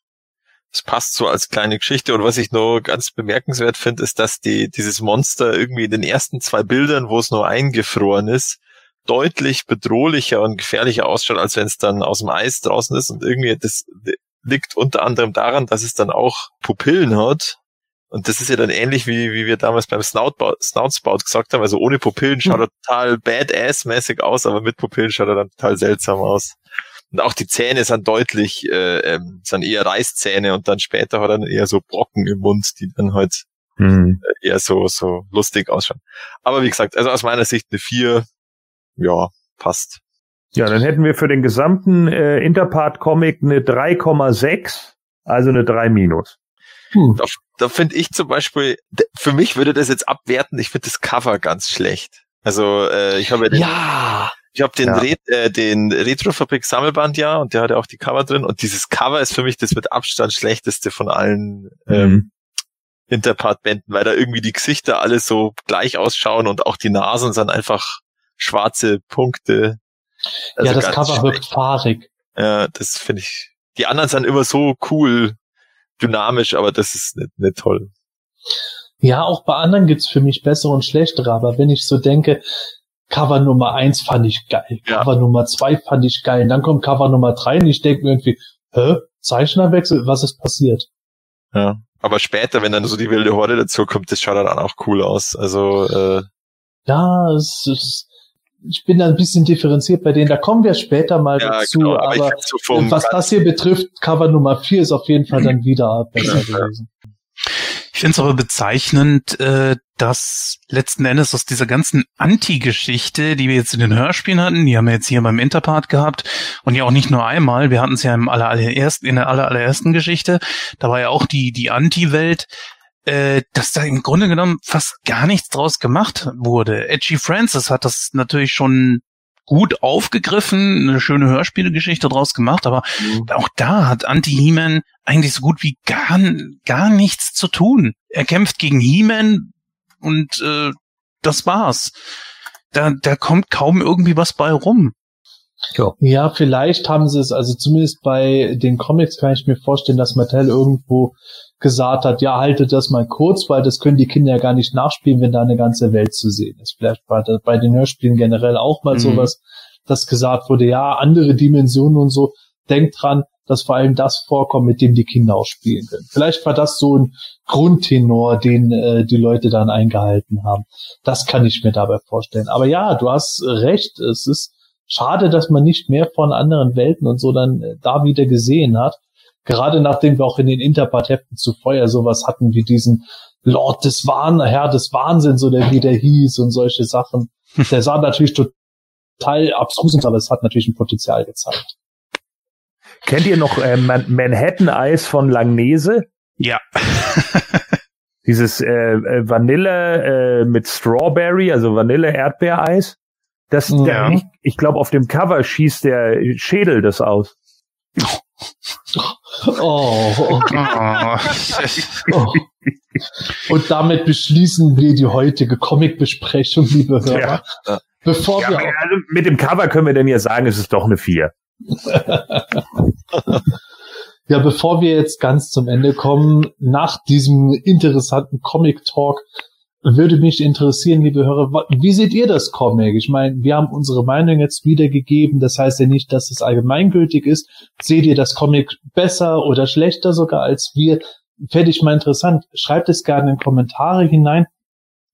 es passt so als kleine Geschichte. Und was ich noch ganz bemerkenswert finde, ist, dass die, dieses Monster irgendwie in den ersten zwei Bildern, wo es nur eingefroren ist, deutlich bedrohlicher und gefährlicher ausschaut, als wenn es dann aus dem Eis draußen ist. Und irgendwie das liegt unter anderem daran, dass es dann auch Pupillen hat. Und das ist ja dann ähnlich, wie, wie wir damals beim Snoutbout, Snoutspout gesagt haben. Also ohne Pupillen schaut er total badass-mäßig aus, aber mit Pupillen schaut er dann total seltsam aus. Und auch die Zähne sind deutlich, äh, ähm, sind eher Reißzähne und dann später hat er dann eher so Brocken im Mund, die dann halt Hm. äh, eher so, so lustig ausschauen. Aber wie gesagt, also aus meiner Sicht eine 4, ja, passt. Ja, dann hätten wir für den gesamten äh, Interpart-Comic eine 3,6, also eine 3 minus. Hm. Da, da finde ich zum Beispiel, für mich würde das jetzt abwerten, ich finde das Cover ganz schlecht. Also äh, ich habe ja den, Ja. ich habe den, Ja. Re äh, den Retrofabrik Sammelband ja und der hat ja auch die Cover drin und dieses Cover ist für mich das mit Abstand schlechteste von allen ähm, Mhm. Interpart-Bänden, weil da irgendwie die Gesichter alle so gleich ausschauen und auch die Nasen sind einfach schwarze Punkte. Also ja, das Cover schlecht. wirkt fahrig. Ja, das finde ich. Die anderen sind immer so cool, dynamisch, aber das ist nicht, nicht toll. Ja, auch bei anderen gibt's für mich bessere und schlechtere, aber wenn ich so denke, Cover Nummer eins fand ich geil, Ja. Cover Nummer zwei fand ich geil, dann kommt Cover Nummer drei und ich denke mir irgendwie, hä, Zeichnerwechsel, was ist passiert? Ja. Aber später, wenn dann so die wilde Horde dazu kommt, das schaut dann auch cool aus. Also, äh, Ja, es ist, ich bin da ein bisschen differenziert bei denen, da kommen wir später mal ja, dazu, genau. Aber, aber so vom was das hier betrifft, Cover Nummer vier ist auf jeden Fall dann wieder besser gewesen. Ich finde es aber bezeichnend, äh, dass letzten Endes aus dieser ganzen Anti-Geschichte, die wir jetzt in den Hörspielen hatten, die haben wir jetzt hier beim Interpart gehabt und ja auch nicht nur einmal, wir hatten es ja im aller, allerersten, in der aller, allerersten Geschichte, da war ja auch die, die Anti-Welt, äh, dass da im Grunde genommen fast gar nichts draus gemacht wurde. Edgy Francis hat das natürlich schon gut aufgegriffen, eine schöne Hörspielgeschichte draus gemacht, aber auch da hat Anti-He-Man eigentlich so gut wie gar, gar nichts zu tun. Er kämpft gegen He-Man und äh, das war's. Da, da kommt kaum irgendwie was bei rum. Ja, vielleicht haben sie es, also zumindest bei den Comics kann ich mir vorstellen, dass Mattel irgendwo gesagt hat, ja, haltet das mal kurz, weil das können die Kinder ja gar nicht nachspielen, wenn da eine ganze Welt zu sehen ist. Vielleicht war das bei den Hörspielen generell auch mal Mhm. sowas, dass gesagt wurde, ja, andere Dimensionen und so. Denkt dran, dass vor allem das vorkommt, mit dem die Kinder auch spielen können. Vielleicht war das so ein Grundtenor, den äh, die Leute dann eingehalten haben. Das kann ich mir dabei vorstellen. Aber ja, du hast recht. Es ist schade, dass man nicht mehr von anderen Welten und so dann äh, da wieder gesehen hat. Gerade nachdem wir auch in den Interpart-Heften zuvor ja sowas hatten wie diesen Lord des Wahn, Herr des Wahnsinns oder wie der hieß und solche Sachen. Der sah natürlich total abstrus aus, aber es hat natürlich ein Potenzial gezeigt. Kennt ihr noch äh, Man Manhattan Eis von Langnese? Ja. Dieses äh, äh, Vanille äh, mit Strawberry, also Vanille-Erdbeereis. Das, Ja. der, ich, ich glaube, auf dem Cover schießt der Schädel das aus. Oh, oh. Und damit beschließen wir die heutige Comic-Besprechung, liebe Hörer. Ja. Bevor Ja, wir also mit dem Cover können wir denn ja sagen, es ist doch eine 4. Ja, bevor wir jetzt ganz zum Ende kommen, nach diesem interessanten Comic-Talk, würde mich interessieren, liebe Hörer, wie seht ihr das Comic? Ich meine, wir haben unsere Meinung jetzt wiedergegeben, das heißt ja nicht, dass es allgemeingültig ist. Seht ihr das Comic besser oder schlechter sogar als wir? Fände ich mal interessant. Schreibt es gerne in Kommentare hinein.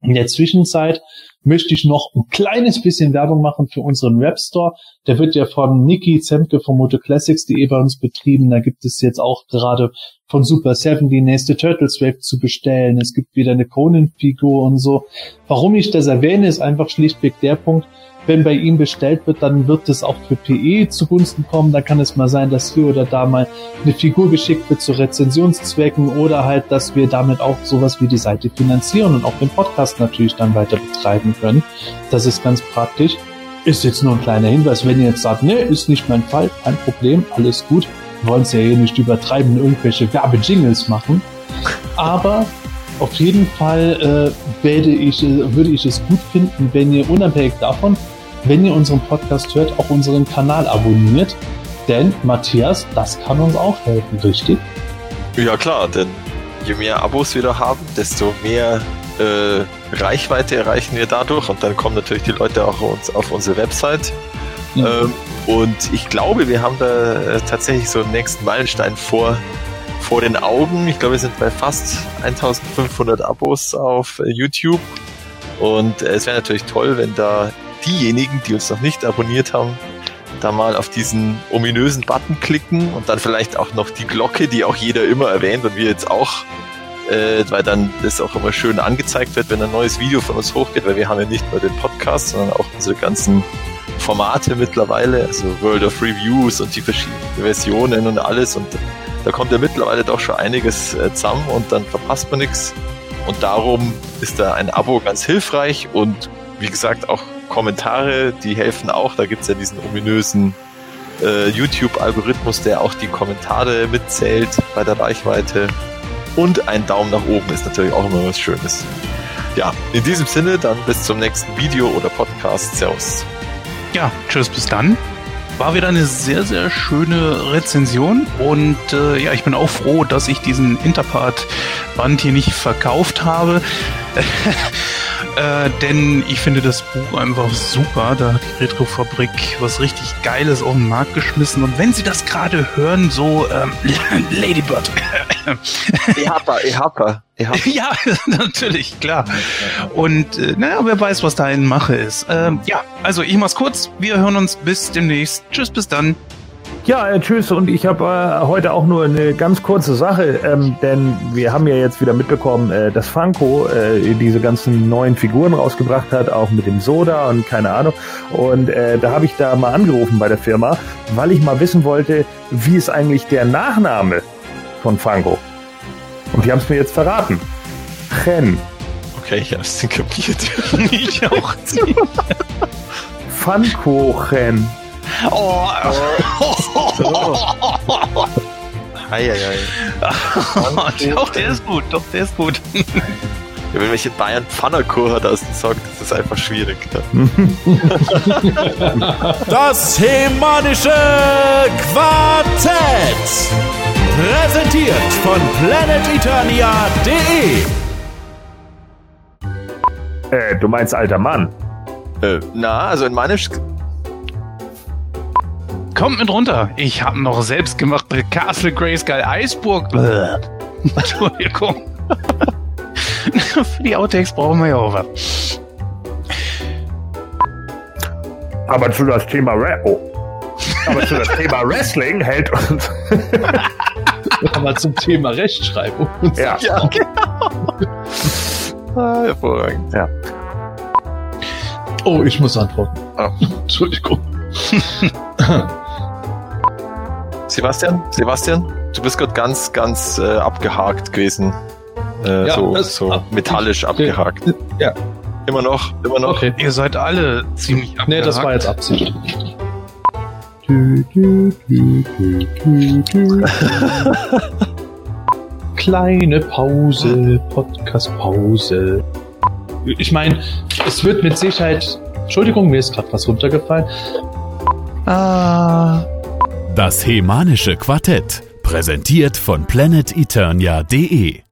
In der Zwischenzeit möchte ich noch ein kleines bisschen Werbung machen für unseren Webstore. Der wird ja von Niki Zemke von MotoClassics.de bei uns betrieben. Da gibt es jetzt auch gerade von Super 7 die nächste Turtles Wave zu bestellen. Es gibt wieder eine Conan-Figur und so. Warum ich das erwähne, ist einfach schlichtweg der Punkt, wenn bei ihm bestellt wird, dann wird es auch für PE zugunsten kommen. Da kann es mal sein, dass hier oder da mal eine Figur geschickt wird zu Rezensionszwecken oder halt, dass wir damit auch sowas wie die Seite finanzieren und auch den Podcast natürlich dann weiter betreiben können. Das ist ganz praktisch. Ist jetzt nur ein kleiner Hinweis, wenn ihr jetzt sagt, ne, ist nicht mein Fall, kein Problem, alles gut. Wir wollen es ja hier nicht übertreiben, irgendwelche Werbejingles machen. Aber auf jeden Fall äh, werde ich, äh, würde ich es gut finden, wenn ihr unabhängig davon, wenn ihr unseren Podcast hört, auch unseren Kanal abonniert. Denn, Matthias, das kann uns auch helfen, richtig? Ja klar, denn je mehr Abos wir da haben, desto mehr äh, Reichweite erreichen wir dadurch und dann kommen natürlich die Leute auch uns auf unsere Website. Ähm, und ich glaube, wir haben da äh, tatsächlich so einen nächsten Meilenstein vor, vor den Augen. Ich glaube, wir sind bei fast 1500 Abos auf äh, YouTube. Und äh, es wäre natürlich toll, wenn da diejenigen, die uns noch nicht abonniert haben, da mal auf diesen ominösen Button klicken und dann vielleicht auch noch die Glocke, die auch jeder immer erwähnt und wir jetzt auch, äh, weil dann das auch immer schön angezeigt wird, wenn ein neues Video von uns hochgeht, weil wir haben ja nicht nur den Podcast, sondern auch unsere ganzen Formate mittlerweile, also World of Reviews und die verschiedenen Versionen und alles und da kommt ja mittlerweile doch schon einiges äh, zusammen und dann verpasst man nichts. Und darum ist da ein Abo ganz hilfreich und wie gesagt auch Kommentare, die helfen auch. Da gibt's ja diesen ominösen äh, YouTube-Algorithmus, der auch die Kommentare mitzählt bei der Reichweite. Und ein Daumen nach oben ist natürlich auch immer was Schönes. Ja, in diesem Sinne dann bis zum nächsten Video oder Podcast. Servus. Ja, tschüss, bis dann. War wieder eine sehr, sehr schöne Rezension und äh, ja, ich bin auch froh, dass ich diesen Interpart-Band hier nicht verkauft habe. Äh, denn ich finde das Buch einfach super. Da hat die Retrofabrik was richtig Geiles auf den Markt geschmissen. Und wenn Sie das gerade hören, so ähm, Ladybird. Ehapa, Ehapa. Ja, natürlich, klar. Und äh, naja, wer weiß, was da in Mache ist. Ähm, ja, also ich mach's kurz. Wir hören uns bis demnächst. Tschüss, bis dann. Ja, äh, tschüss. Und ich habe äh, heute auch nur eine ganz kurze Sache, ähm, denn wir haben ja jetzt wieder mitbekommen, äh, dass Funko äh, diese ganzen neuen Figuren rausgebracht hat, auch mit dem Soda und keine Ahnung. Und äh, da habe ich da mal angerufen bei der Firma, weil ich mal wissen wollte, wie ist eigentlich der Nachname von Funko. Und die haben es mir jetzt verraten. Chen. Okay, ich hab's kapiert. ich auch. Funko Chen. Oh. Eieiei. doch, der ist gut. Doch, der ist gut. Ja, wenn mich in Bayern Pfannerkur hat, aus sagt, das ist einfach schwierig. Ne? Das Hemanische Quartett. Präsentiert von planeteternia.de. Äh, du meinst alter Mann. Äh, na, also in meinem Sch Kommt mit runter. Ich habe noch selbstgemachte Castle Grayskull Eisburg. Entschuldigung. Für die Outtakes brauchen wir ja auch was. Aber zu das Thema Ra oh. Aber zu das Thema Wrestling hält uns. Aber zum Thema Rechtschreibung. ja. Ja, genau. ah, hervorragend. ja. Oh, ich muss antworten. Ah. Entschuldigung. Sebastian, Sebastian, du bist gerade ganz, ganz äh, abgehakt gewesen. Äh, Ja, so das- so ab- metallisch abgehakt. Ja, Immer noch, immer noch. okay. Ihr seid alle ziemlich Nee, das war abgehakt. jetzt Absicht. Kleine Pause, Podcast-Pause. Ich meine, es wird mit Sicherheit. Entschuldigung, mir ist gerade was runtergefallen. Ah. Das Hemanische Quartett. Präsentiert von planeteternia.de.